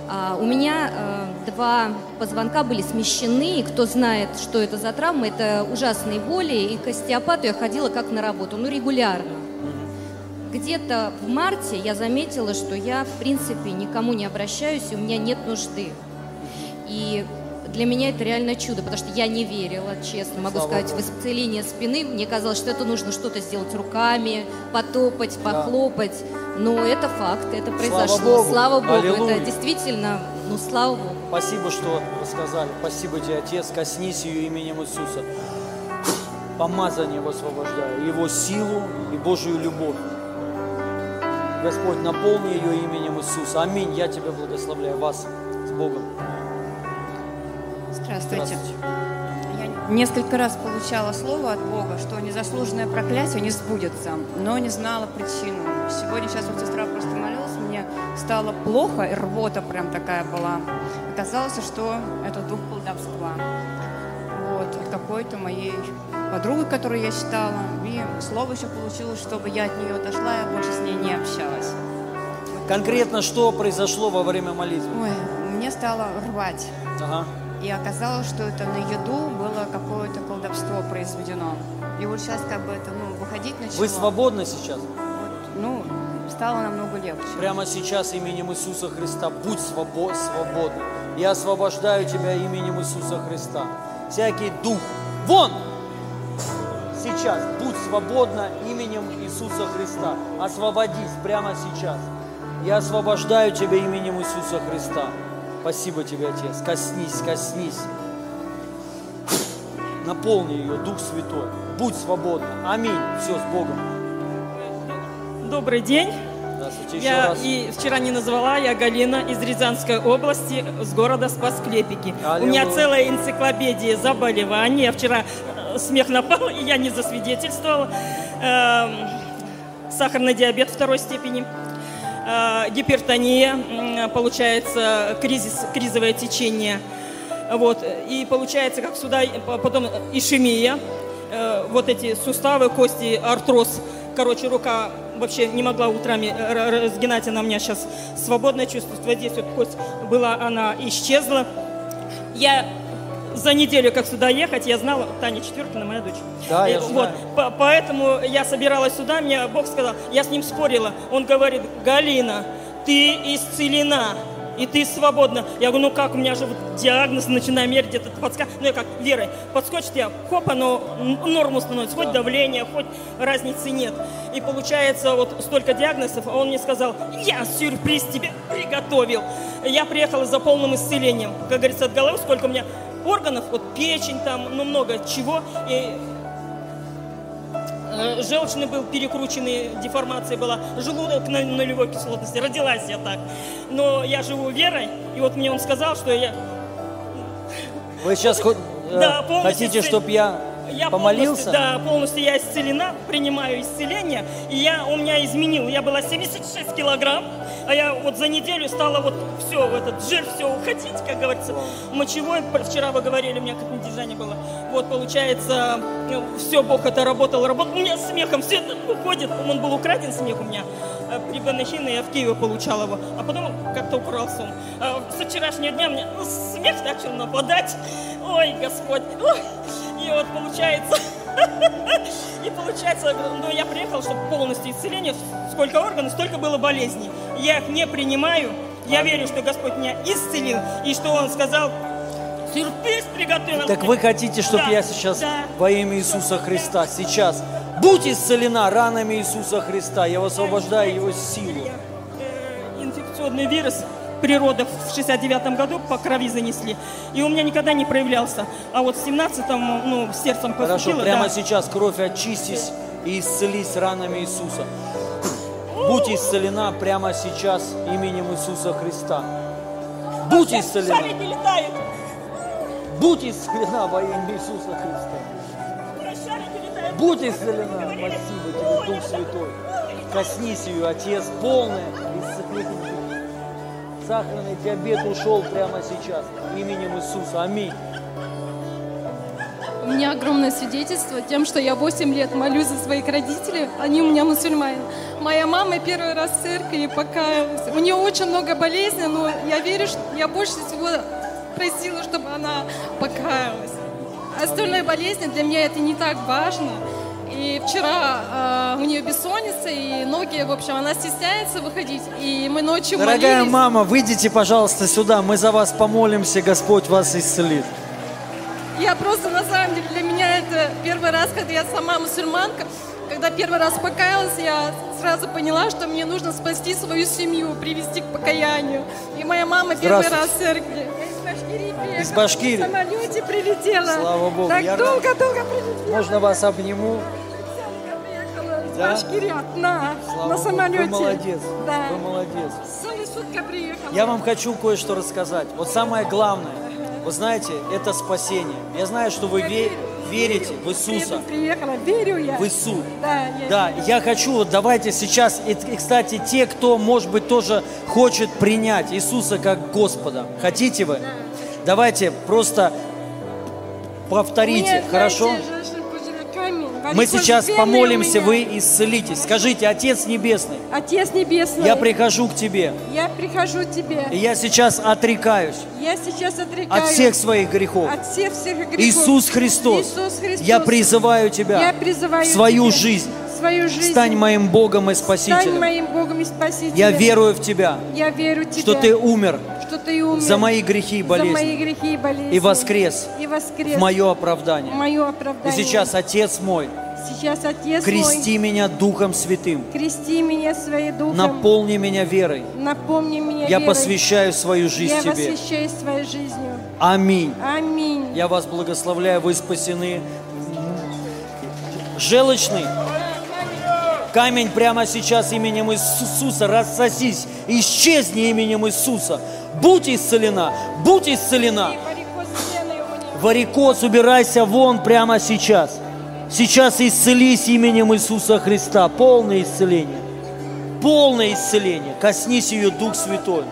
А, У меня э, два позвонка были смещены, и кто знает, что это за травма, это ужасные боли, и к остеопату я ходила как на работу, ну, регулярно. Где-то в марте я заметила, что я, в принципе, никому не обращаюсь, и у меня нет нужды. И для меня это реально чудо, потому что я не верила, честно, могу Слава сказать, Богу. в исцеление спины. Мне казалось, что это нужно что-то сделать руками, потопать, похлопать. Но это факт, это произошло. Богу. Слава Богу, Аллилуйя. это действительно, ну, слава Богу. Спасибо, что рассказали. Спасибо тебе, Отец. Коснись ее именем Иисуса. Помазание высвобождаю, Его силу и Божию любовь. Господь, наполни ее именем Иисуса. Аминь. Я тебя благословляю. Вас с Богом. Здравствуйте. Я несколько раз получала слово от Бога, что незаслуженное проклятие не сбудется, но не знала причину. Сегодня сейчас вот сестра просто молилась, мне стало плохо, и рвота прям такая была. Оказалось, что это дух колдовства. Вот, от какой-то моей подруги, которую я считала. И слово еще получилось, чтобы я от нее отошла, я больше с ней не общалась. Конкретно что произошло во время молитвы? Ой, мне стало рвать. Ага. И оказалось, что это на еду было какое-то колдовство произведено. И вот сейчас как бы это, ну, выходить начало. Вы свободны сейчас? Ну, стало намного легче. Прямо сейчас именем Иисуса Христа будь свобо- свободна. Я освобождаю тебя именем Иисуса Христа. Всякий дух, вон! Сейчас будь свободна именем Иисуса Христа. Освободись прямо сейчас. Я освобождаю тебя именем Иисуса Христа. Спасибо тебе, Отец. Коснись, коснись. Наполни ее, Дух Святой. Будь свободна. Аминь. Все, с Богом. Добрый день. Здравствуйте еще Я раз. и вчера не назвала, я Галина из Рязанской области, с города Спасклепики. У меня Аллилуйя. целая энциклопедия заболеваний. Я вчера э, смех напал, и я не засвидетельствовала. Эм, Сахарный диабет второй степени. Э, Гипертония, получается, кризис, кризовое течение. Вот. И получается, как сюда, потом ишемия, э, вот эти суставы, кости, артроз. Короче, рука вообще не могла утрами э, разгинать, она у меня сейчас свободное чувство. Вот здесь вот кость была, она исчезла. Я за неделю, как сюда ехать, я знала, Таня четвертая, моя дочь. Да, я И же вот, знаю. по- поэтому я собиралась сюда, мне Бог сказал, я с ним спорила. Он говорит, Галина, ты исцелена, и ты свободна. Я говорю, ну как, у меня же вот диагноз, начинаю мерить этот подскак. Ну я как верой, подскочит я, хоп, оно норму становится, хоть давление, хоть разницы нет. И получается вот столько диагнозов, а он мне сказал, я сюрприз тебе приготовил. Я приехала за полным исцелением, как говорится, от головы, сколько у меня органов, вот печень там, ну много чего. И Э, желчный был перекрученный, деформация была, желудок на нулевой кислотности, родилась я так. Но я живу верой, и вот мне он сказал, что я... Вы сейчас хоть, э, Да, хотите, чтобы я Я Помолился? полностью, да, полностью я исцелена, принимаю исцеление. И я, у меня изменил. Я была 76 килограмм, а я вот за неделю стала вот все, этот жир, все уходить, как говорится. Мочевой, вчера вы говорили, у меня как недержание было. Вот, получается, все, Бог это работал, работал. У меня смехом все это выходит. Он был украден, смех у меня. При Банахине я в Киеве получал его, а потом как-то укрался он. А Со вчерашнего дня мне ну, смех начал нападать. Ой, Господь. Ой. И вот получается, и получается, ну я приехал, чтобы полностью исцеление, сколько органов, столько было болезней. Я их не принимаю, я верю, что Господь меня исцелил, и что Он сказал, сюрприз приготовил. Так вы хотите, чтобы Да, я сейчас да. во имя Иисуса Христа сейчас будь исцелена ранами Иисуса Христа. Я высвобождаю Его силу. инфекционный вирус природа в 69 году по крови занесли. И у меня никогда не проявлялся. А вот в 17-м, ну, сердцем Хорошо, поступило. прямо да. сейчас кровь очистись и исцелись ранами Иисуса. Будь исцелена прямо сейчас именем Иисуса Христа. Будь исцелена. Будь исцелена во имя Иисуса Христа. Будь исцелена. Спасибо тебе, Дух Святой. Коснись ее, Отец, полное исцеление. Сахарный диабет ушел прямо сейчас именем Иисуса. Аминь. У меня огромное свидетельство тем, что я 8 лет молюсь за своих родителей. Они у меня мусульмане. Моя мама первый раз в церкви покаялась. У нее очень много болезней, но я верю, что я больше всего просила, чтобы она покаялась. Остальные болезни для меня это не так важно. И вчера э, у нее бессонница и ноги, в общем, она стесняется выходить. И мы ночью Дорогая молились. мама, выйдите, пожалуйста, сюда. Мы за вас помолимся, Господь вас исцелит. Я просто, на самом деле, для меня это первый раз, когда я сама мусульманка, когда первый раз покаялась, я сразу поняла, что мне нужно спасти свою семью, привести к покаянию. И моя мама первый раз в церкви. Я из Башкирии. На самолете прилетела. Слава Богу. Так Я долго-долго прилетела. Можно вас обниму? Да? Башкирии одна, Слава на Богу. самолете. Вы молодец. Да. Вы молодец. Целая сутка приехала. Я вам хочу кое-что рассказать. Вот самое главное, вы знаете, это спасение. Я знаю, что вы ве- верите в Иисуса, Приехала, верю я. в Иисус. Да, я Да, я хочу, вот давайте сейчас, и, и, кстати, те, кто, может быть, тоже хочет принять Иисуса как Господа, хотите вы? Давайте просто повторите, хорошо? Мы сейчас помолимся, вы исцелитесь. Скажите, Отец Небесный, Отец Небесный, я прихожу к Тебе, я прихожу к Тебе. и я сейчас отрекаюсь Я сейчас отрекаюсь от всех своих грехов. от всех всех грехов. Иисус Христос, Иисус Христос, я призываю Тебя я призываю в свою Тебя, жизнь. В свою жизнь. Стань моим Богом и Стань Спасителем. моим Богом и Спасителем. Я верую в Тебя, Я верю в Тебя. что Ты умер что Ты умер за мои грехи и за мои болезни грехи и болезни. и воскрес И воскрес. в мое оправдание. Мое И оправдание. сейчас, Отец мой, Сейчас, Отец крести мой, меня Духом Святым, крести меня своей духом. наполни меня верой. Напомни меня Я верой. посвящаю свою жизнь Я Тебе. посвящаю свою жизнью. Аминь. Аминь. Я вас благословляю, вы спасены. Желчный камень прямо сейчас именем Иисуса рассосись, исчезни именем Иисуса. Будь исцелена, будь исцелена. Варикоз, убирайся вон прямо сейчас. Сейчас исцелись именем Иисуса Христа. Полное исцеление. Полное исцеление. Коснись ее, Дух Святой.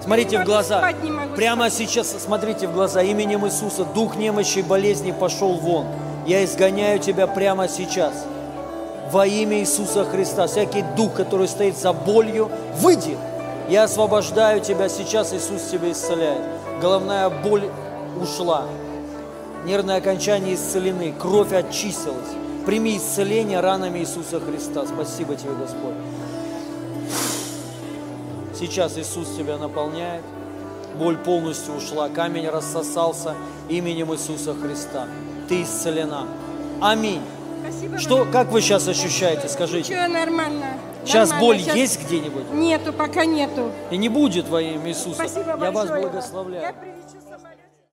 Смотрите в глаза. Прямо сейчас смотрите в глаза. Именем Иисуса дух немощи и болезни пошел вон. Я изгоняю тебя прямо сейчас. Во имя Иисуса Христа. Всякий дух, который стоит за болью, выйди. Я освобождаю тебя сейчас. Иисус тебя исцеляет. Головная боль ушла. Нервные окончания исцелены. Кровь очистилась. Прими исцеление ранами Иисуса Христа. Спасибо тебе, Господь. Сейчас Иисус тебя наполняет. Боль полностью ушла. Камень рассосался именем Иисуса Христа. Ты исцелена. Аминь. Спасибо Что, как вы сейчас ощущаете, скажите? Ничего, нормально. Сейчас Нормально. боль Щас- есть где-нибудь? Нету, пока нету. И не будет во имя Иисуса. Спасибо Я вас большое. благословляю. Я